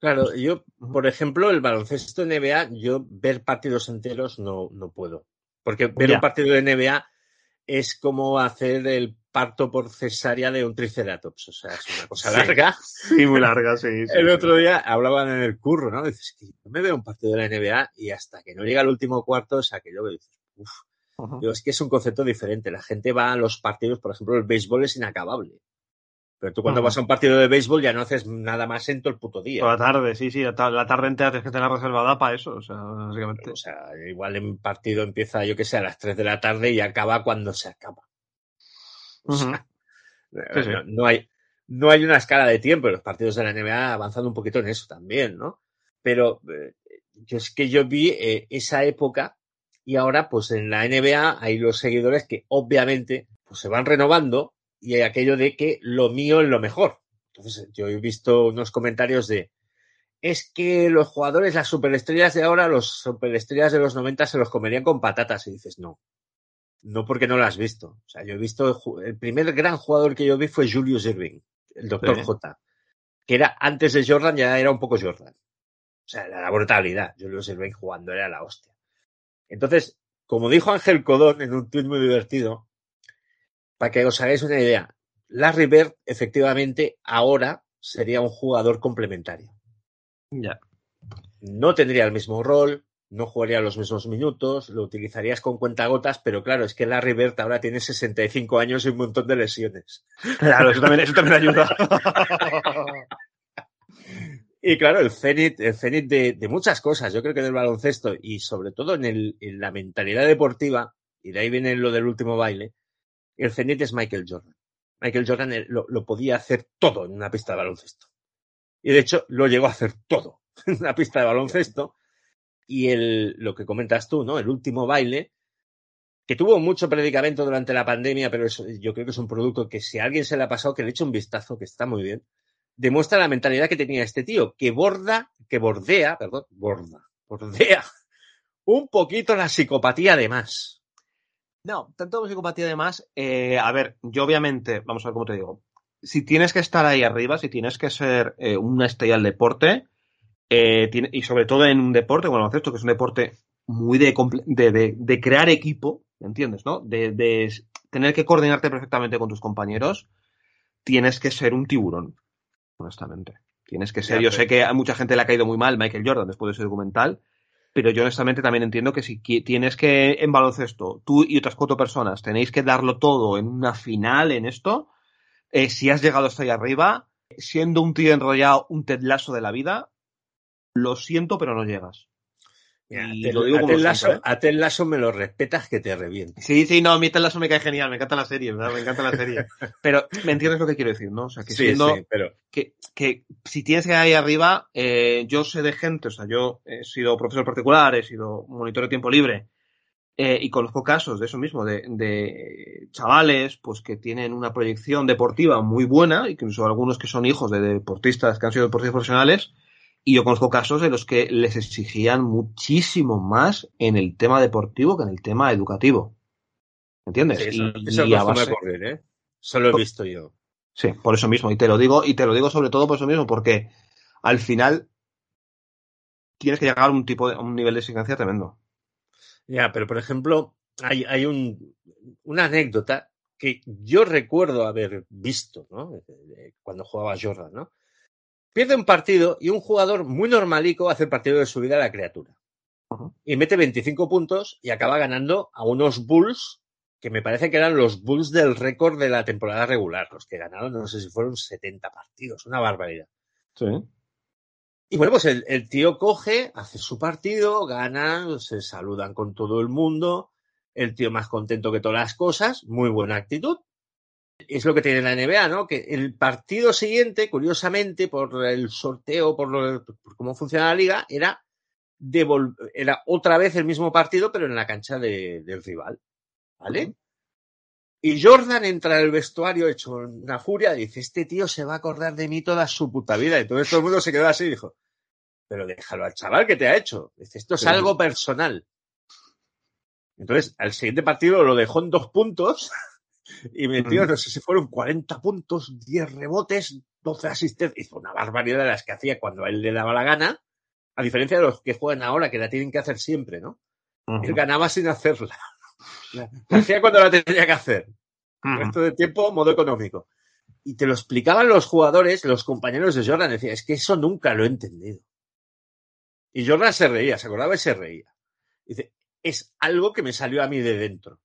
Claro, yo, por ejemplo, el baloncesto NBA, yo ver partidos enteros no, no puedo. Porque ver Ya. un partido de NBA es como hacer el parto por cesárea de un triceratops. O sea, es una cosa Sí. larga. Sí, muy larga, sí. sí, El sí. otro día hablaban en el curro, ¿no? Dices que yo me veo un partido de la NBA y hasta que no llega el último cuarto es aquello que dices, uff. Digo, es que es un concepto diferente. La gente va a los partidos, por ejemplo, el béisbol es inacabable. Pero tú cuando vas a un partido de béisbol ya no haces nada más en todo el puto día. Toda la tarde, sí, sí, la, ta- la tarde entera tienes que tener reservada para eso, o sea, básicamente. O sea, igual en partido empieza, yo que sé, a las 3 de la tarde y acaba cuando se acaba. O Ujú. sea, Sí, sí. no, no hay, no hay una escala de tiempo. Los partidos de la NBA avanzando un poquito en eso también, ¿no? Pero eh, yo es que yo vi eh, esa época y ahora, pues en la NBA hay los seguidores que obviamente pues, se van renovando y aquello de que lo mío es lo mejor. Entonces, yo he visto unos comentarios de es que los jugadores, las superestrellas de ahora, los superestrellas de los 90 se los comerían con patatas. Y dices, no. No porque no lo has visto. O sea, yo he visto, el primer gran jugador que yo vi fue Julius Irving, el doctor Sí. J, que era antes de Jordan, ya era un poco Jordan. O sea, era la brutalidad. Julius Irving jugando era la hostia. Entonces, como dijo Ángel Codón en un tweet muy divertido, para que os hagáis una idea, Larry Bird efectivamente ahora sería un jugador complementario. Ya. No tendría el mismo rol, no jugaría los mismos minutos, lo utilizarías con cuentagotas, pero claro, es que Larry Bird ahora tiene 65 años y un montón de lesiones. Claro, eso también, eso también ayuda. Y claro, el cenit, el cenit de, de muchas cosas, yo creo que del baloncesto y sobre todo en, el, en la mentalidad deportiva, y de ahí viene lo del último baile, el cenit es Michael Jordan. Michael Jordan eh, lo, podía hacer todo en una pista de baloncesto. Y de hecho lo llegó a hacer todo en una pista de baloncesto. Y el, lo que comentas tú, ¿no? El último baile, que tuvo mucho predicamento durante la pandemia, pero eso, yo creo que es un producto que si a alguien se le ha pasado, que le eche un vistazo, que está muy bien, demuestra la mentalidad que tenía este tío, que borda, que bordea, perdón, borda, bordea un poquito la psicopatía de más. No, tanto psicopatía además, eh, a ver, yo obviamente, vamos a ver cómo te digo, si tienes que estar ahí arriba, si tienes que ser eh, una estrella del deporte, eh, tiene- y sobre todo en un deporte, bueno, baloncesto, que es un deporte muy de, comple- de, de- de crear equipo, ¿entiendes? ¿No? De, tener que coordinarte perfectamente con tus compañeros, tienes que ser un tiburón, honestamente. Tienes que ser, Ya, yo pero- sé que a mucha gente le ha caído muy mal Michael Jordan después de ese documental, pero yo honestamente también entiendo que si tienes que en baloncesto, tú y otras cuatro personas tenéis que darlo todo en una final en esto, eh, si has llegado hasta ahí arriba, siendo un tío enrollado, un Ted Lasso de la vida, lo siento, pero no llegas. Mira, Y a Ted- lo digo a como Ted lo Lasso- siento, ¿eh? a Ted Lasso me lo respetas que te reviente. Sí, sí, no, a mí Ted Lasso me cae genial, me encanta la serie, ¿verdad? Me encanta la serie. Pero me entiendes lo que quiero decir, ¿no? O sea, que Sí, siendo, sí, pero que, que si tienes que ir ahí arriba, eh, yo sé de gente, o sea, yo he sido profesor particular, he sido monitor de tiempo libre, eh, y conozco casos de eso mismo, de, de chavales pues que tienen una proyección deportiva muy buena, incluso algunos que son hijos de deportistas que han sido deportistas profesionales, y yo conozco casos en los que les exigían muchísimo más en el tema deportivo que en el tema educativo. ¿Entiendes? sí, eso, Y- eso y a base- ocurrir, ¿eh? Eso lo he visto yo. Sí, por eso mismo. Y te lo digo, y te lo digo sobre todo por eso mismo, porque al final tienes que llegar a un tipo de, a un nivel de exigencia tremendo. Ya, pero por ejemplo, hay, hay un, una anécdota que yo recuerdo haber visto, ¿no? Cuando jugaba Jordan, ¿no? Pierde un partido y un jugador muy normalico hace el partido de su vida a la criatura. Y mete 25 puntos y acaba ganando a unos Bulls que me parece que eran los Bulls del récord de la temporada regular, los que ganaron, no sé si fueron 70 partidos, una barbaridad. Sí. Y bueno, pues el, el tío coge, hace su partido, gana, se saludan con todo el mundo, el tío más contento que todas las cosas, muy buena actitud. Es lo que tiene la NBA, ¿no? Que el partido siguiente, curiosamente, por el sorteo, por, lo- por cómo funciona la liga, era, devol- era otra vez el mismo partido, pero en la cancha de- del rival. ¿Vale? Y Jordan entra al vestuario hecho una furia dice, este tío se va a acordar de mí toda su puta vida. Y todo el mundo se quedó así y dijo, pero déjalo al chaval que te ha hecho. Dice, esto es algo personal. Entonces, al siguiente partido lo dejó en dos puntos y metió, no sé si fueron 40 puntos, 10 rebotes, 12 asistencias, hizo una barbaridad de las que hacía cuando a él le daba la gana, a diferencia de los que juegan ahora, que la tienen que hacer siempre, ¿no? Él ganaba sin hacerla. La la hacía cuando la tenía que hacer. El resto de tiempo, modo económico. Y te lo explicaban los jugadores, los compañeros de Jordan, decía, es que eso nunca lo he entendido. Y Jordan se reía, se acordaba y se reía. Dice, es algo que me salió a mí de dentro.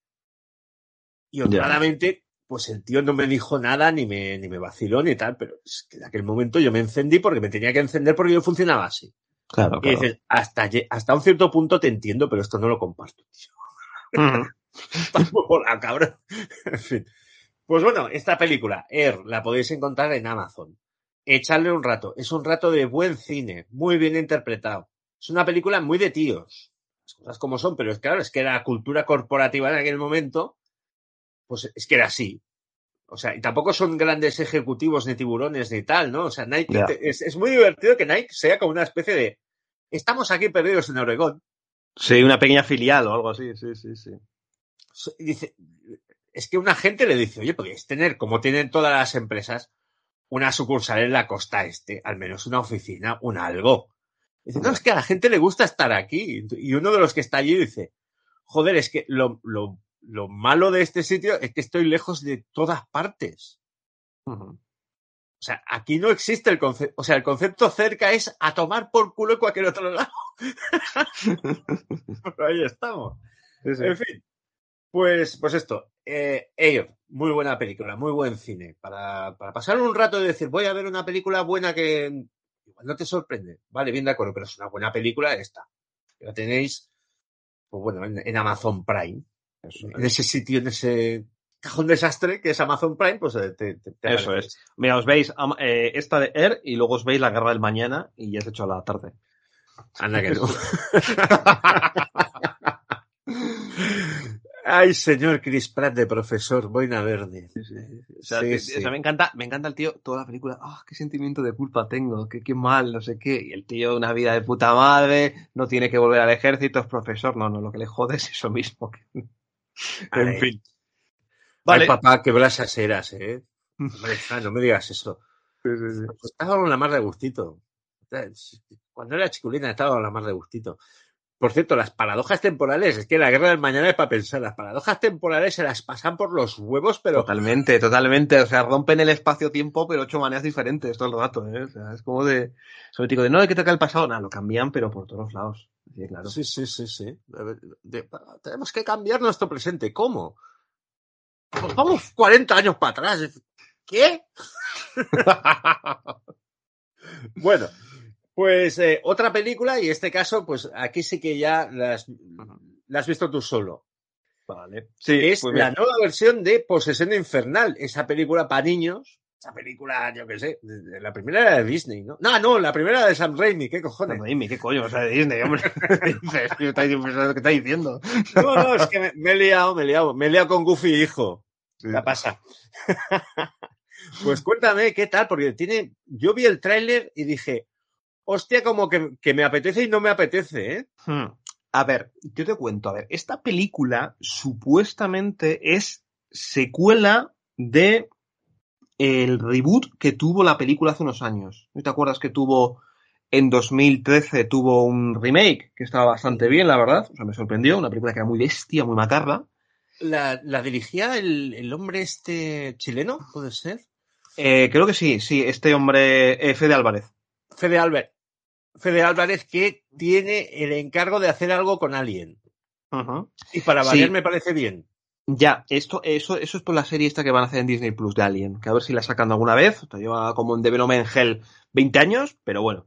Y honradamente, pues el tío no me dijo nada, ni me, ni me vaciló, ni tal, pero es que en aquel momento yo me encendí porque me tenía que encender porque yo funcionaba así. Claro, Y dices, hasta, hasta un cierto punto te entiendo, pero esto no lo comparto, tío. Ujú. Estás muy volado, cabrón. en fin. Pues bueno, esta película, Air, la podéis encontrar en Amazon. Echarle un rato. Es un rato de buen cine, muy bien interpretado. Es una película muy de tíos. Las cosas como son, pero es claro, es que la cultura corporativa en aquel momento, pues es que era así. O sea, y tampoco son grandes ejecutivos ni tiburones ni tal, ¿no? O sea, Nike te- es, es muy divertido que Nike sea como una especie de estamos aquí perdidos en Oregón. Sí, una pequeña filial o algo así, sí, sí, sí. Dice, es que una gente le dice, oye, podéis tener, como tienen todas las empresas, una sucursal en la costa este, al menos una oficina, un algo. Dice, no, es que a la gente le gusta estar aquí. Y uno de los que está allí dice, joder, es que lo, lo, lo malo de este sitio es que estoy lejos de todas partes. O sea, aquí no existe el concepto, o sea, el concepto cerca es a tomar por culo en cualquier otro lado. Pero ahí estamos. Sí, sí. En fin, pues, pues esto, eh, muy buena película, muy buen cine. Para, para pasar un rato y decir, voy a ver una película buena que igual no te sorprende. Vale, bien de acuerdo, pero es una buena película esta. La tenéis, pues bueno, en, en Amazon Prime. En ese sitio, en ese cajón desastre que es Amazon Prime, pues eh, te, te- te Eso es. Mira, os veis eh, esta de Air y luego os veis la guerra del mañana y ya es hecho a la tarde. Anda que no. Ay, señor Chris Pratt de profesor, Boina Verde. O sea, Sí, que- sí. o sea, me encanta, me encanta el tío, toda la película, ah, qué sentimiento de culpa tengo, qué, qué mal, no sé qué. Y el tío, una vida de puta madre, no tiene que volver al ejército, es profesor, no, no, lo que le jode es eso mismo. En Ay. fin. Vale. Papá, que blasas eras, ¿eh? Hombre, ah, no me digas eso. Pues estaba con la mar de gustito. Cuando era chiculina estaba con la mar de gustito. Por cierto, las paradojas temporales, es que la guerra del mañana es para pensar, las paradojas temporales se las pasan por los huevos, pero Totalmente, totalmente. O sea, rompen el espacio-tiempo, pero ocho maneras diferentes todo el rato, ¿eh? O sea, es como de. Sobre de no, hay que tocar el pasado. Nada, lo cambian, pero por todos lados. Sí, claro. Sí, sí, sí, sí. A ver, de- tenemos que cambiar nuestro presente. ¿Cómo? Pues vamos 40 años para atrás. ¿Qué? bueno, pues eh, otra película y este caso, pues aquí sí que ya la has, la has visto tú solo. Vale. Sí, es pues la nueva versión de Posesión Infernal, esa película para niños. Esa película, yo qué sé, la primera era de Disney, ¿no? No, no, la primera era de Sam Raimi, ¿qué cojones? Sam Raimi, ¿qué coño? O sea, de Disney, hombre. ¿qué está, diciendo? No, no, es que me, me he liado, me he liado, me he liado con Goofy hijo. ¿Qué pasa? pues cuéntame, ¿qué tal? Porque tiene, yo vi el tráiler y dije, hostia, como que, que me apetece y no me apetece, ¿eh? Hmm. A ver, yo te cuento, a ver, esta película supuestamente es secuela de el reboot que tuvo la película hace unos años. ¿No te acuerdas que tuvo en 2013 tuvo un remake que estaba bastante bien, la verdad? O sea, me sorprendió, una película que era muy bestia, muy macarra. La, la dirigía el, el hombre este chileno, ¿puede ser? Eh, creo que sí, sí, este hombre, eh, Fede Álvarez. Fede Álvarez. Fede Álvarez que tiene el encargo de hacer algo con Alien. Y para Sí. variar me parece bien. Ya, esto, eso, eso es por la serie esta que van a hacer en Disney Plus de Alien, que a ver si la sacan alguna vez. Te lleva como en Hell 20 años, pero bueno.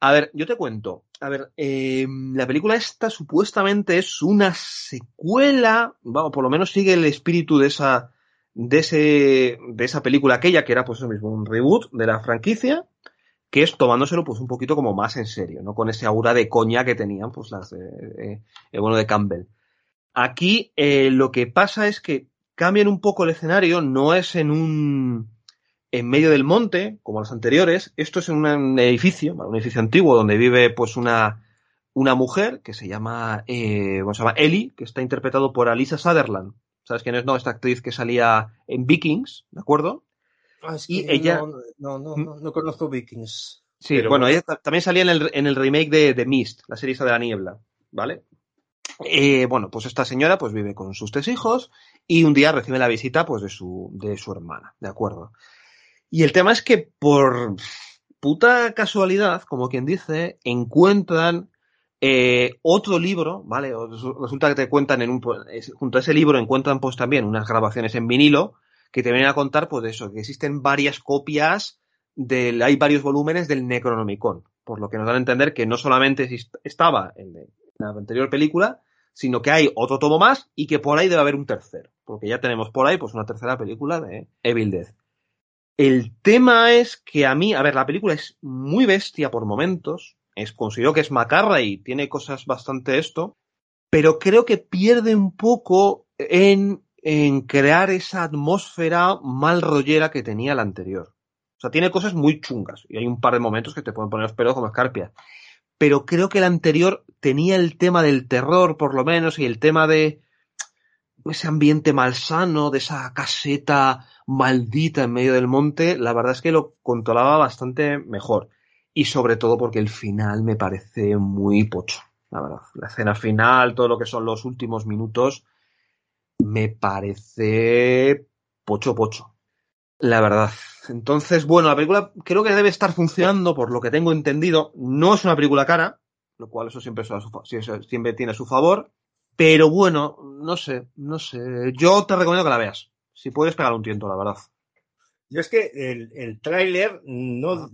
A ver, yo te cuento. A ver, eh, la película esta supuestamente es una secuela, vamos, por lo menos sigue el espíritu de esa, de ese, de esa película aquella, que era pues eso mismo, un reboot de la franquicia, que es tomándoselo pues un poquito como más en serio, ¿no? Con ese aura de coña que tenían pues las de, eh, eh, bueno, de Campbell. Aquí eh, lo que pasa es que cambian un poco el escenario, no es en un en medio del monte, como los anteriores, esto es en un edificio, un edificio antiguo donde vive pues una, una mujer que se llama, eh, ¿cómo se llama? Ellie, que está interpretado por Alisa Sutherland. ¿Sabes quién es? No, esta actriz que salía en Vikings, ¿de acuerdo? Ah, es Y que ella- No, no, no, no, no conozco Vikings. Sí, Pero bueno, ella ta- también salía en el, en el remake de, de Mist, la serie de la niebla, ¿vale? Eh, bueno, pues esta señora pues vive con sus tres hijos y un día recibe la visita pues de su, de su hermana, ¿de acuerdo? Y el tema es que por puta casualidad, como quien dice, encuentran eh, otro libro, ¿vale? Resulta que te cuentan en un, junto a ese libro encuentran pues también unas grabaciones en vinilo que te vienen a contar pues eso, que existen varias copias del, hay varios volúmenes del Necronomicon, por lo que nos dan a entender que no solamente estaba en la anterior película, sino que hay otro tomo más y que por ahí debe haber un tercero, porque ya tenemos por ahí pues una tercera película de Evil Dead. El tema es que a mí, a ver, la película es muy bestia por momentos, es, considero que es macarra y tiene cosas bastante esto, pero creo que pierde un poco en, en crear esa atmósfera mal rollera que tenía la anterior. O sea, tiene cosas muy chungas y hay un par de momentos que te pueden poner los pelos como escarpias. Pero creo que la anterior tenía el tema del terror, por lo menos, y el tema de ese ambiente malsano, de esa caseta maldita en medio del monte, la verdad es que lo controlaba bastante mejor. Y sobre todo porque el final me parece muy pocho, la verdad. La escena final, todo lo que son los últimos minutos, me parece pocho pocho. La verdad. Entonces, bueno, la película creo que debe estar funcionando por lo que tengo entendido. No es una película cara, lo cual eso siempre, siempre tiene a su favor. Pero bueno, no sé, no sé. Yo te recomiendo que la veas. Si puedes pegar un tiento, la verdad. Yo es que el, el tráiler no...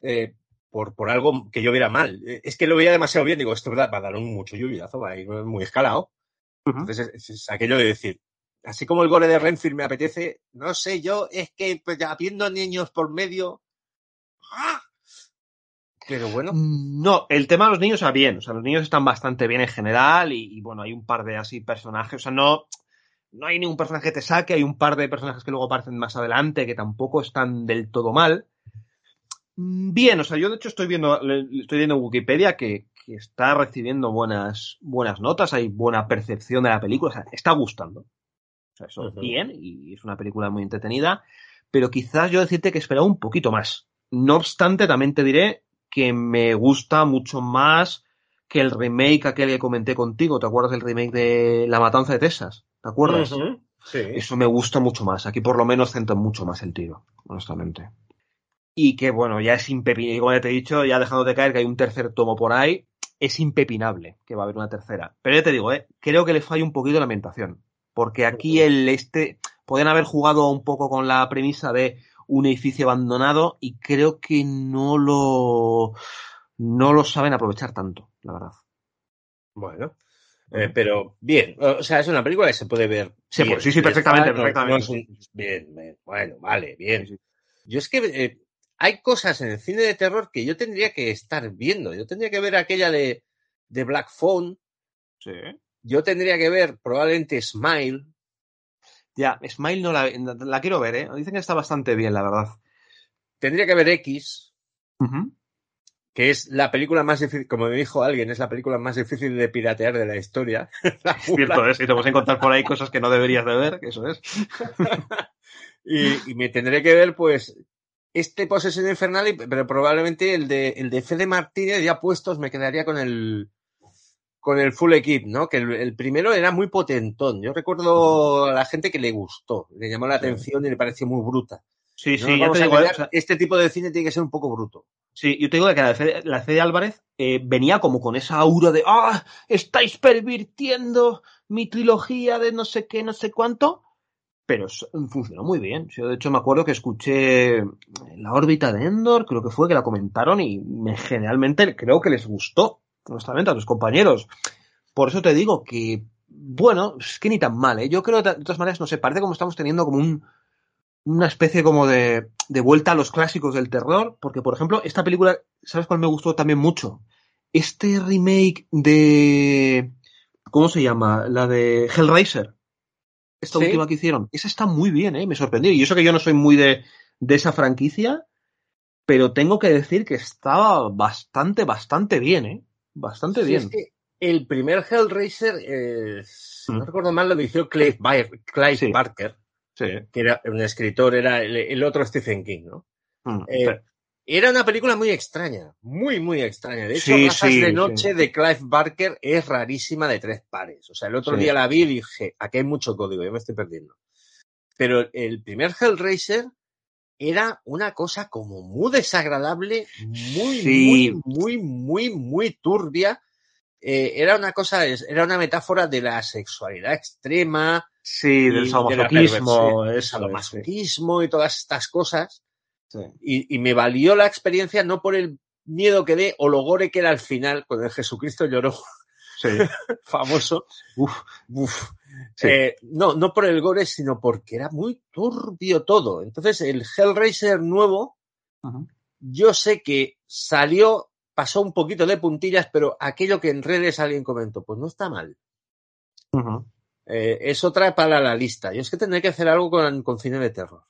eh, por, por algo que yo viera mal. Eh, Es que lo veía demasiado bien. Digo, esto va a dar un mucho lluviazo, va a ir muy escalado. Entonces es, es aquello de decir, así como el gore de Renfield me apetece, no sé yo, es que pues, habiendo niños por medio... ¡ah! Pero bueno, No, el tema de los niños está bien. O sea, los niños están bastante bien en general y, bueno, hay un par de así personajes. O sea, no, no hay ningún personaje que te saque. Hay un par de personajes que luego aparecen más adelante que tampoco están del todo mal. Mm, Bien, o sea, yo de hecho estoy viendo, estoy viendo en Wikipedia que, que está recibiendo buenas, buenas notas, hay buena percepción de la película, o sea, está gustando. O sea, eso bien, y es una película muy entretenida, pero quizás yo decirte que esperaba un poquito más. No obstante, también te diré que me gusta mucho más que el remake aquel que comenté contigo. ¿Te acuerdas del remake de La Matanza de Texas? ¿Te acuerdas? Sí. Eso me gusta mucho más. Aquí por lo menos centra mucho más el tiro, honestamente. Y que bueno, ya es impepinable, como ya te he dicho, ya dejándote caer que hay un tercer tomo por ahí, es impepinable que va a haber una tercera. Pero ya te digo, ¿eh? creo que le falla un poquito la ambientación. Porque aquí el este, podrían haber jugado un poco con la premisa de un edificio abandonado y creo que no lo, no lo saben aprovechar tanto, la verdad. Bueno, eh, pero bien, o sea, es una película que se puede ver. Sí, bien, pues sí, sí, perfectamente, no- no perfectamente. es un- bien, bien, bueno, vale, bien. Yo es que eh, hay cosas en el cine de terror que yo tendría que estar viendo. Yo tendría que ver aquella de, de Black Phone. Sí. Yo tendría que ver probablemente Smile. Ya, Smile no la, la quiero ver, ¿eh? Dicen que está bastante bien, la verdad. Tendría que ver X, que es la película más difícil, como me dijo alguien, es la película más difícil de piratear de la historia. La Cierto es, y te vas a encontrar por ahí cosas que no deberías de ver, que eso es. y, y me tendré que ver, pues, este Posesión Infernal, pero probablemente el de, el de Fede Martínez ya puestos me quedaría con el con el full equip, ¿no? Que el, el primero era muy potentón. Yo recuerdo a la gente que le gustó, le llamó la atención y le pareció muy bruta. Sí, No sí, nos ya vamos te a digo, ¿eh? engañar, O sea, este tipo de cine tiene que ser un poco bruto. sí, yo te digo que la C, la C de Álvarez eh, venía como con esa aura de ¡Ah! Estáis pervirtiendo mi trilogía de no sé qué, no sé cuánto. Pero funcionó muy bien. Yo, de hecho, me acuerdo que escuché la órbita de Endor, creo que fue que la comentaron y me, generalmente creo que les gustó, honestamente, a los compañeros. Por eso te digo que, bueno, es que ni tan mal, ¿eh? Yo creo, de todas maneras, no sé, parece como estamos teniendo como un, una especie como de, de vuelta a los clásicos del terror, porque, por ejemplo, esta película, ¿sabes cuál me gustó también mucho? Este remake de... ¿Cómo se llama? La de Hellraiser. Esta Sí. última que hicieron. Esa está muy bien, ¿eh? Me sorprendió. Y eso que yo no soy muy de, de esa franquicia, pero tengo que decir que estaba bastante, bastante bien, ¿eh? Bastante Sí, bien. es que el primer Hellraiser, eh, si no Mm. recuerdo mal, lo dirigió Clive, Clive Sí. Barker. Sí. que era un escritor, era el, el otro Stephen King, ¿no? Mm, Eh. Era una película muy extraña, muy, muy extraña. De hecho, Razas de. Noche de Clive Barker es rarísima de tres pares. O sea, el otro día la vi y dije, aquí hay mucho código, yo me estoy perdiendo. Pero el primer Hellraiser era una cosa como muy desagradable, muy, Sí. muy, muy, muy, muy turbia. Eh, era una cosa, era una metáfora de la sexualidad extrema, Sí, del de sadomasoquismo, sí. sadomasoquismo y todas estas cosas. Sí. Y, y me valió la experiencia no por el miedo que dé o lo gore que era al final, cuando el Jesucristo lloró, Sí. famoso. Uf. Uf. Sí. Eh, no, no por el gore, sino porque era muy turbio todo. Entonces, el Hellraiser nuevo, yo sé que salió, pasó un poquito de puntillas, pero aquello que en redes alguien comentó, pues no está mal. Eh, es otra para la lista. Yo es que tendré que hacer algo con, con cine de terror.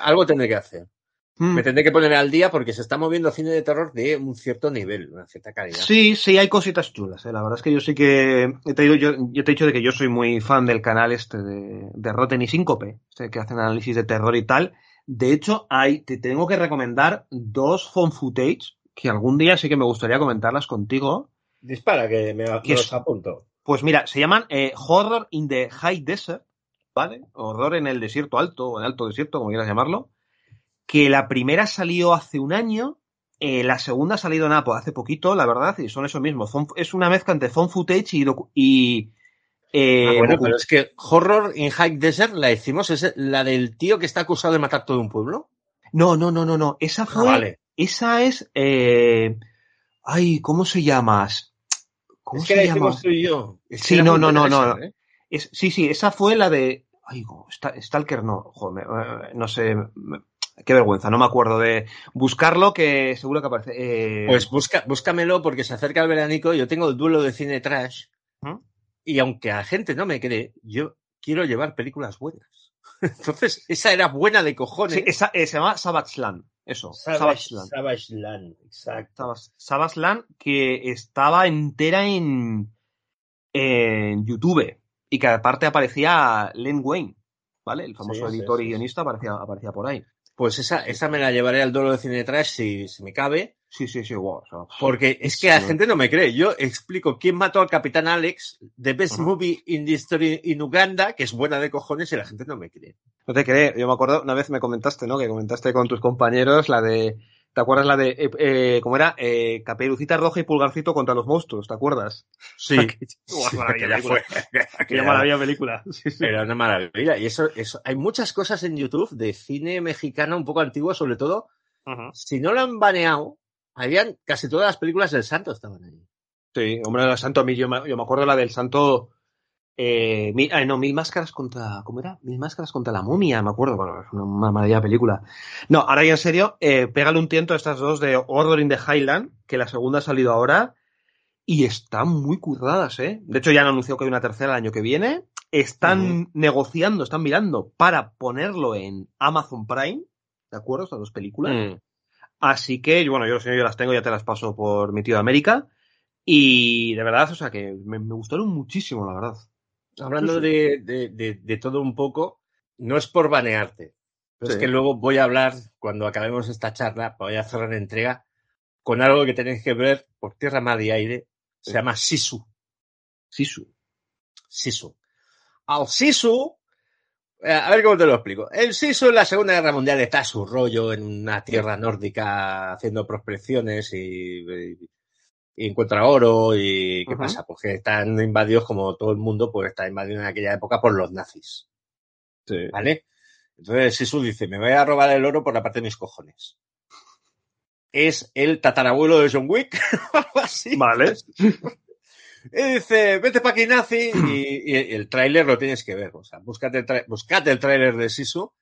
Algo tendré que hacer. Mm. Me tendré que poner al día porque se está moviendo cine de terror de un cierto nivel, una cierta calidad. Sí, sí, hay cositas chulas. ¿eh? La verdad es que yo sí que. Digo, yo, yo te he dicho de que yo soy muy fan del canal este de, de Rotten y Síncope, este que hacen análisis de terror y tal. De hecho, hay, te tengo que recomendar dos phone footage que algún día sí que me gustaría comentarlas contigo. Dispara, que me, ¿Qué los apunto. Pues mira, se llaman eh, Horror in the High Desert, ¿vale? Horror en el desierto alto o en alto desierto, como quieras llamarlo. Que la primera salió hace un año, eh, la segunda ha salido en Apple hace poquito, la verdad, y son eso mismo. Es una mezcla entre phone footage y. y eh, Ah, bueno, pero es que Horror in High Desert la hicimos, es la del tío que está acusado de matar todo un pueblo. No, no, no, no, no. Esa fue. Ah, vale. Esa es. eh, Ay, ¿cómo se llama? ¿Cómo Es que se la llama? hicimos tú y yo. Es Sí, no, no, no, no. ¿eh? Es, sí, sí, esa fue la de. Ay, Stalker no. Joder, no sé. Qué vergüenza, no me acuerdo de buscarlo, que seguro que aparece. eh, Pues busca, búscamelo porque se acerca el veranico. Yo tengo el duelo de cine trash. ¿Mm? Y aunque a la gente no me cree, yo quiero llevar películas buenas. Entonces, esa era buena de cojones. sí, esa, eh, se llama Savage Land. Eso, Savage, Savage Land. Savage Land, exacto. Savage, Land, que estaba entera en, en YouTube. Y que aparte aparecía Len Wayne, ¿vale? El famoso Sí, editor sí, y guionista aparecía, aparecía por ahí. Pues esa, esa me la llevaré al duelo de cine trash si, si me cabe. Sí, sí, sí, wow. o sea, Porque es que la gente no me cree. Yo explico quién mató al capitán Alex, The Best. Movie in the History in Uganda, que es buena de cojones y la gente no me cree. No te crees, yo me acuerdo, una vez me comentaste, ¿no? Que comentaste con tus compañeros la de. ¿Te acuerdas la de. Eh, eh, ¿Cómo era? Eh, Caperucita Roja y Pulgarcito contra los monstruos, ¿te acuerdas? Sí. Maravilla Aquella fue- Qué aquella- maravilla película. Sí, sí. Era una maravilla. Y eso, eso, hay muchas cosas en YouTube de cine mexicano un poco antiguo, sobre todo. Si no lo han baneado, habían casi todas las películas del santo estaban ahí. Sí, hombre, el santo, a mí yo me, yo me acuerdo la del santo. Eh, mi- ay, no, mil máscaras contra. ¿Cómo era? Mil máscaras contra la momia, me acuerdo. Bueno, es una, maravilla película. No, ahora ya en serio, eh, pégale un tiento a estas dos de Horror in the Highland, que la segunda ha salido ahora. Y están muy curradas, ¿eh? De hecho, ya han anunciado que hay una tercera el año que viene. Están negociando, están mirando para ponerlo en Amazon Prime. ¿De acuerdo? Estas dos películas. Mm. Así que, bueno, yo, yo las tengo, ya te las paso por mi tío de América. Y de verdad, o sea, que me, me gustaron muchísimo, la verdad. Hablando de, de- de- de todo un poco, no es por banearte, pero Sí. es que luego voy a hablar, cuando acabemos esta charla, voy a hacer una entrega con algo que tenéis que ver por tierra, mar y aire. Se Sí. llama Sisu. Sisu. Sisu. Al Sisu, eh, a ver cómo te lo explico. El Sisu en la Segunda Guerra Mundial está a su rollo en una tierra nórdica haciendo prospecciones y, y- y encuentra oro y ¿qué pasa? Pues que están invadidos como todo el mundo, pues está invadido en aquella época por los nazis. Sí. ¿Vale? Entonces Sisu dice, me voy a robar el oro por la parte de mis cojones. Es el tatarabuelo de John Wick, algo así. Vale. Y dice, vete para aquí, nazi, y, y el tráiler lo tienes que ver. O sea, búscate el, buscate el tráiler de Sisu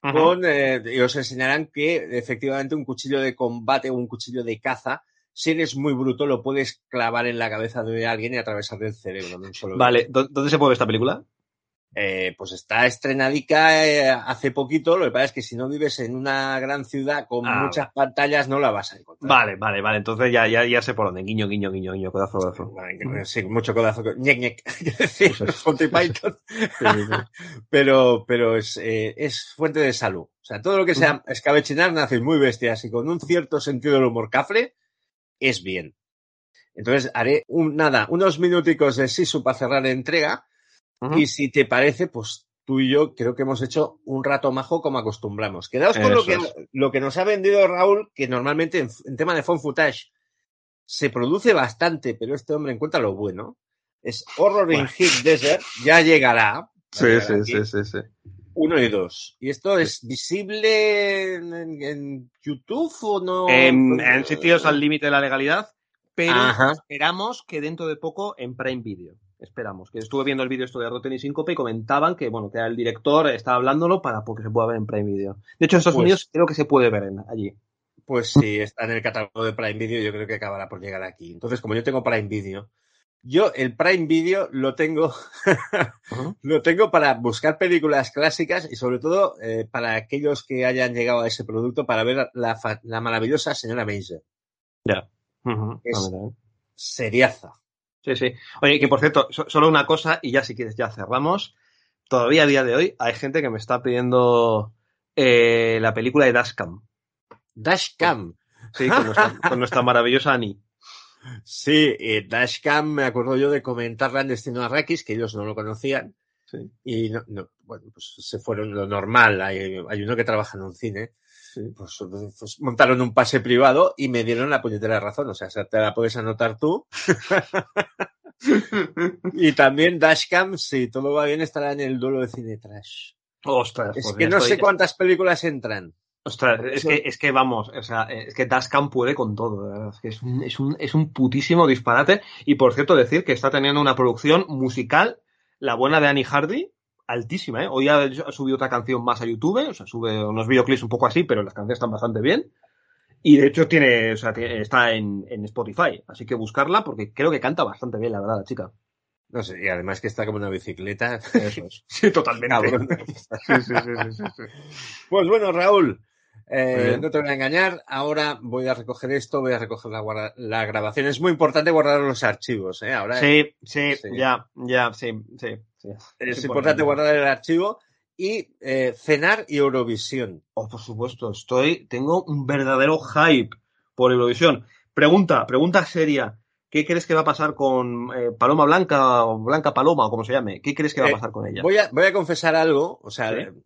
con, eh, y os enseñarán que efectivamente un cuchillo de combate o un cuchillo de caza, si eres muy bruto, lo puedes clavar en la cabeza de alguien y atravesarle el cerebro. solo Vale, ¿dó- ¿dónde se puede ver esta película? eh, pues está estrenadica eh, hace poquito. Lo que pasa es que si no vives en una gran ciudad con Ah, muchas pantallas, no la vas a encontrar. Vale, vale, vale. Entonces ya, ya, ya sé por dónde. Guiño, guiño, guiño, guiño, codazo, codazo. Sí, mucho codazo. ñec, ñec, Python. Sí, sí. pero pero es, eh, es fuente de salud. O sea, todo lo que sea escabechinar nace muy bestias y con un cierto sentido del humor cafre es bien. Entonces haré un, nada, unos minuticos de Sisu para cerrar la entrega y si te parece, pues tú y yo creo que hemos hecho un rato majo como acostumbramos. Quedaos con lo que, es. lo que nos ha vendido Raúl, que normalmente en, en tema de phone footage se produce bastante, pero este hombre encuentra lo bueno. Es Horror in Heat Desert, ya llegará. Sí, sí, sí, sí, sí. Uno y dos. ¿Y esto es visible en, en YouTube o no? En, en sitios al límite de la legalidad, pero Ajá. esperamos que dentro de poco en Prime Video. Esperamos. Que estuve viendo el vídeo esto de Rotten y Síncope y comentaban que, bueno, que el director estaba hablándolo para porque se pueda ver en Prime Video. De hecho, en Estados Pues- Unidos creo que se puede ver en- allí. Pues si está en el catálogo de Prime Video, yo creo que acabará por llegar aquí. Entonces, como yo tengo Prime Video, yo el Prime Video lo tengo, lo tengo para buscar películas clásicas y sobre todo eh, para aquellos que hayan llegado a ese producto para ver la, maravillosa señora Mazer. Ya. A ver. Seriaza. Sí, sí. Oye, que por cierto, so- solo una cosa y ya si quieres ya cerramos. Todavía a día de hoy hay gente que me está pidiendo eh, la película de Dashcam. Dashcam. Sí, con nuestra, con nuestra maravillosa Annie. Sí, eh, Dashcam me acuerdo yo de comentarla en Destino Arrakis, que ellos no lo conocían. Sí. Y no, no, bueno, pues se fueron lo normal. Hay, hay uno que trabaja en un cine. Pues, pues montaron un pase privado y me dieron la puñetera razón. O sea, te la puedes anotar tú. y también Dashcam, si todo va bien, estará en el duelo de cine trash. Ostras, Es pues que no sé cuántas películas entran. Ostras, es que, es que vamos, o sea, es que Dashcam puede con todo, verdad. Es que es un, es un, es un putísimo disparate. Y por cierto, decir que está teniendo una producción musical, la buena de Annie Hardy, altísima, ¿eh? Hoy ha, subido otra canción más a YouTube, o sea, sube unos videoclips un poco así, pero las canciones están bastante bien. Y de hecho tiene, o sea, tiene- está en, en Spotify, así que buscarla porque creo que canta bastante bien, la verdad, la chica. No sé, y además que está como una bicicleta. Eso es. Sí, totalmente. Cabrón. Sí, sí, sí. Pues bueno, Raúl, eh, no te voy a engañar. Ahora voy a recoger esto, voy a recoger la, grabación. Es muy importante guardar los archivos. ¿eh? Ahora Sí, sí, Sí. ya, ya, sí, sí. sí. es importante guardar el archivo y eh, cenar y Eurovisión. Oh, por supuesto, estoy, tengo un verdadero hype por Eurovisión. Pregunta, pregunta seria. ¿Qué crees que va a pasar con eh, Paloma Blanca o Blanca Paloma o como se llame? ¿Qué crees que va a pasar con ella? Voy a, voy a confesar algo, o sea, Sí.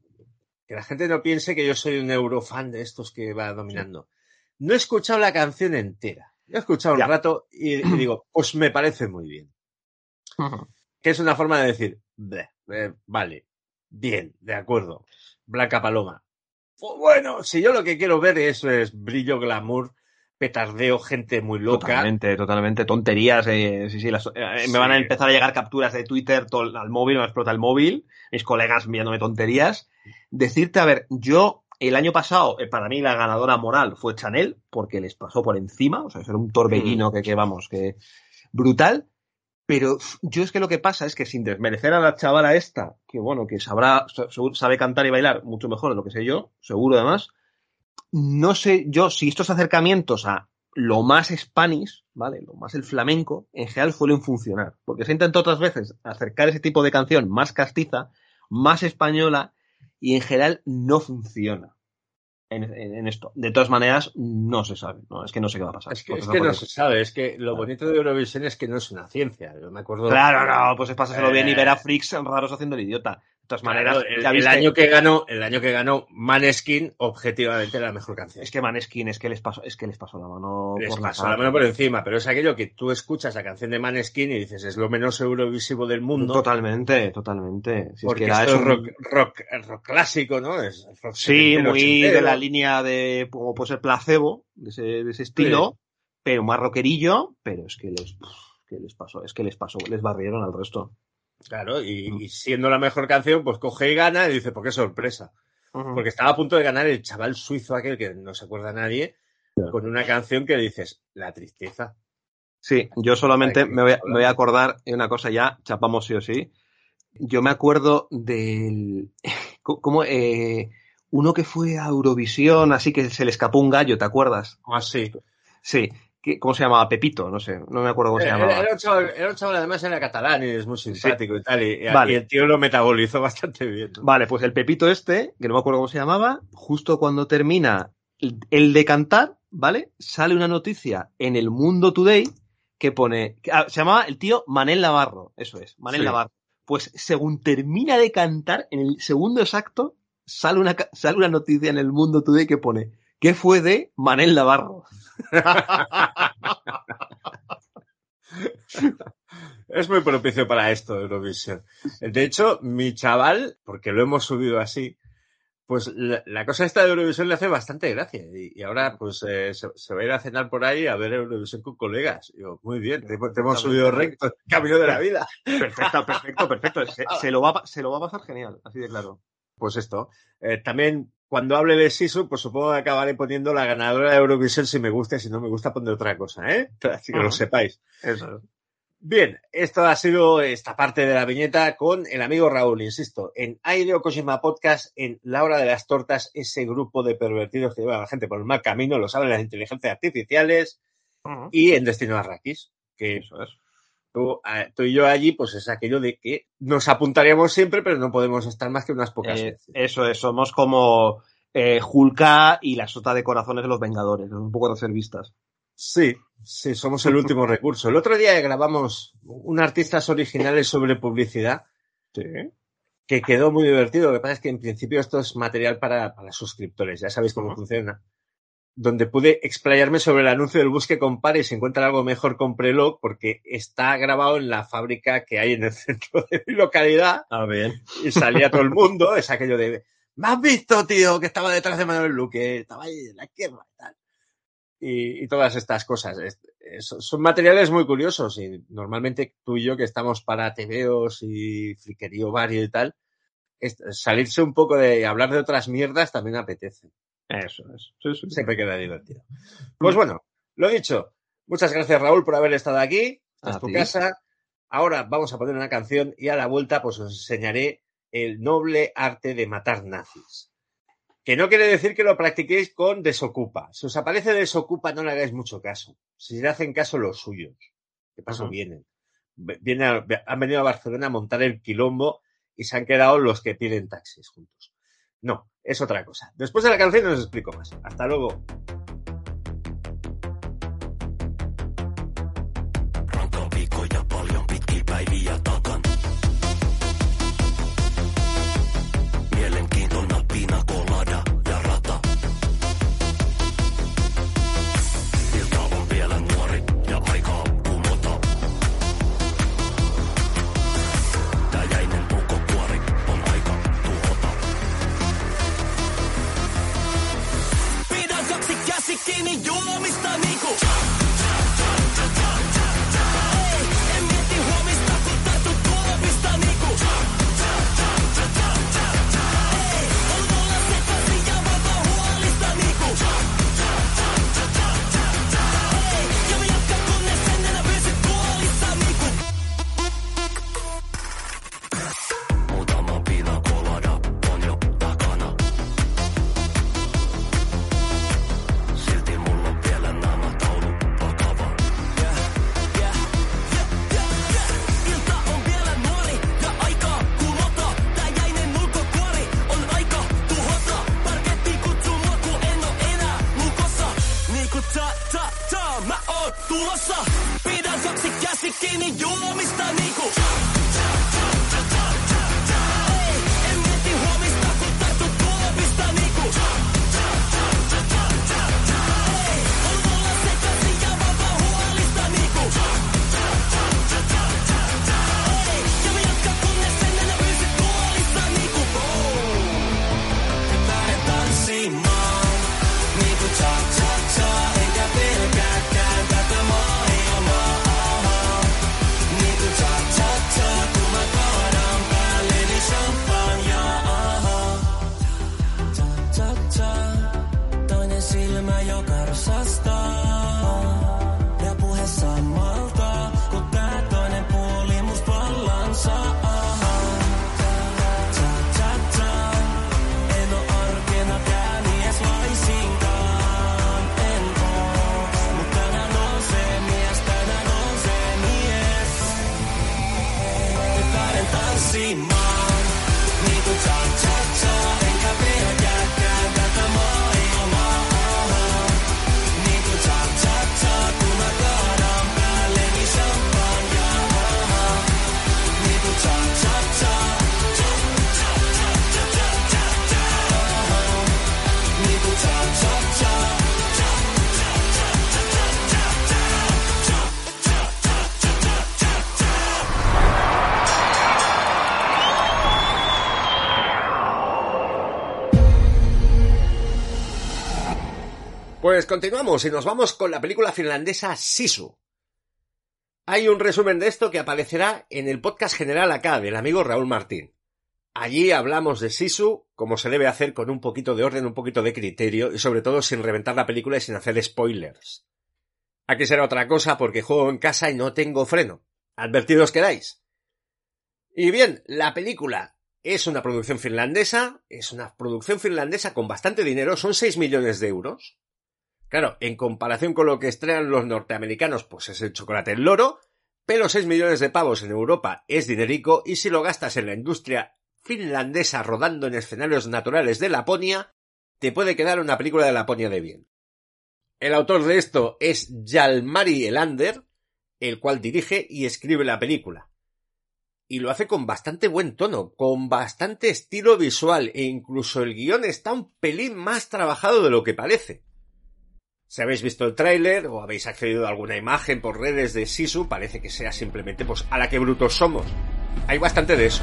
Que la gente no piense que yo soy un eurofan de estos que va dominando. No he escuchado la canción entera. He escuchado Ya. un rato y, y digo, pues me parece muy bien. Que es una forma de decir, "Bleh, eh, vale, bien, de acuerdo, Blanca Paloma. Pues bueno, si yo lo que quiero ver eso es brillo, glamour, petardeo, gente muy loca. Totalmente, totalmente. Tonterías. eh, sí, sí, las- eh, me van a empezar a llegar capturas de Twitter al móvil, me explota el móvil, mis colegas enviándome tonterías. Decirte, a ver, yo el año pasado, eh, para mí la ganadora moral fue Chanel, porque les pasó por encima, o sea, era un torbellino que, que vamos, que brutal. Pero yo es que lo que pasa es que sin desmerecer a la chavala esta, que bueno, que sabrá, sa- sabe cantar y bailar mucho mejor de lo que sé yo, seguro además, no sé yo si estos acercamientos a lo más Spanish, ¿vale? Lo más el flamenco, en general suelen funcionar. Porque se intenta otras veces acercar ese tipo de canción más castiza, más española, y en general no funciona en, en- en esto. De todas maneras, no se sabe. No, es que no sé qué va a pasar. Es que, es no que no puede- se sabe, es que lo bonito de Eurovisión es que no es una ciencia. Yo me acuerdo. Claro, no, pues es pásaselo bien y Eh, ver a freaks raros haciendo el idiota. De todas Claro, maneras, el, ya el viste- año que ganó, el año que ganó Maneskin, objetivamente la mejor canción. Es que Maneskin, es que les pasó, es que les pasó la mano Les por pasó la mano por encima, pero es aquello que tú escuchas la canción de Maneskin y dices, es lo menos eurovisivo del mundo. Totalmente, totalmente. Si es porque que era esto es un- rock, rock, rock clásico, ¿no? Es rock Sí, muy de la línea de, como puede ser placebo, de ese, de ese estilo, pero más rockerillo, pero es que les, que les pasó, es que les pasó, les barrieron al resto. Claro, y, Mm. y siendo la mejor canción, pues coge y gana y dice, ¿por qué sorpresa? Porque estaba a punto de ganar el chaval suizo aquel que no se acuerda nadie, con una canción que dices, la tristeza. Sí, yo solamente voy, a, me voy a acordar de una cosa ya, chapamos sí o sí. Yo me acuerdo del. ¿Cómo? Eh, uno que fue a Eurovisión, así que se le escapó un gallo, ¿te acuerdas? Ah, sí. Sí. ¿Qué- ¿Cómo se llamaba? Pepito, no sé, no me acuerdo cómo se llamaba. era un chaval, era un chaval, además era catalán y es muy simpático y tal. Y, y Vale. el tío lo metabolizó bastante bien. ¿no? Vale, pues el Pepito este, que no me acuerdo cómo se llamaba, justo cuando termina el- el de cantar, ¿vale? Sale una noticia en el Mundo Today que pone. que- ah, se llamaba el tío Manel Navarro, eso es, Manel Sí. Navarro. Pues según termina de cantar, en el segundo exacto, sale una, sale una noticia en el Mundo Today que pone. ¿Qué fue de Manel Navarro? Es muy propicio para esto, Eurovisión. De hecho, mi chaval, porque lo hemos subido así, pues la, la cosa esta de Eurovisión le hace bastante gracia. Y, y ahora, pues, eh, se, se va a ir a cenar por ahí a ver Eurovisión con colegas. Digo, muy bien, te, te hemos subido recto, camino de la vida. Perfecto, perfecto, perfecto. Se, se lo va, se lo va a pasar genial, así de claro. Pues esto. Eh, también, cuando hable de Sisu, pues supongo que acabaré poniendo la ganadora de Eurovisión si me gusta y si no me gusta pondré otra cosa, ¿eh? Así que lo sepáis. Eso. Bien, esto ha sido esta parte de la viñeta con el amigo Raúl, insisto, en Aire Kojima Podcast, en La Hora de las Tortas, ese grupo de pervertidos que lleva a la gente por el mal camino, lo saben las inteligencias artificiales, y en Destino Arrakis, que Eso es. Tú, tú y yo allí, pues es aquello de que nos apuntaríamos siempre, pero no podemos estar más que unas pocas Eh, veces. eso es, somos como eh, Hulka y la sota de corazones de los Vengadores, un poco reservistas. Sí, sí, somos el último recurso. El otro día grabamos un artistas originales sobre publicidad Sí. que quedó muy divertido. Lo que pasa es que en principio esto es material para, para suscriptores, ya sabéis cómo funciona. Donde pude explayarme sobre el anuncio del busque compare y si encuentra algo mejor, cómprelo, porque está grabado en la fábrica que hay en el centro de mi localidad Ah, bien. y salía todo el mundo. Es aquello de, ¿me has visto, tío, que estaba detrás de Manuel Luque? Estaba ahí en la izquierda y tal. Y, y todas estas cosas. Es- es- son materiales muy curiosos y normalmente tú y yo que estamos para tebeos y friquerío vario y tal, es- salirse un poco de hablar de otras mierdas también apetece. Eso es. Sí, sí. Siempre queda divertido. Pues bueno, lo dicho. Muchas gracias Raúl por haber estado aquí. Esta es A tu casa. Ahora vamos a poner una canción y a la vuelta pues os enseñaré el noble arte de matar nazis. Que no quiere decir que lo practiquéis con desocupa. Si os aparece desocupa, no le hagáis mucho caso. Si le hacen caso los suyos. Que paso vienen. Vienen a- han venido a Barcelona a montar el quilombo y se han quedado los que piden taxis juntos. No, es otra cosa. Después de la canción os explico más. Hasta luego. Pues continuamos y nos vamos con la película finlandesa Sisu. Hay un resumen de esto que aparecerá en el podcast general acá del amigo Raúl Martín. Allí hablamos de Sisu, como se debe hacer con un poquito de orden, un poquito de criterio y sobre todo sin reventar la película y sin hacer spoilers. Aquí será otra cosa porque juego en casa y no tengo freno. Advertidos quedáis. Y bien, la película es una producción finlandesa, es una producción finlandesa con bastante dinero, son 6 millones de euros. Claro, en comparación con lo que estrenan los norteamericanos, pues es el chocolate el loro, pero 6 millones de pavos en Europa es dinerico y si lo gastas en la industria finlandesa rodando en escenarios naturales de Laponia, te puede quedar una película de Laponia de bien. El autor de esto es Jalmari Elander, el cual dirige y escribe la película. Y lo hace con bastante buen tono, con bastante estilo visual e incluso el guion está un pelín más trabajado de lo que parece. Si habéis visto el tráiler o habéis accedido a alguna imagen por redes de Sisu, parece que sea simplemente pues a la que brutos somos. Hay bastante de eso.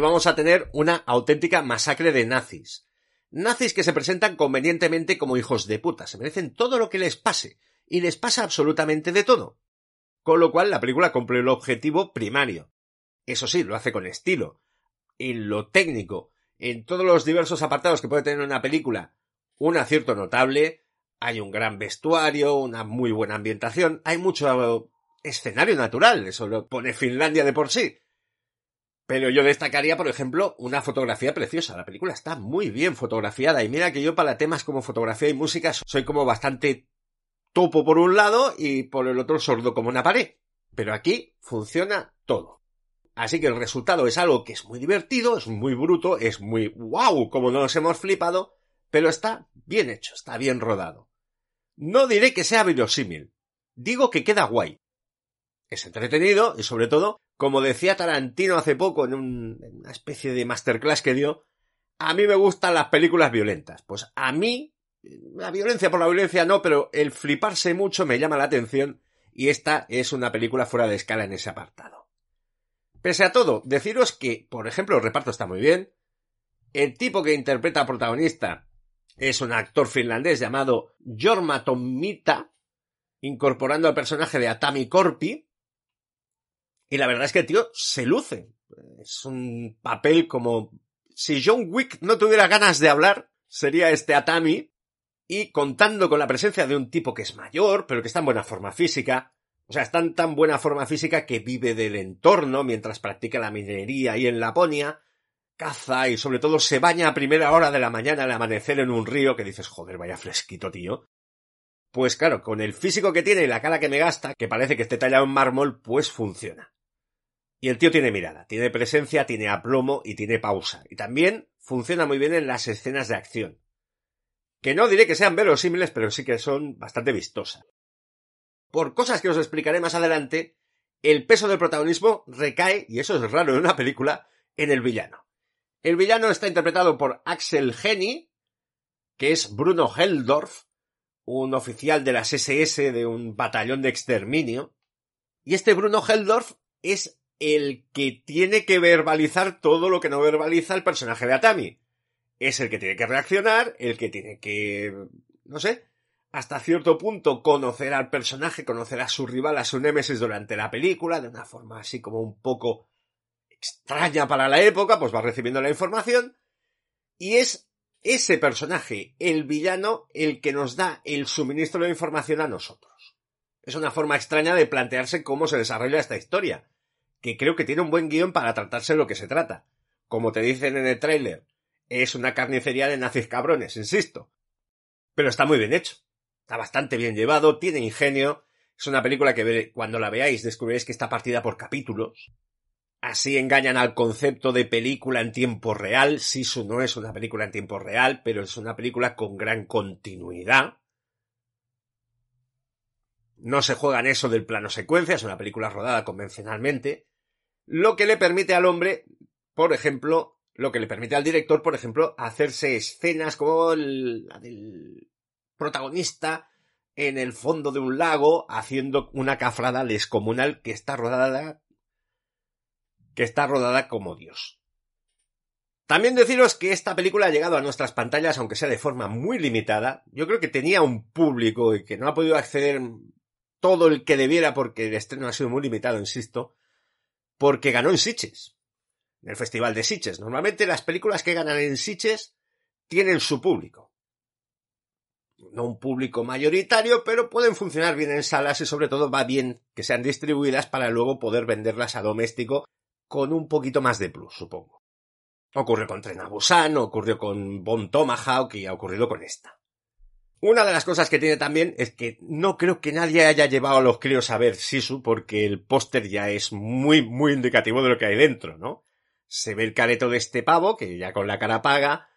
Vamos a tener una auténtica masacre de nazis. Nazis que se presentan convenientemente como hijos de puta, se merecen todo lo que les pase, y les pasa absolutamente de todo. Con lo cual la película cumple el objetivo primario. Eso sí, lo hace con estilo. En lo técnico, en todos los diversos apartados que puede tener una película, un acierto notable, hay un gran vestuario, una muy buena ambientación, hay mucho escenario natural, eso lo pone Finlandia de por sí. Pero yo destacaría, por ejemplo, una fotografía preciosa. La película está muy bien fotografiada y mira que yo para temas como fotografía y música soy como bastante topo por un lado y por el otro sordo como una pared. Pero aquí funciona todo. Así que el resultado es algo que es muy divertido, es muy bruto, es muy wow, como nos hemos flipado, pero está bien hecho, está bien rodado. No diré que sea verosímil, digo que queda guay. Es entretenido y sobre todo, como decía Tarantino hace poco en, un- en una especie de masterclass que dio, a mí me gustan las películas violentas. Pues a mí, la violencia por la violencia no, pero el fliparse mucho me llama la atención y esta es una película fuera de escala en ese apartado. Pese a todo, deciros que, por ejemplo, el reparto está muy bien. El tipo que interpreta al protagonista es un actor finlandés llamado Jorma Tomita, incorporando al personaje de Atami Korpi. Y la verdad es que el tío se luce. Es un papel como si John Wick no tuviera ganas de hablar, sería este Atami. Y contando con la presencia de un tipo que es mayor, pero que está en buena forma física, O sea, está en tan buena forma física que vive del entorno mientras practica la minería y en Laponia, caza y sobre todo se baña a primera hora de la mañana al amanecer en un río que dices, joder, vaya fresquito, tío. Pues claro, con el físico que tiene y la cara que me gasta, que parece que esté tallado en mármol, pues funciona. Y el tío tiene mirada, tiene presencia, tiene aplomo y tiene pausa. Y también funciona muy bien en las escenas de acción. Que no diré que sean verosímiles, pero sí que son bastante vistosas. Por cosas que os explicaré más adelante, el peso del protagonismo recae, y eso es raro en una película, en el villano. El villano está interpretado por Axel Henny, que es Bruno Heldorf, un oficial de las SS de un batallón de exterminio. Y este Bruno Heldorf es el que tiene que verbalizar todo lo que no verbaliza el personaje de Atami. Es el que tiene que reaccionar, el que tiene que, no sé, hasta cierto punto conocer al personaje, conocer a su rival, a su némesis durante la película, de una forma así como un poco extraña para la época, pues va recibiendo la información, y es ese personaje, el villano, el que nos da el suministro de información a nosotros. Es una forma extraña de plantearse cómo se desarrolla esta historia, que creo que tiene un buen guion para tratarse de lo que se trata. Como te dicen en el tráiler, es una carnicería de nazis cabrones, insisto. Pero está muy bien hecho. Está bastante bien llevado, tiene ingenio. Es una película que cuando la veáis descubriréis que está partida por capítulos. Así engañan al concepto de película en tiempo real. Sisu no es una película en tiempo real, pero es una película con gran continuidad. No se juega en eso del plano secuencia, es una película rodada convencionalmente. Lo que le permite al hombre, por ejemplo, lo que le permite al director, por ejemplo, hacerse escenas como la del protagonista en el fondo de un lago haciendo una cafrada descomunal que está rodada que está rodada como Dios. También deciros que esta película ha llegado a nuestras pantallas, aunque sea de forma muy limitada. Yo creo que tenía un público y que no ha podido acceder todo el que debiera porque el estreno ha sido muy limitado, insisto, porque ganó en Sitges, en el Festival de Sitges. Normalmente las películas que ganan en Sitges tienen su público. No un público mayoritario, pero pueden funcionar bien en salas y sobre todo va bien que sean distribuidas para luego poder venderlas a doméstico con un poquito más de plus, supongo. Ocurrió con Tren ocurrió con Bon Tomahawk y ha ocurrido con esta. Una de las cosas que tiene también es que no creo que nadie haya llevado a los críos a ver Sisu porque el póster ya es muy, muy indicativo de lo que hay dentro, ¿no? Se ve el careto de este pavo, que ya con la cara paga,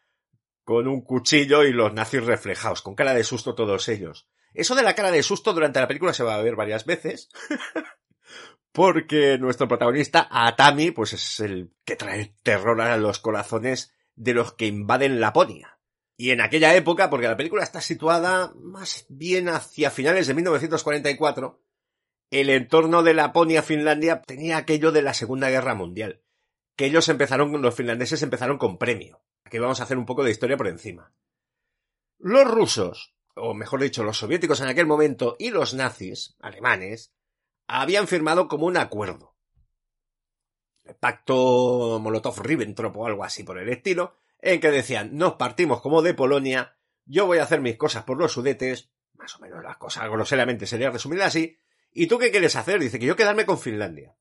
con un cuchillo y los nazis reflejados, con cara de susto todos ellos. Eso de la cara de susto durante la película se va a ver varias veces. porque nuestro protagonista, Atami, pues es el que trae terror a los corazones de los que invaden Laponia. Y en aquella época, porque la película está situada más bien hacia finales de 1944, el entorno de Laponia-Finlandia tenía aquello de la Segunda Guerra Mundial. Que ellos empezaron, los finlandeses empezaron con premio. Aquí vamos a hacer un poco de historia por encima. Los rusos, o mejor dicho, los soviéticos en aquel momento y los nazis, alemanes, habían firmado como un acuerdo. El pacto Molotov-Ribbentrop o algo así por el estilo, en que decían, nos partimos como de Polonia, yo voy a hacer mis cosas por los sudetes, más o menos las cosas groseramente sería resumirla así, ¿y tú qué quieres hacer? Dice que yo quedarme con Finlandia.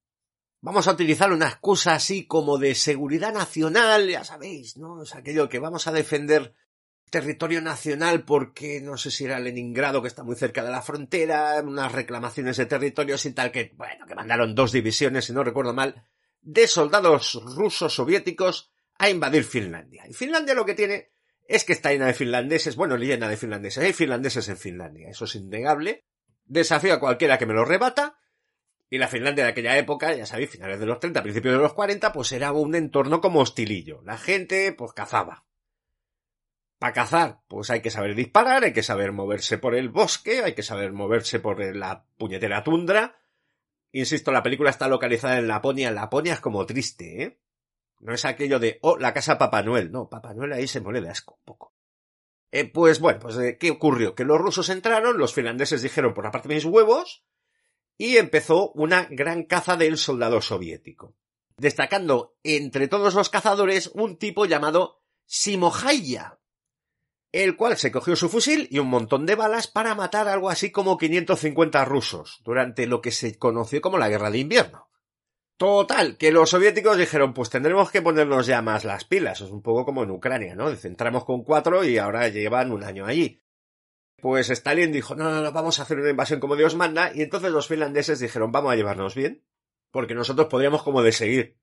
Vamos a utilizar una excusa así como de seguridad nacional, ya sabéis, ¿no? Es aquello que vamos a defender territorio nacional porque no sé si era Leningrado que está muy cerca de la frontera, unas reclamaciones de territorios y tal que, bueno, que mandaron dos divisiones, si no recuerdo mal, de soldados rusos soviéticos a invadir Finlandia. Y Finlandia lo que tiene es que está llena de finlandeses, bueno, llena de finlandeses, hay finlandeses en Finlandia, eso es innegable. Desafío a cualquiera que me lo rebata. Y la Finlandia de aquella época, ya sabéis, finales de los 30, principios de los 40, pues era un entorno como hostilillo. La gente, pues cazaba. Para cazar, pues hay que saber disparar, hay que saber moverse por el bosque, hay que saber moverse por la puñetera tundra. Insisto, la película está localizada en Laponia. Laponia es como triste, ¿eh? No es aquello de, oh, la casa Papá Noel. No, Papá Noel ahí se muere de asco un poco. Eh, pues bueno, pues ¿qué ocurrió? Que los rusos entraron, los finlandeses dijeron por aparte mis huevos, y empezó una gran caza del soldado soviético. Destacando entre todos los cazadores un tipo llamado Simohaya. el cual se cogió su fusil y un montón de balas para matar algo así como 550 rusos durante lo que se conoció como la Guerra de Invierno. Total, que los soviéticos dijeron, pues tendremos que ponernos ya más las pilas. Es un poco como en Ucrania, ¿no? Entramos con cuatro y ahora llevan un año allí. Pues Stalin dijo, no, no, no, vamos a hacer una invasión como Dios manda. Y entonces los finlandeses dijeron, vamos a llevarnos bien. Porque nosotros podríamos como de seguir.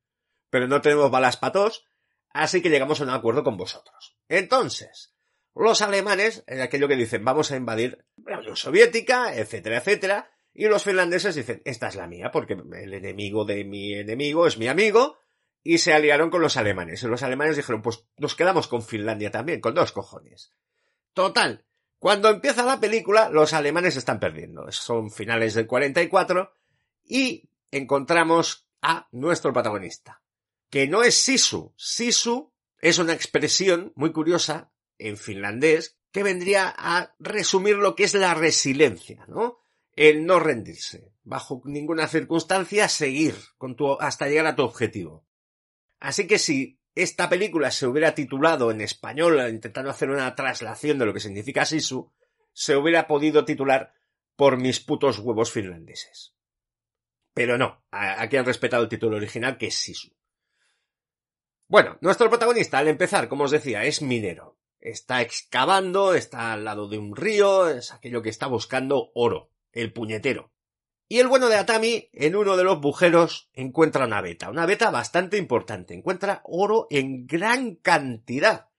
Pero no tenemos balas patos. Así que llegamos a un acuerdo con vosotros. Entonces, los alemanes, en aquello que dicen, vamos a invadir la Unión Soviética, etcétera, etcétera. Y los finlandeses dicen, esta es la mía, porque el enemigo de mi enemigo es mi amigo. Y se aliaron con los alemanes. Y los alemanes dijeron, pues nos quedamos con Finlandia también, con dos cojones. Total, cuando empieza la película, los alemanes están perdiendo. Son finales del 44 y encontramos a nuestro protagonista, que no es Sisu. Sisu es una expresión muy curiosa en finlandés que vendría a resumir lo que es la resiliencia, ¿no? El no rendirse, bajo ninguna circunstancia seguir con tu, hasta llegar a tu objetivo. Así que si esta película se hubiera titulado en español, intentando hacer una traslación de lo que significa Sisu, se hubiera podido titular Por mis putos huevos finlandeses. Pero no, aquí han respetado el título original que es Sisu. Bueno, nuestro protagonista al empezar, como os decía, es minero. Está excavando, está al lado de un río, es aquello que está buscando oro, el puñetero. Y el bueno de Atami, en uno de los bujeros, encuentra una beta, una beta bastante importante, encuentra oro en gran cantidad,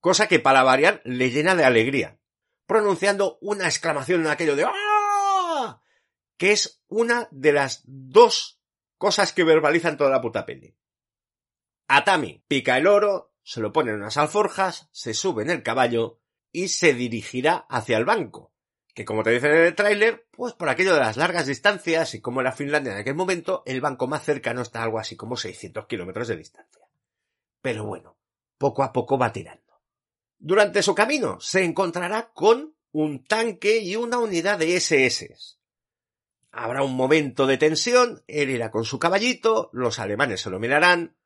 cosa que para variar le llena de alegría, pronunciando una exclamación en aquello de ¡Ah! que es una de las dos cosas que verbalizan toda la puta peli. Atami pica el oro, se lo pone en unas alforjas, se sube en el caballo y se dirigirá hacia el banco, que como te dicen en el tráiler, pues por aquello de las largas distancias y como era Finlandia en aquel momento, el banco más cercano está algo así como 600 kilómetros de distancia. Pero bueno, poco a poco va tirando. Durante su camino se encontrará con un tanque y una unidad de SS. Habrá un momento de tensión, él irá con su caballito, los alemanes se lo mirarán,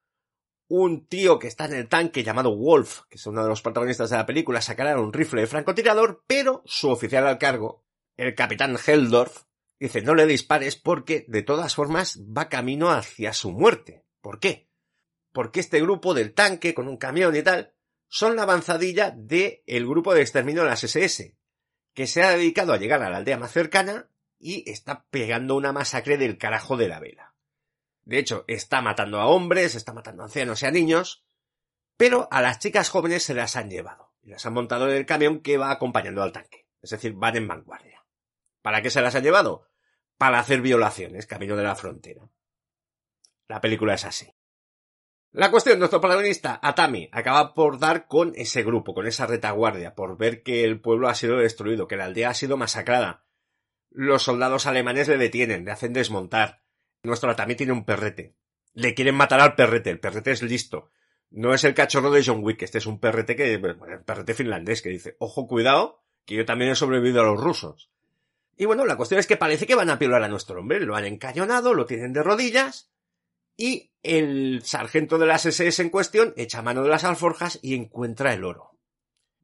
un tío que está en el tanque llamado Wolf, que es uno de los protagonistas de la película, sacará un rifle de francotirador, pero su oficial al cargo, el capitán Heldorf, dice no le dispares porque de todas formas va camino hacia su muerte. ¿Por qué? Porque este grupo del tanque con un camión y tal son la avanzadilla del el grupo de exterminio de las SS, que se ha dedicado a llegar a la aldea más cercana y está pegando una masacre del carajo de la vela. De hecho, está matando a hombres, está matando a ancianos y a niños, pero a las chicas jóvenes se las han llevado y las han montado en el camión que va acompañando al tanque. Es decir, van en vanguardia. ¿Para qué se las han llevado? Para hacer violaciones, camino de la frontera. La película es así. La cuestión, nuestro protagonista, Atami, acaba por dar con ese grupo, con esa retaguardia, por ver que el pueblo ha sido destruido, que la aldea ha sido masacrada. Los soldados alemanes le detienen, le hacen desmontar. Nuestro Atami tiene un perrete. Le quieren matar al perrete, el perrete es listo. No es el cachorro de John Wick, este es un perrete que, perrete finlandés que dice, ojo, cuidado, que yo también he sobrevivido a los rusos. Y bueno, la cuestión es que parece que van a piolar a nuestro hombre, lo han encañonado, lo tienen de rodillas, y el sargento de las SS en cuestión echa mano de las alforjas y encuentra el oro.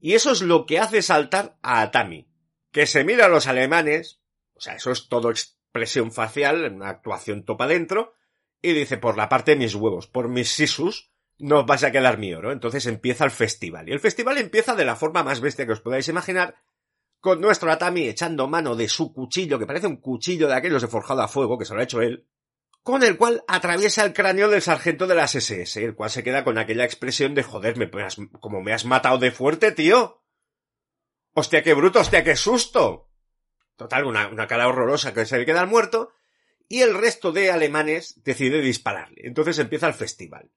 Y eso es lo que hace saltar a Atami, que se mira a los alemanes, o sea, eso es todo expresión facial, una actuación topa adentro, y dice, por la parte de mis huevos, por mis sisus, no os vais a quedar mi oro. Entonces empieza el festival. Y el festival empieza de la forma más bestia que os podáis imaginar, con nuestro Atami echando mano de su cuchillo, que parece un cuchillo de aquellos de forjado a fuego, que se lo ha hecho él, con el cual atraviesa el cráneo del sargento de las SS, el cual se queda con aquella expresión de joder, me, como me has matado de fuerte, tío. Hostia, qué bruto, hostia, qué susto. Total, una, una cara horrorosa que se le queda al muerto, y el resto de alemanes decide dispararle. Entonces empieza el festival.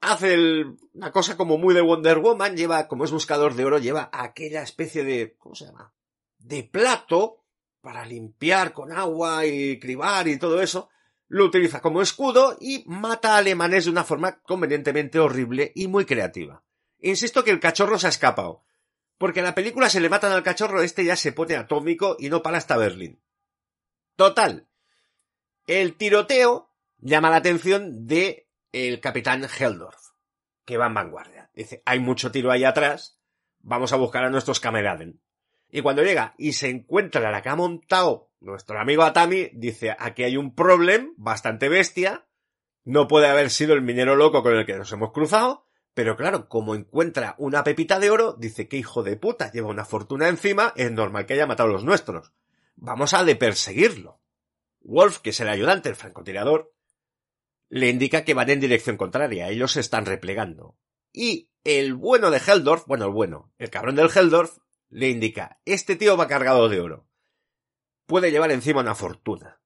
Hace una cosa como muy de Wonder Woman, lleva, como es buscador de oro, lleva aquella especie de, ¿cómo se llama? De plato para limpiar con agua y cribar y todo eso, lo utiliza como escudo y mata a alemanes de una forma convenientemente horrible y muy creativa. Insisto que el cachorro se ha escapado, porque en la película se le matan al cachorro, este ya se pone atómico y no para hasta Berlín. Total. El tiroteo llama la atención de el capitán Heldorf, que va en vanguardia. Dice, hay mucho tiro ahí atrás, vamos a buscar a nuestros cameraden. Y cuando llega y se encuentra la que ha montado nuestro amigo Atami, dice, aquí hay un problema bastante bestia, no puede haber sido el minero loco con el que nos hemos cruzado, pero claro, como encuentra una pepita de oro, dice que hijo de puta, lleva una fortuna encima, es normal que haya matado a los nuestros. Vamos a de perseguirlo. Wolf, que es el ayudante, el francotirador, le indica que van en dirección contraria, ellos se están replegando. Y el bueno de Heldorf, bueno, el bueno, el cabrón del Heldorf, le indica, este tío va cargado de oro. Puede llevar encima una fortuna.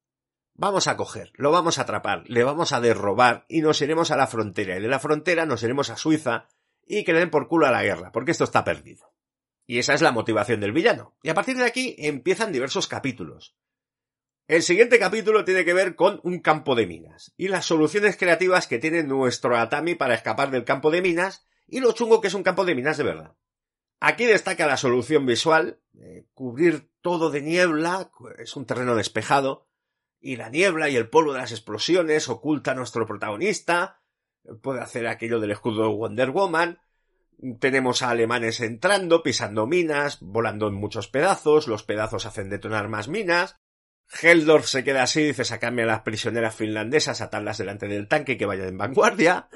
Vamos a coger, lo vamos a atrapar, le vamos a derrobar y nos iremos a la frontera. Y de la frontera nos iremos a Suiza y que le den por culo a la guerra, porque esto está perdido. Y esa es la motivación del villano. Y a partir de aquí empiezan diversos capítulos. El siguiente capítulo tiene que ver con un campo de minas y las soluciones creativas que tiene nuestro Atami para escapar del campo de minas y lo chungo que es un campo de minas de verdad. Aquí destaca la solución visual, eh, cubrir todo de niebla, es un terreno despejado, y la niebla y el polvo de las explosiones oculta a nuestro protagonista, puede hacer aquello del escudo de Wonder Woman, tenemos a alemanes entrando, pisando minas, volando en muchos pedazos, los pedazos hacen detonar más minas, Heldorf se queda así, dice sacarme a las prisioneras finlandesas, atarlas delante del tanque que vayan en vanguardia.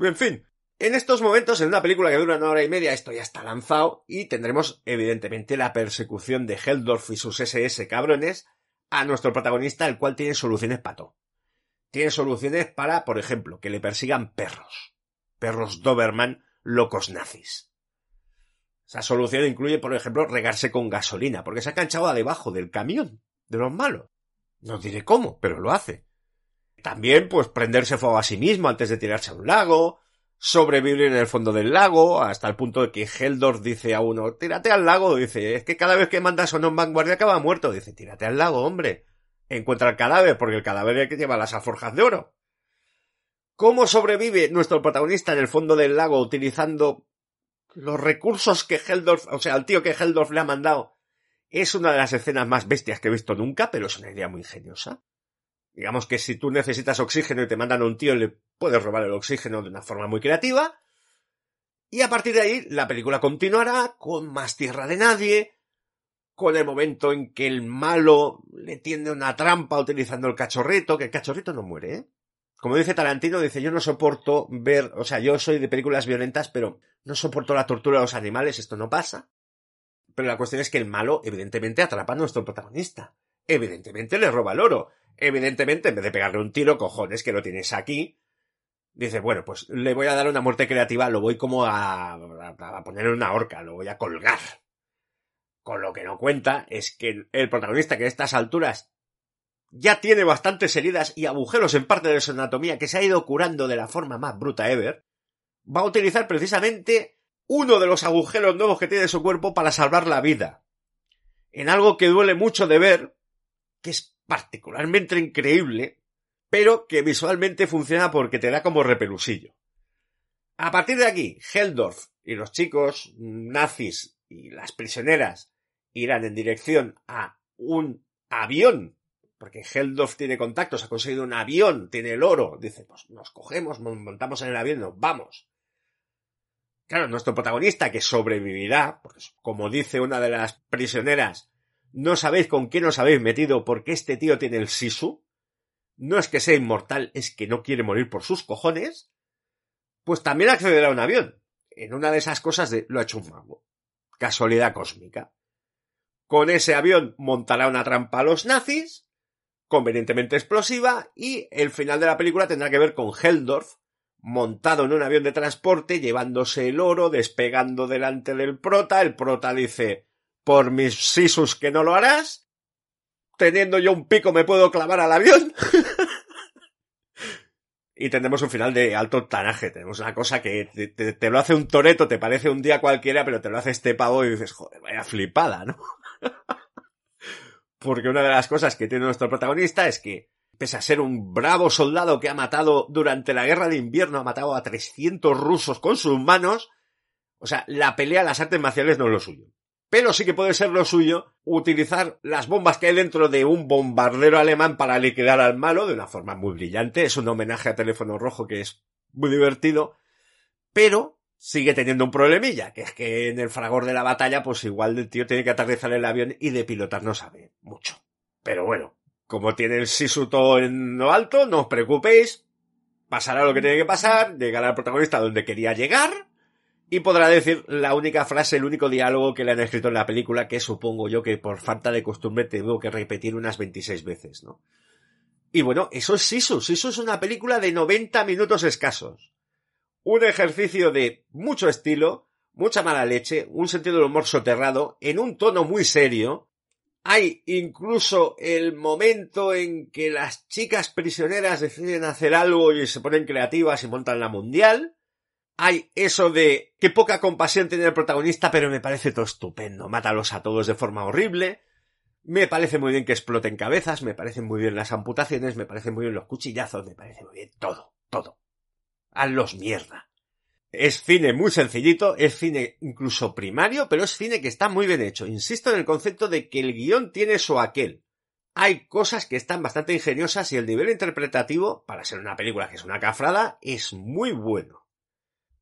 En fin, en estos momentos, en una película que dura una hora y media, esto ya está lanzado y tendremos, evidentemente, la persecución de Heldorf y sus SS cabrones a nuestro protagonista, el cual tiene soluciones para todo. Tiene soluciones para, por ejemplo, que le persigan perros. Perros Doberman locos nazis. Esa solución incluye, por ejemplo, regarse con gasolina, porque se ha canchado debajo del camión de los malos. No diré cómo, pero lo hace. También, pues, prenderse fuego a sí mismo antes de tirarse a un lago, sobrevivir en el fondo del lago, hasta el punto de que Heldor dice a uno, tírate al lago, dice, es que cada vez que mandas a en vanguardia acaba muerto, dice, tírate al lago, hombre. Encuentra el cadáver, porque el cadáver es que lleva las alforjas de oro. ¿Cómo sobrevive nuestro protagonista en el fondo del lago utilizando los recursos que Heldorf, o sea, el tío que Heldorf le ha mandado? Es una de las escenas más bestias que he visto nunca, pero es una idea muy ingeniosa. Digamos que si tú necesitas oxígeno y te mandan a un tío, le puedes robar el oxígeno de una forma muy creativa. Y a partir de ahí, la película continuará con más tierra de nadie, con el momento en que el malo le tiende una trampa utilizando el cachorrito, que el cachorrito no muere, ¿eh? Como dice Tarantino, dice, yo no soporto ver, o sea, yo soy de películas violentas, pero no soporto la tortura de los animales, esto no pasa. Pero la cuestión es que el malo, evidentemente, atrapa a nuestro protagonista. Evidentemente le roba el oro. Evidentemente, en vez de pegarle un tiro, cojones, que lo tienes aquí, dice, bueno, pues le voy a dar una muerte creativa, lo voy como a, a, poner en una horca, lo voy a colgar. Con lo que no cuenta es que el protagonista que a estas alturas ya tiene bastantes heridas y agujeros en parte de su anatomía que se ha ido curando de la forma más bruta ever, va a utilizar precisamente uno de los agujeros nuevos que tiene su cuerpo para salvar la vida. En algo que duele mucho de ver, que es particularmente increíble, pero que visualmente funciona porque te da como repelusillo. A partir de aquí, Heldorf y los chicos nazis y las prisioneras irán en dirección a un avión, porque Heldorf tiene contactos, ha conseguido un avión, tiene el oro, dice, pues nos cogemos, nos montamos en el avión, nos vamos. Claro, nuestro protagonista que sobrevivirá, porque como dice una de las prisioneras, no sabéis con quién os habéis metido porque este tío tiene el sisu, no es que sea inmortal, es que no quiere morir por sus cojones, pues también accederá a un avión. En una de esas cosas de lo ha hecho un mago. Casualidad cósmica. Con ese avión montará una trampa a los nazis, convenientemente explosiva, y el final de la película tendrá que ver con Heldorf, montado en un avión de transporte, llevándose el oro, despegando delante del prota. El prota dice, por mis sisus que no lo harás, teniendo yo un pico me puedo clavar al avión. y tendremos un final de alto tanaje. Tenemos una cosa que te, lo hace un toreto, te parece un día cualquiera, pero te lo hace este pavo y dices, joder, vaya flipada, ¿no? Porque una de las cosas que tiene nuestro protagonista es que, pese a ser un bravo soldado que ha matado durante la guerra de invierno, ha matado a 300 rusos con sus manos, o sea, la pelea, las artes marciales no es lo suyo. Pero sí que puede ser lo suyo utilizar las bombas que hay dentro de un bombardero alemán para liquidar al malo de una forma muy brillante. Es un homenaje a Teléfono Rojo que es muy divertido. Pero sigue teniendo un problemilla, que es que en el fragor de la batalla, pues igual el tío tiene que aterrizar el avión y de pilotar no sabe mucho. Pero bueno, como tiene el Sisu todo en lo alto, no os preocupéis, pasará lo que tiene que pasar, llegará el protagonista donde quería llegar, y podrá decir la única frase, el único diálogo que le han escrito en la película, que supongo yo que por falta de costumbre tengo que repetir unas 26 veces, ¿no? Y bueno, eso es Sisu. Sisu es una película de 90 minutos escasos. Un ejercicio de mucho estilo, mucha mala leche, un sentido del humor soterrado, en un tono muy serio. Hay incluso el momento en que las chicas prisioneras deciden hacer algo y se ponen creativas y montan la mundial. Hay eso de qué poca compasión tiene el protagonista, pero me parece todo estupendo. Mátalos a todos de forma horrible. Me parece muy bien que exploten cabezas, me parecen muy bien las amputaciones, me parecen muy bien los cuchillazos, me parece muy bien todo, todo. Hazlos mierda. Es cine muy sencillito, es cine incluso primario, pero es cine que está muy bien hecho. Insisto en el concepto de que el guion tiene su aquel. Hay cosas que están bastante ingeniosas y el nivel interpretativo, para ser una película que es una cafrada, es muy bueno.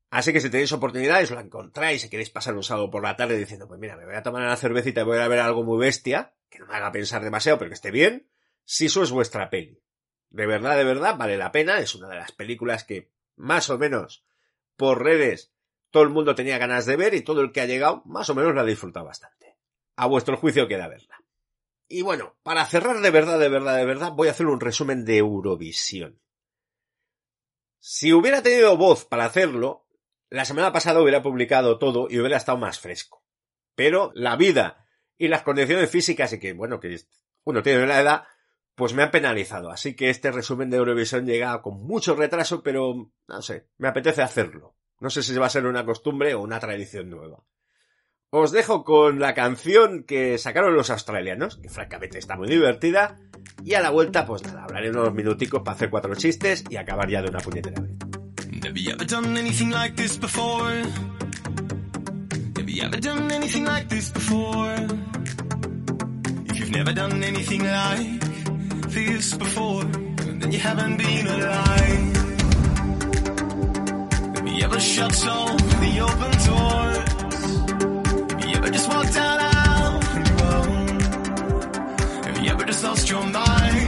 Así que si tenéis oportunidades, lo encontráis y queréis pasar un sábado por la tarde diciendo, pues mira, me voy a tomar una cervecita y voy a ver algo muy bestia, que no me haga pensar demasiado, pero que esté bien, si eso es vuestra peli. De verdad, de verdad, vale la pena, es una de las películas que, más o menos, por redes, todo el mundo tenía ganas de ver y todo el que ha llegado, más o menos la ha disfrutado bastante. A vuestro juicio queda verla. Y bueno, para cerrar de verdad, de verdad, de verdad, voy a hacer un resumen de Eurovisión. Si hubiera tenido voz para hacerlo, la semana pasada hubiera publicado todo y hubiera estado más fresco. Pero la vida y las condiciones físicas y que, bueno, que uno tiene la edad, pues me han penalizado. Así que este resumen de Eurovisión llega con mucho retraso, pero no sé, me apetece hacerlo. No sé si va a ser una costumbre o una tradición nueva. Os dejo con la canción que sacaron los australianos, que francamente está muy divertida, y a la vuelta, pues nada, hablaré unos minuticos para hacer cuatro chistes y acabar ya de una puñetera vez. Have you ever done anything like this before? Have you ever done anything like this before? If you've never done anything like this before, then you haven't been alive. Have you ever shut all the open doors? Have you ever just walked out on your own? Have you ever just lost your mind?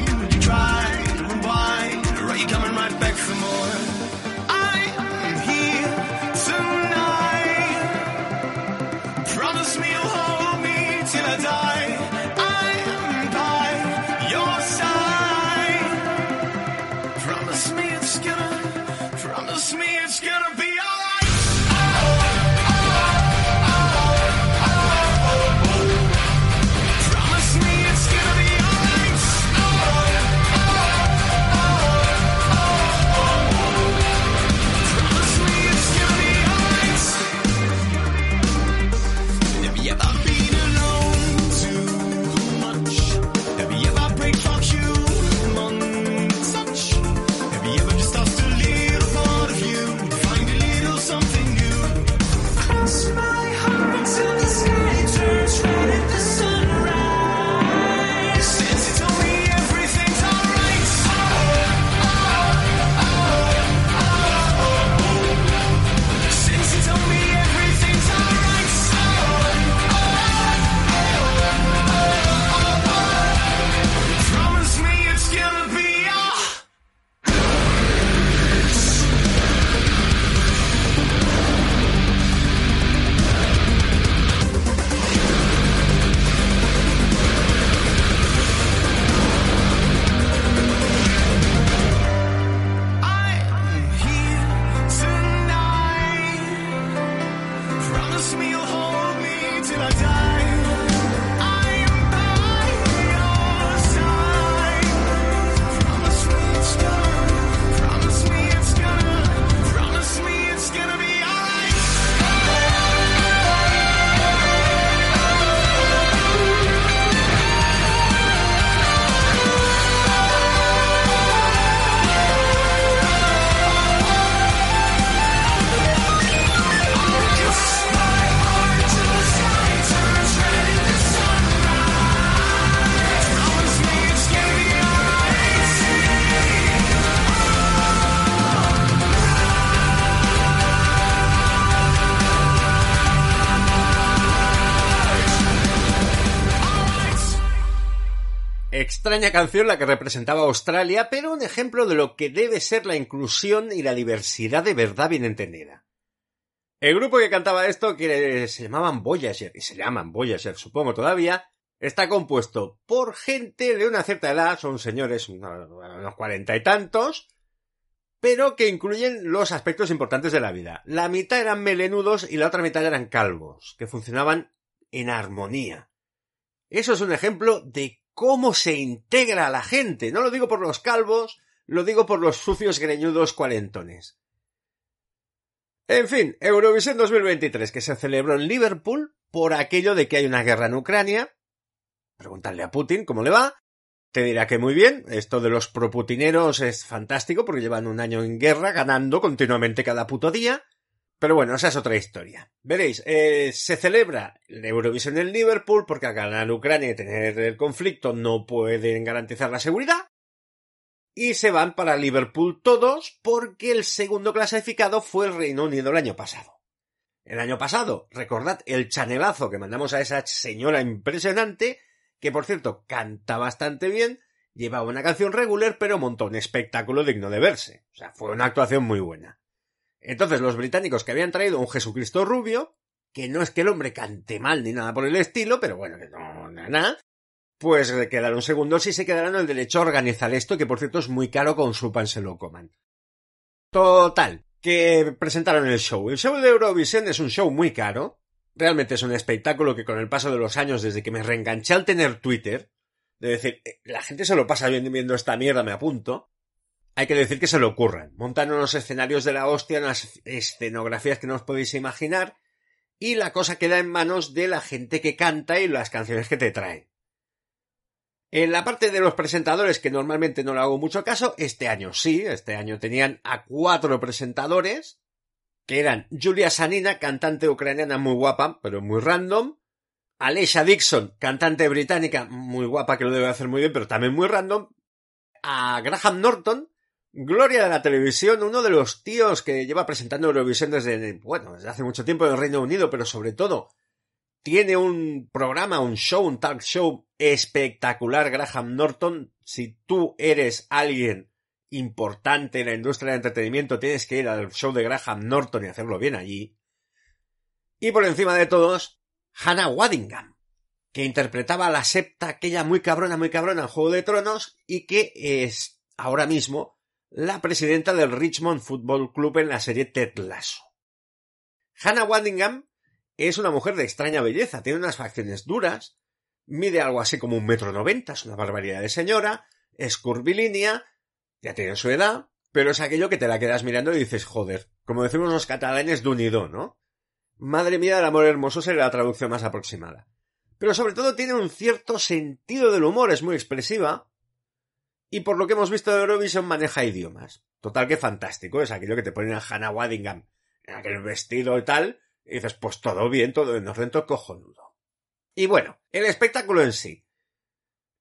Extraña canción la que representaba Australia, pero un ejemplo de lo que debe ser la inclusión y la diversidad de verdad bien entendida. El grupo que cantaba esto, que se llamaban Voyager, y se llaman Voyager, supongo todavía, está compuesto por gente de una cierta edad, son señores unos cuarenta y tantos, pero que incluyen los aspectos importantes de la vida. La mitad eran melenudos y la otra mitad eran calvos, que funcionaban en armonía. Eso es un ejemplo de cómo se integra a la gente. No lo digo por los calvos, lo digo por los sucios greñudos cuarentones. En fin, Eurovisión 2023, que se celebró en Liverpool por aquello de que hay una guerra en Ucrania. Preguntarle a Putin cómo le va. Te dirá que muy bien, esto de los proputineros es fantástico porque llevan un año en guerra ganando continuamente cada puto día. Pero bueno, esa es otra historia. Veréis, eh, se celebra la Eurovisión en Liverpool porque al ganar Ucrania y tener el conflicto no pueden garantizar la seguridad. Y se van para Liverpool todos porque el segundo clasificado fue el Reino Unido el año pasado. El año pasado, recordad el chanelazo que mandamos a esa señora impresionante, que por cierto canta bastante bien, llevaba una canción regular pero montó un espectáculo digno de verse. O sea, fue una actuación muy buena. Entonces los británicos que habían traído un Jesucristo rubio, que no es que el hombre cante mal ni nada por el estilo, pero bueno, que no, nada, nada, pues quedaron segundos y se quedaron el derecho a organizar esto, que por cierto es muy caro con su pan se lo coman. Total, que presentaron el show. El show de Eurovisión es un show muy caro. Realmente es un espectáculo que con el paso de los años, desde que me reenganché al tener Twitter, de decir, eh, la gente se lo pasa viendo esta mierda, me apunto. Hay que decir que se lo ocurran. Montan unos escenarios de la hostia, unas escenografías que no os podéis imaginar, y la cosa queda en manos de la gente que canta y las canciones que te traen. En la parte de los presentadores, que normalmente no le hago mucho caso, este año sí, este año tenían a cuatro presentadores, que eran Julia Sanina, cantante ucraniana muy guapa, pero muy random, Alesha Dixon, cantante británica muy guapa, que lo debe hacer muy bien, pero también muy random, a Graham Norton, gloria de la televisión, uno de los tíos que lleva presentando Eurovisión desde, bueno, desde hace mucho tiempo en el Reino Unido, pero sobre todo tiene un programa, un show, un talk show espectacular, Graham Norton. Si tú eres alguien importante en la industria del entretenimiento, tienes que ir al show de Graham Norton y hacerlo bien allí. Y por encima de todos, Hannah Waddingham, que interpretaba a la septa, aquella muy cabrona, muy cabrona en Juego de Tronos, y que es ahora mismo la presidenta del Richmond Football Club en la serie Ted Lasso. Hannah Waddingham es una mujer de extraña belleza, tiene unas facciones duras, mide algo así como un metro noventa, es una barbaridad de señora, es curvilínea, ya tiene su edad, pero es aquello que te la quedas mirando y dices, joder, como decimos los catalanes, dunido, ¿no? Madre mía, el amor hermoso sería la traducción más aproximada. Pero sobre todo tiene un cierto sentido del humor, es muy expresiva, y por lo que hemos visto de Eurovision maneja idiomas. Total que fantástico, es aquello que te ponen a Hannah Waddingham en aquel vestido y tal, y dices, pues todo bien, todo en todo cojonudo. Y bueno, el espectáculo en sí.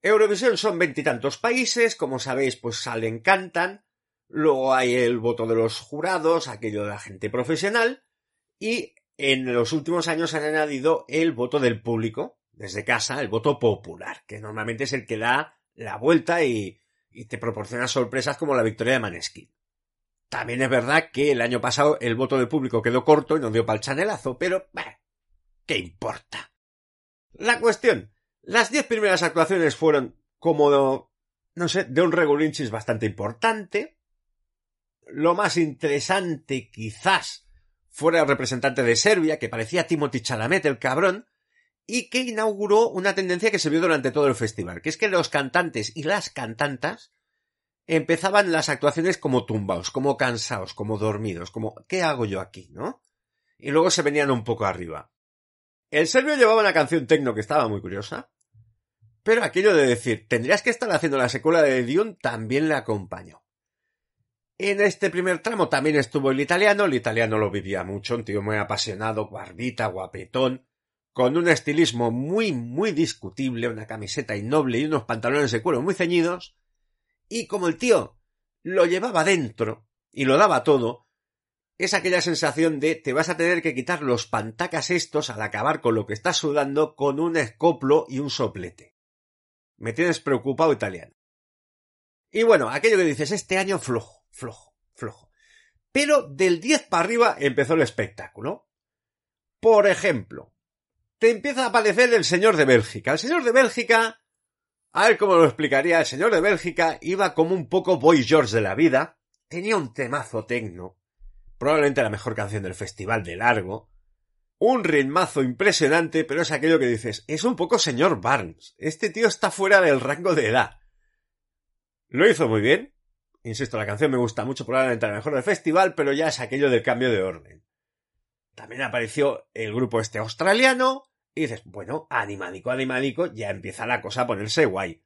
Eurovisión son veintitantos países, como sabéis, pues salen, cantan, luego hay el voto de los jurados, aquello de la gente profesional, y en los últimos años han añadido el voto del público, desde casa, el voto popular, que normalmente es el que da la vuelta y, y te proporciona sorpresas como la victoria de Maneskin. También es verdad que el año pasado el voto del público quedó corto y no dio para el chanelazo, pero bah, ¿qué importa? La cuestión, las diez primeras actuaciones fueron como, no sé, de un regulinchis bastante importante. Lo más interesante quizás fuera el representante de Serbia, que parecía Timothy Chalamet, el cabrón, y que inauguró una tendencia que se vio durante todo el festival, que es que los cantantes y las cantantas empezaban las actuaciones como tumbaos, como cansados, como dormidos, como ¿qué hago yo aquí? ¿no? Y luego se venían un poco arriba. El serbio llevaba una canción tecno que estaba muy curiosa, pero aquello de decir, tendrías que estar haciendo la secuela de Dune también le acompañó. En este primer tramo también estuvo el italiano, el italiano lo vivía mucho, un tío muy apasionado, barbita, guapetón, con un estilismo muy, muy discutible, una camiseta innoble y unos pantalones de cuero muy ceñidos, y como el tío lo llevaba dentro y lo daba todo, es aquella sensación de te vas a tener que quitar los pantacas estos al acabar con lo que estás sudando con un escoplo y un soplete. Me tienes preocupado italiano. Y bueno, aquello que dices, este año flojo, flojo, flojo. Pero del 10 para arriba empezó el espectáculo. Por ejemplo, te empieza a aparecer el señor de Bélgica. El señor de Bélgica, a ver cómo lo explicaría, el señor de Bélgica iba como un poco Boy George de la vida, tenía un temazo tecno, probablemente la mejor canción del festival de largo, un ritmazo impresionante, pero es aquello que dices, es un poco señor Barnes, este tío está fuera del rango de edad. Lo hizo muy bien, insisto, la canción me gusta mucho, probablemente la mejor del festival, pero ya es aquello del cambio de orden. También apareció el grupo este australiano, y dices, bueno, animadico, animadico, ya empieza la cosa a ponerse guay.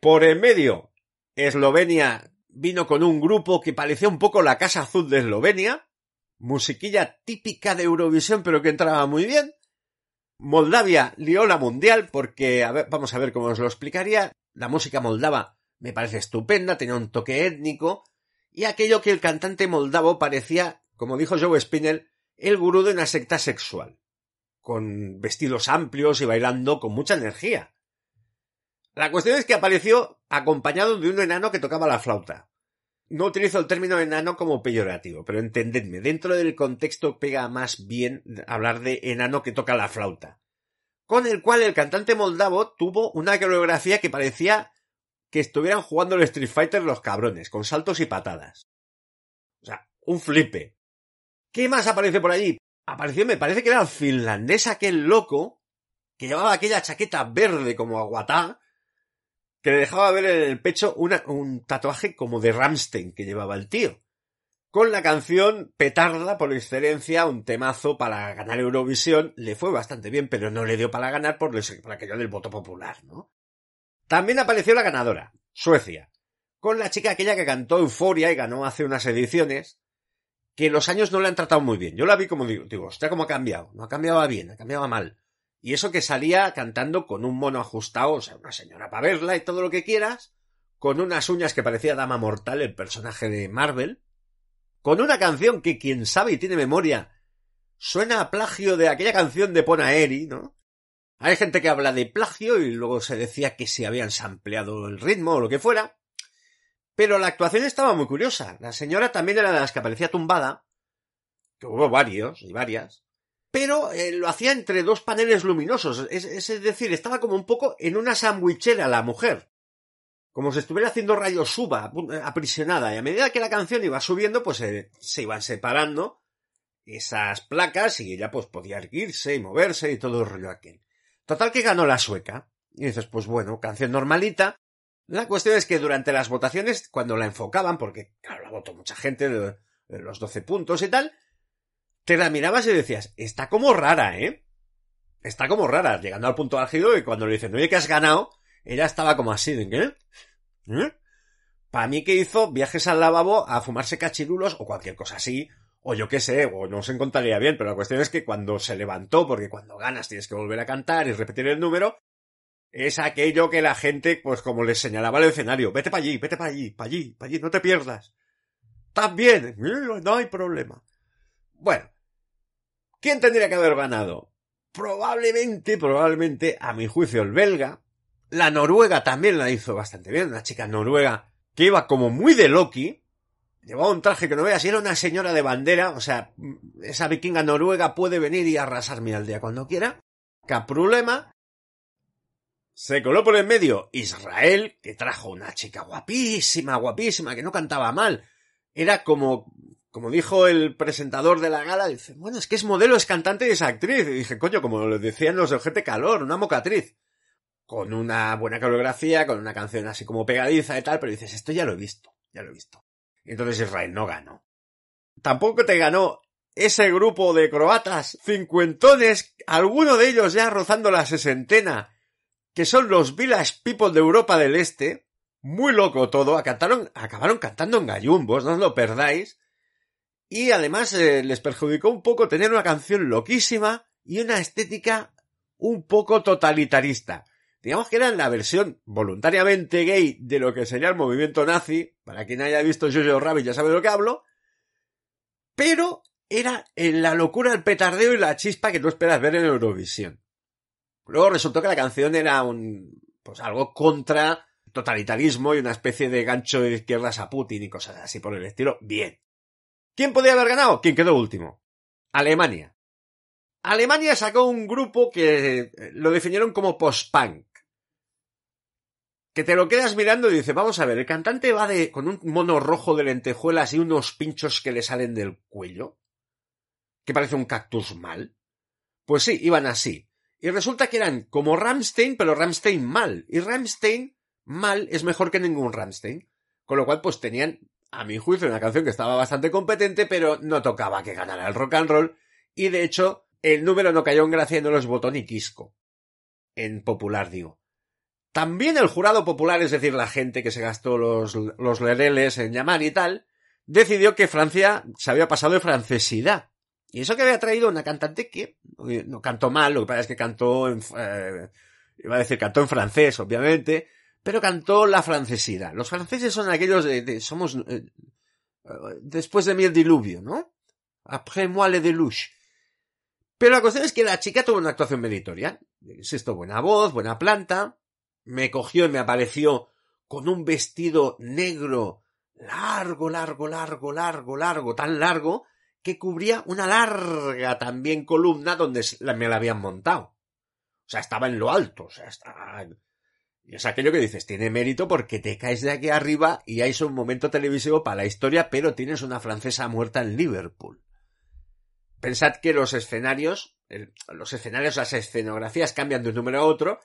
Por en medio, Eslovenia vino con un grupo que parecía un poco la Casa Azul de Eslovenia, musiquilla típica de Eurovisión, pero que entraba muy bien. Moldavia lió la mundial porque, a ver, vamos a ver cómo os lo explicaría. La música moldava me parece estupenda, tenía un toque étnico, y aquello que el cantante moldavo parecía, como dijo Joe Spinell, el gurú de una secta sexual, con vestidos amplios y bailando con mucha energía. La cuestión es que apareció acompañado de un enano que tocaba la flauta. No utilizo el término enano como peyorativo, pero entendedme, dentro del contexto pega más bien hablar de enano que toca la flauta. Con el cual el cantante moldavo tuvo una coreografía que parecía que estuvieran jugando el Street Fighter los cabrones, con saltos y patadas. O sea, un flipe. ¿Qué más aparece por allí? Apareció, me parece que era el finlandés aquel loco, que llevaba aquella chaqueta verde como aguatá, que le dejaba ver en el pecho un tatuaje como de Ramstein que llevaba el tío. Con la canción Petarda, por excelencia, un temazo para ganar Eurovisión, le fue bastante bien, pero no le dio para ganar por, por aquello del voto popular, ¿no? También apareció la ganadora, Suecia, con la chica aquella que cantó Euforia y ganó hace unas ediciones, que los años no le han tratado muy bien. Yo la vi como digo, digo, hostia, cómo ha cambiado. No ha cambiado bien, ha cambiado mal. Y eso que salía cantando con un mono ajustado, o sea, una señora para verla y todo lo que quieras, con unas uñas que parecía Dama Mortal, el personaje de Marvel, con una canción que quien sabe y tiene memoria suena a plagio de aquella canción de Ponaeri, ¿no? Hay gente que habla de plagio y luego se decía que se habían sampleado el ritmo o lo que fuera. Pero la actuación estaba muy curiosa. La señora también era de las que aparecía tumbada, que hubo varios y varias, pero eh, lo hacía entre dos paneles luminosos. Es, decir, estaba como un poco en una sandwichera la mujer. Como si estuviera haciendo rayos suba, aprisionada. Y a medida que la canción iba subiendo, pues eh, se iban separando esas placas y ella pues podía erguirse y moverse y todo el rollo aquel. Total que ganó la sueca. Y dices, pues bueno, canción normalita. La cuestión es que durante las votaciones, cuando la enfocaban, porque claro, la votó mucha gente de, los 12 puntos y tal, te la mirabas y decías, está como rara, ¿eh? Está como rara, llegando al punto álgido y cuando le dicen, oye, que has ganado, ella estaba como así, ¿de qué? ¿Eh? Para mí que hizo viajes al lavabo a fumarse cachirulos o cualquier cosa así, o yo qué sé, o no se encontraría bien, pero la cuestión es que cuando se levantó, porque cuando ganas tienes que volver a cantar y repetir el número, es aquello que la gente, pues como les señalaba el escenario, vete para allí, vete para allí, para allí, para allí, no te pierdas. También, no hay problema. Bueno, ¿quién tendría que haber ganado? Probablemente, probablemente, a mi juicio, el belga. La noruega también la hizo bastante bien, una chica noruega que iba como muy de Loki, Llevaba un traje que no veas y era una señora de bandera, o sea, esa vikinga noruega puede venir y arrasar mi aldea cuando quiera. Caprulema. Se coló por el medio Israel, que trajo una chica guapísima, guapísima, que no cantaba mal. Era como, como dijo el presentador de la gala, dice, bueno, es que es modelo, es cantante y es actriz. Y dije, coño, como lo decían los del GT Calor, una mocatriz. Con una buena coreografía, con una canción así como pegadiza y tal, pero dices, esto ya lo he visto, ya lo he visto. Entonces Israel no ganó. Tampoco te ganó ese grupo de croatas cincuentones, alguno de ellos ya rozando la sesentena, que son los Village People de Europa del Este, muy loco todo, acabaron, acabaron cantando en gallumbos, no os lo perdáis, y además eh, les perjudicó un poco tener una canción loquísima y una estética un poco totalitarista. Digamos que era la versión voluntariamente gay de lo que sería el movimiento nazi. Para quien haya visto Jojo Rabbit ya sabe de lo que hablo. Pero era en la locura, el petardeo y la chispa que tú esperas ver en Eurovisión. Luego resultó que la canción era un, pues algo contra totalitarismo y una especie de gancho de izquierdas a Putin y cosas así por el estilo. Bien. ¿Quién podía haber ganado? ¿Quién quedó último? Alemania. Alemania sacó un grupo que eh, lo definieron como post-punk. Que te lo quedas mirando y dices, vamos a ver, el cantante va de, con un mono rojo de lentejuelas y unos pinchos que le salen del cuello. Que parece un cactus mal. Pues sí, iban así. Y resulta que eran como Ramstein, pero Ramstein mal. Y Ramstein mal es mejor que ningún Ramstein. Con lo cual, pues tenían, a mi juicio, una canción que estaba bastante competente, pero no tocaba que ganara el rock and roll. Y de hecho, el número no cayó en gracia y no los votó ni Quisco. En popular, digo. También el jurado popular, es decir, la gente que se gastó los, los lereles en llamar y tal, decidió que Francia se había pasado de francesidad. Y eso que había traído una cantante que no cantó mal, lo que pasa es que cantó en, eh, iba a decir cantó en francés, obviamente, pero cantó la francesidad. Los franceses son aquellos de, de somos eh, después de mí el diluvio, ¿no? Après moi le deluge. Pero la cuestión es que la chica tuvo una actuación meritoria. Insisto, buena voz, buena planta. Me cogió y me apareció con un vestido negro largo, largo, largo, largo, largo, tan largo que cubría una larga también columna donde me la habían montado. O sea, estaba en lo alto, o sea, estaba... Y es aquello que dices, tiene mérito porque te caes de aquí arriba y hay un momento televisivo para la historia, pero tienes una francesa muerta en Liverpool. Pensad que los escenarios, los escenarios, las escenografías cambian de un número a otro.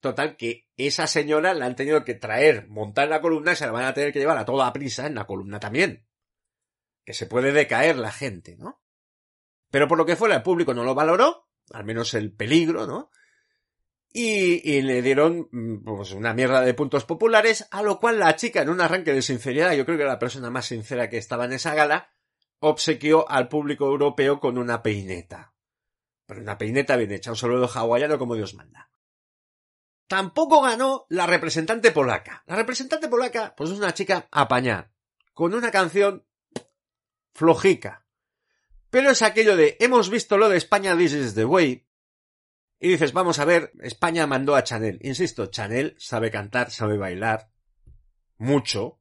Total, que esa señora la han tenido que traer, montar la columna y se la van a tener que llevar a toda prisa en la columna también. Que se puede decaer la gente, ¿no? Pero por lo que fuera, el público no lo valoró, al menos el peligro, ¿no? Y, le dieron pues, una mierda de puntos populares, a lo cual la chica, en un arranque de sinceridad, yo creo que era la persona más sincera que estaba en esa gala, obsequió al público europeo con una peineta. Pero una peineta bien hecha, un saludo hawaiano como Dios manda. Tampoco ganó la representante polaca. La representante polaca, pues es una chica apañada, con una canción flojica. Pero es aquello de hemos visto lo de España, this is the way. Y dices, vamos a ver, España mandó a Chanel. Insisto, Chanel sabe cantar, sabe bailar. Mucho.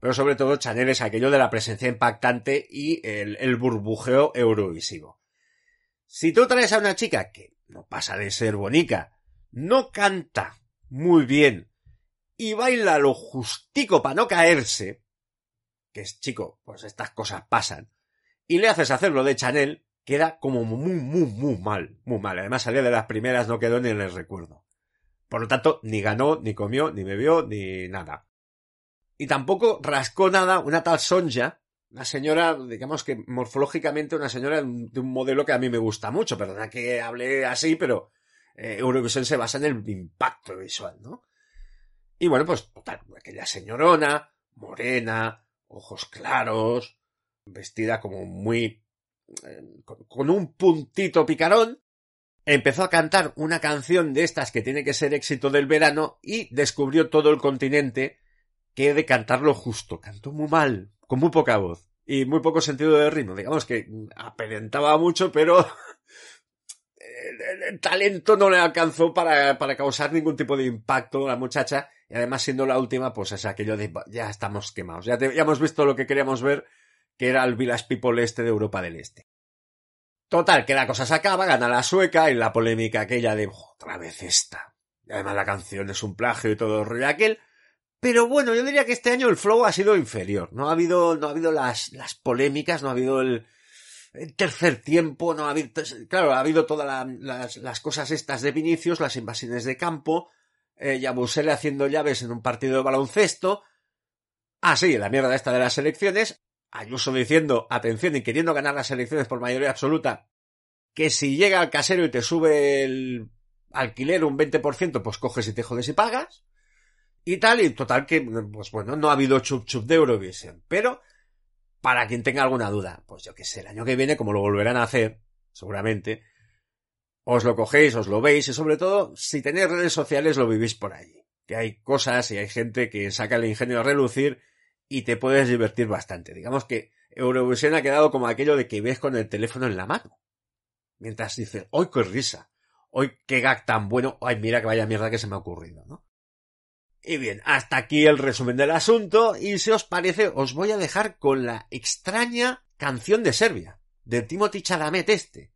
Pero sobre todo Chanel es aquello de la presencia impactante y el, burbujeo eurovisivo. Si tú traes a una chica que no pasa de ser bonica, no canta muy bien y baila lo justico para no caerse, que es chico, pues estas cosas pasan, y le haces hacerlo de Chanel, queda como muy, muy, muy mal, muy mal. Además salía de las primeras, no quedó ni en el recuerdo. Por lo tanto, ni ganó, ni comió, ni bebió, ni nada. Y tampoco rascó nada una tal Sonja, una señora, digamos que morfológicamente una señora de un modelo que a mí me gusta mucho. Perdona que hable así, pero eh, Eurovisión se basa en el impacto visual, ¿no? Y bueno, pues total, aquella señorona, morena, ojos claros, vestida como muy con un puntito picarón, empezó a cantar una canción de estas que tiene que ser éxito del verano y descubrió todo el continente que de cantarlo justo. Cantó muy mal, con muy poca voz y muy poco sentido de ritmo. Digamos que aparentaba mucho, pero el, talento no le alcanzó para, para causar ningún tipo de impacto a la muchacha. Y además, siendo la última, pues es aquello de ya estamos quemados. Ya, ya hemos visto lo que queríamos ver que era el Village People este de Europa del Este. Total, que la cosa se acaba, gana la sueca y la polémica aquella de otra vez esta. Y además la canción es un plagio y todo el rollo aquel. Pero bueno, yo diría que este año el flow ha sido inferior. No ha habido, no ha habido las, las polémicas, no ha habido el, el tercer tiempo, no ha habido, claro, ha habido todas la, las, las cosas estas de Vinicius, las invasiones de campo, eh, Yabusele haciendo llaves en un partido de baloncesto. Ah, sí, la mierda esta de las elecciones. Ayuso diciendo, atención, y queriendo ganar las elecciones por mayoría absoluta, que si llega al casero y te sube el alquiler un 20%, pues coges y te jodes y pagas. Y tal, y total que, pues bueno, no ha habido chup chup de Eurovisión. Pero, para quien tenga alguna duda, pues yo que sé, el año que viene, como lo volverán a hacer, seguramente, os lo cogéis, os lo veis, y sobre todo, si tenéis redes sociales, lo vivís por allí. Que hay cosas y hay gente que saca el ingenio a relucir y te puedes divertir bastante. Digamos que Eurovisión ha quedado como aquello de que ves con el teléfono en la mano. Mientras dices, ¡ay, qué risa! hoy qué gag tan bueno, ay, mira que vaya mierda que se me ha ocurrido, ¿no? Y bien, hasta aquí el resumen del asunto, y si os parece, os voy a dejar con la extraña canción de Serbia, de Timothy Chalamet este,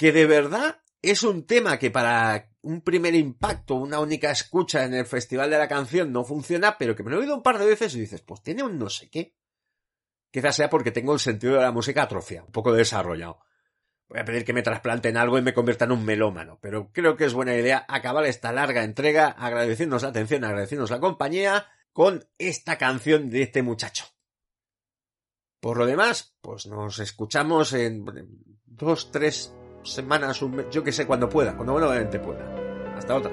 que de verdad es un tema que para un primer impacto, una única escucha en el festival de la canción no funciona, pero que me lo he oído un par de veces y dices, pues tiene un no sé qué. Quizás sea porque tengo el sentido de la música atrofiado, un poco desarrollado. Voy a pedir que me trasplanten algo y me convierta en un melómano, pero creo que es buena idea acabar esta larga entrega agradeciéndonos la atención, agradeciéndonos la compañía con esta canción de este muchacho. Por lo demás, pues nos escuchamos en dos, tres semanas, un mes, yo que sé, cuando pueda, cuando buenamente pueda. Hasta otra.